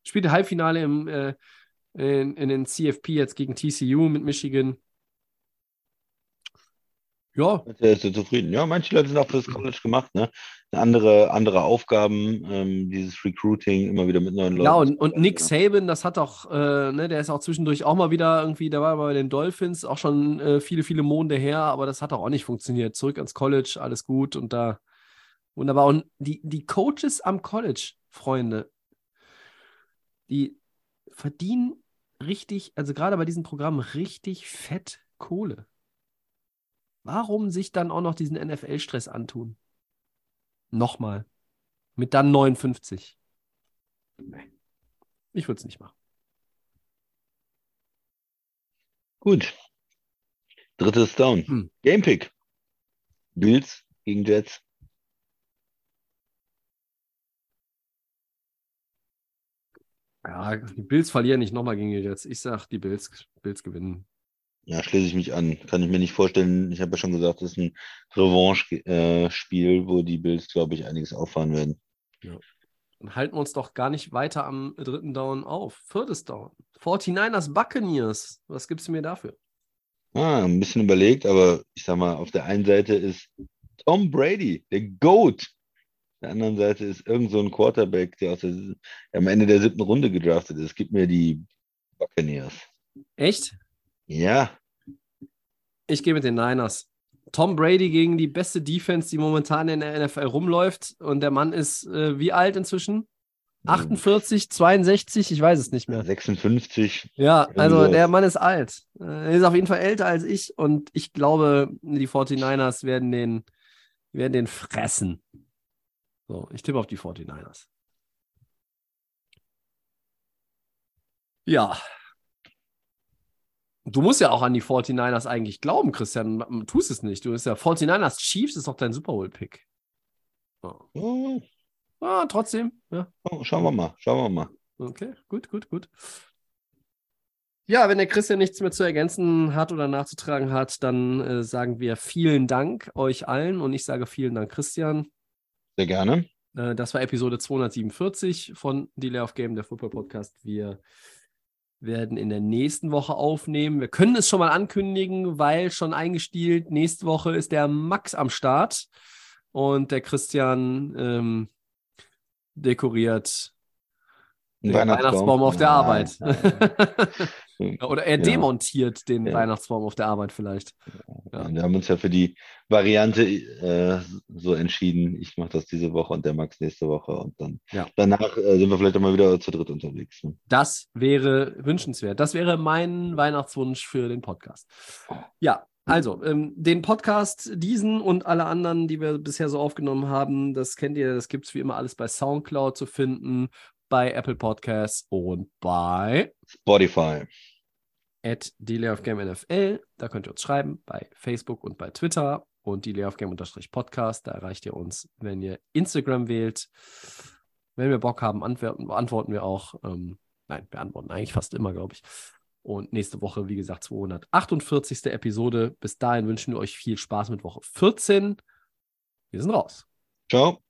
Spielt Halbfinale im, äh, in, in den CFP jetzt gegen TCU mit Michigan. Ja, Er ist ja zufrieden. Ja, manche Leute sind auch fürs College gemacht, ne? Andere, andere Aufgaben, ähm, dieses Recruiting, immer wieder mit neuen Leuten. Ja, und, und Nick. Saban, das hat auch, äh, ne, der ist auch zwischendurch auch mal wieder irgendwie, der war bei den Dolphins, auch schon äh, viele, viele Monde her, aber das hat auch nicht funktioniert. Zurück ans College, alles gut und da wunderbar. Und die, die Coaches am College, Freunde, die verdienen richtig, also gerade bei diesem Programm, richtig fett Kohle. Warum sich dann auch noch diesen NFL-Stress antun? Nochmal. Mit dann 59. Nee. Ich würde es nicht machen. Gut. Drittes Down. Hm. Gamepick. Bills gegen Jets. Ja, die Bills verlieren nicht nochmal gegen die Jets. Ich sag, die Bills, Bills gewinnen. Ja, schließe ich mich an. Kann ich mir nicht vorstellen. Ich habe ja schon gesagt, das ist ein Revanche-Spiel, wo die Bills, glaube ich, einiges auffahren werden. Dann halten wir uns doch gar nicht weiter am dritten Down auf. Viertes Down. 49ers Buccaneers. Was gibst du mir dafür? Ah, ein bisschen überlegt, aber ich sag mal, auf der einen Seite ist Tom Brady, der GOAT. Auf der anderen Seite ist irgend so ein Quarterback, der der, am Ende der siebten Runde gedraftet ist. Gib mir die Buccaneers. Echt? Ja, Ich gehe mit den Niners. Tom Brady gegen die beste Defense, die momentan in der NFL rumläuft. Und der Mann ist äh, wie alt inzwischen? 48, 62, ich weiß es nicht mehr. 56. Ja, also der Mann ist alt. Äh, Er ist auf jeden Fall älter als ich und ich glaube, die 49ers werden den, werden den fressen. So, ich tippe auf die 49ers. Ja. Du musst ja auch an die 49ers eigentlich glauben, Christian. Du tust es nicht. Du bist ja 49ers Chiefs ist doch dein Super Bowl-Pick. Ja. Oh, Ah, trotzdem. Ja. oh, schauen wir mal, schauen wir mal. Okay, gut, gut, gut. Ja, wenn der Christian nichts mehr zu ergänzen hat oder nachzutragen hat, dann äh, sagen wir vielen Dank euch allen und ich sage vielen Dank, Christian. Sehr gerne. Äh, das war Episode 247 von Delay of Game, der Football Podcast. Wir werden in der nächsten Woche aufnehmen. Wir können es schon mal ankündigen, weil schon eingestielt, nächste Woche ist der Max am Start und der Christian ähm, dekoriert Den Weihnachtsbaum, auf der Nein, Arbeit. nein. Oder er Ja. demontiert den Ja. Weihnachtsbaum auf der Arbeit vielleicht. Ja. Wir haben uns ja für die Variante äh, so entschieden. Ich mache das diese Woche und der Max nächste Woche. Und dann danach äh, sind wir vielleicht auch mal wieder zu dritt unterwegs. Ne? Das wäre wünschenswert. Das wäre mein Weihnachtswunsch für den Podcast. Ja, also ähm, den Podcast, diesen und alle anderen, die wir bisher so aufgenommen haben, das kennt ihr, das gibt es wie immer alles bei Soundcloud zu finden, bei Apple Podcasts und bei Spotify. at die Lay of Game NFL. Da könnt ihr uns schreiben bei Facebook und bei Twitter und die Lay of Game unterstrich Podcast. Da erreicht ihr uns, wenn ihr Instagram wählt. Wenn wir Bock haben, antworten, wir auch. Ähm, nein, beantworten eigentlich fast immer, glaube ich. Und nächste Woche, wie gesagt, 248. Episode. Bis dahin wünschen wir euch viel Spaß mit Woche 14. Wir sind raus. Ciao.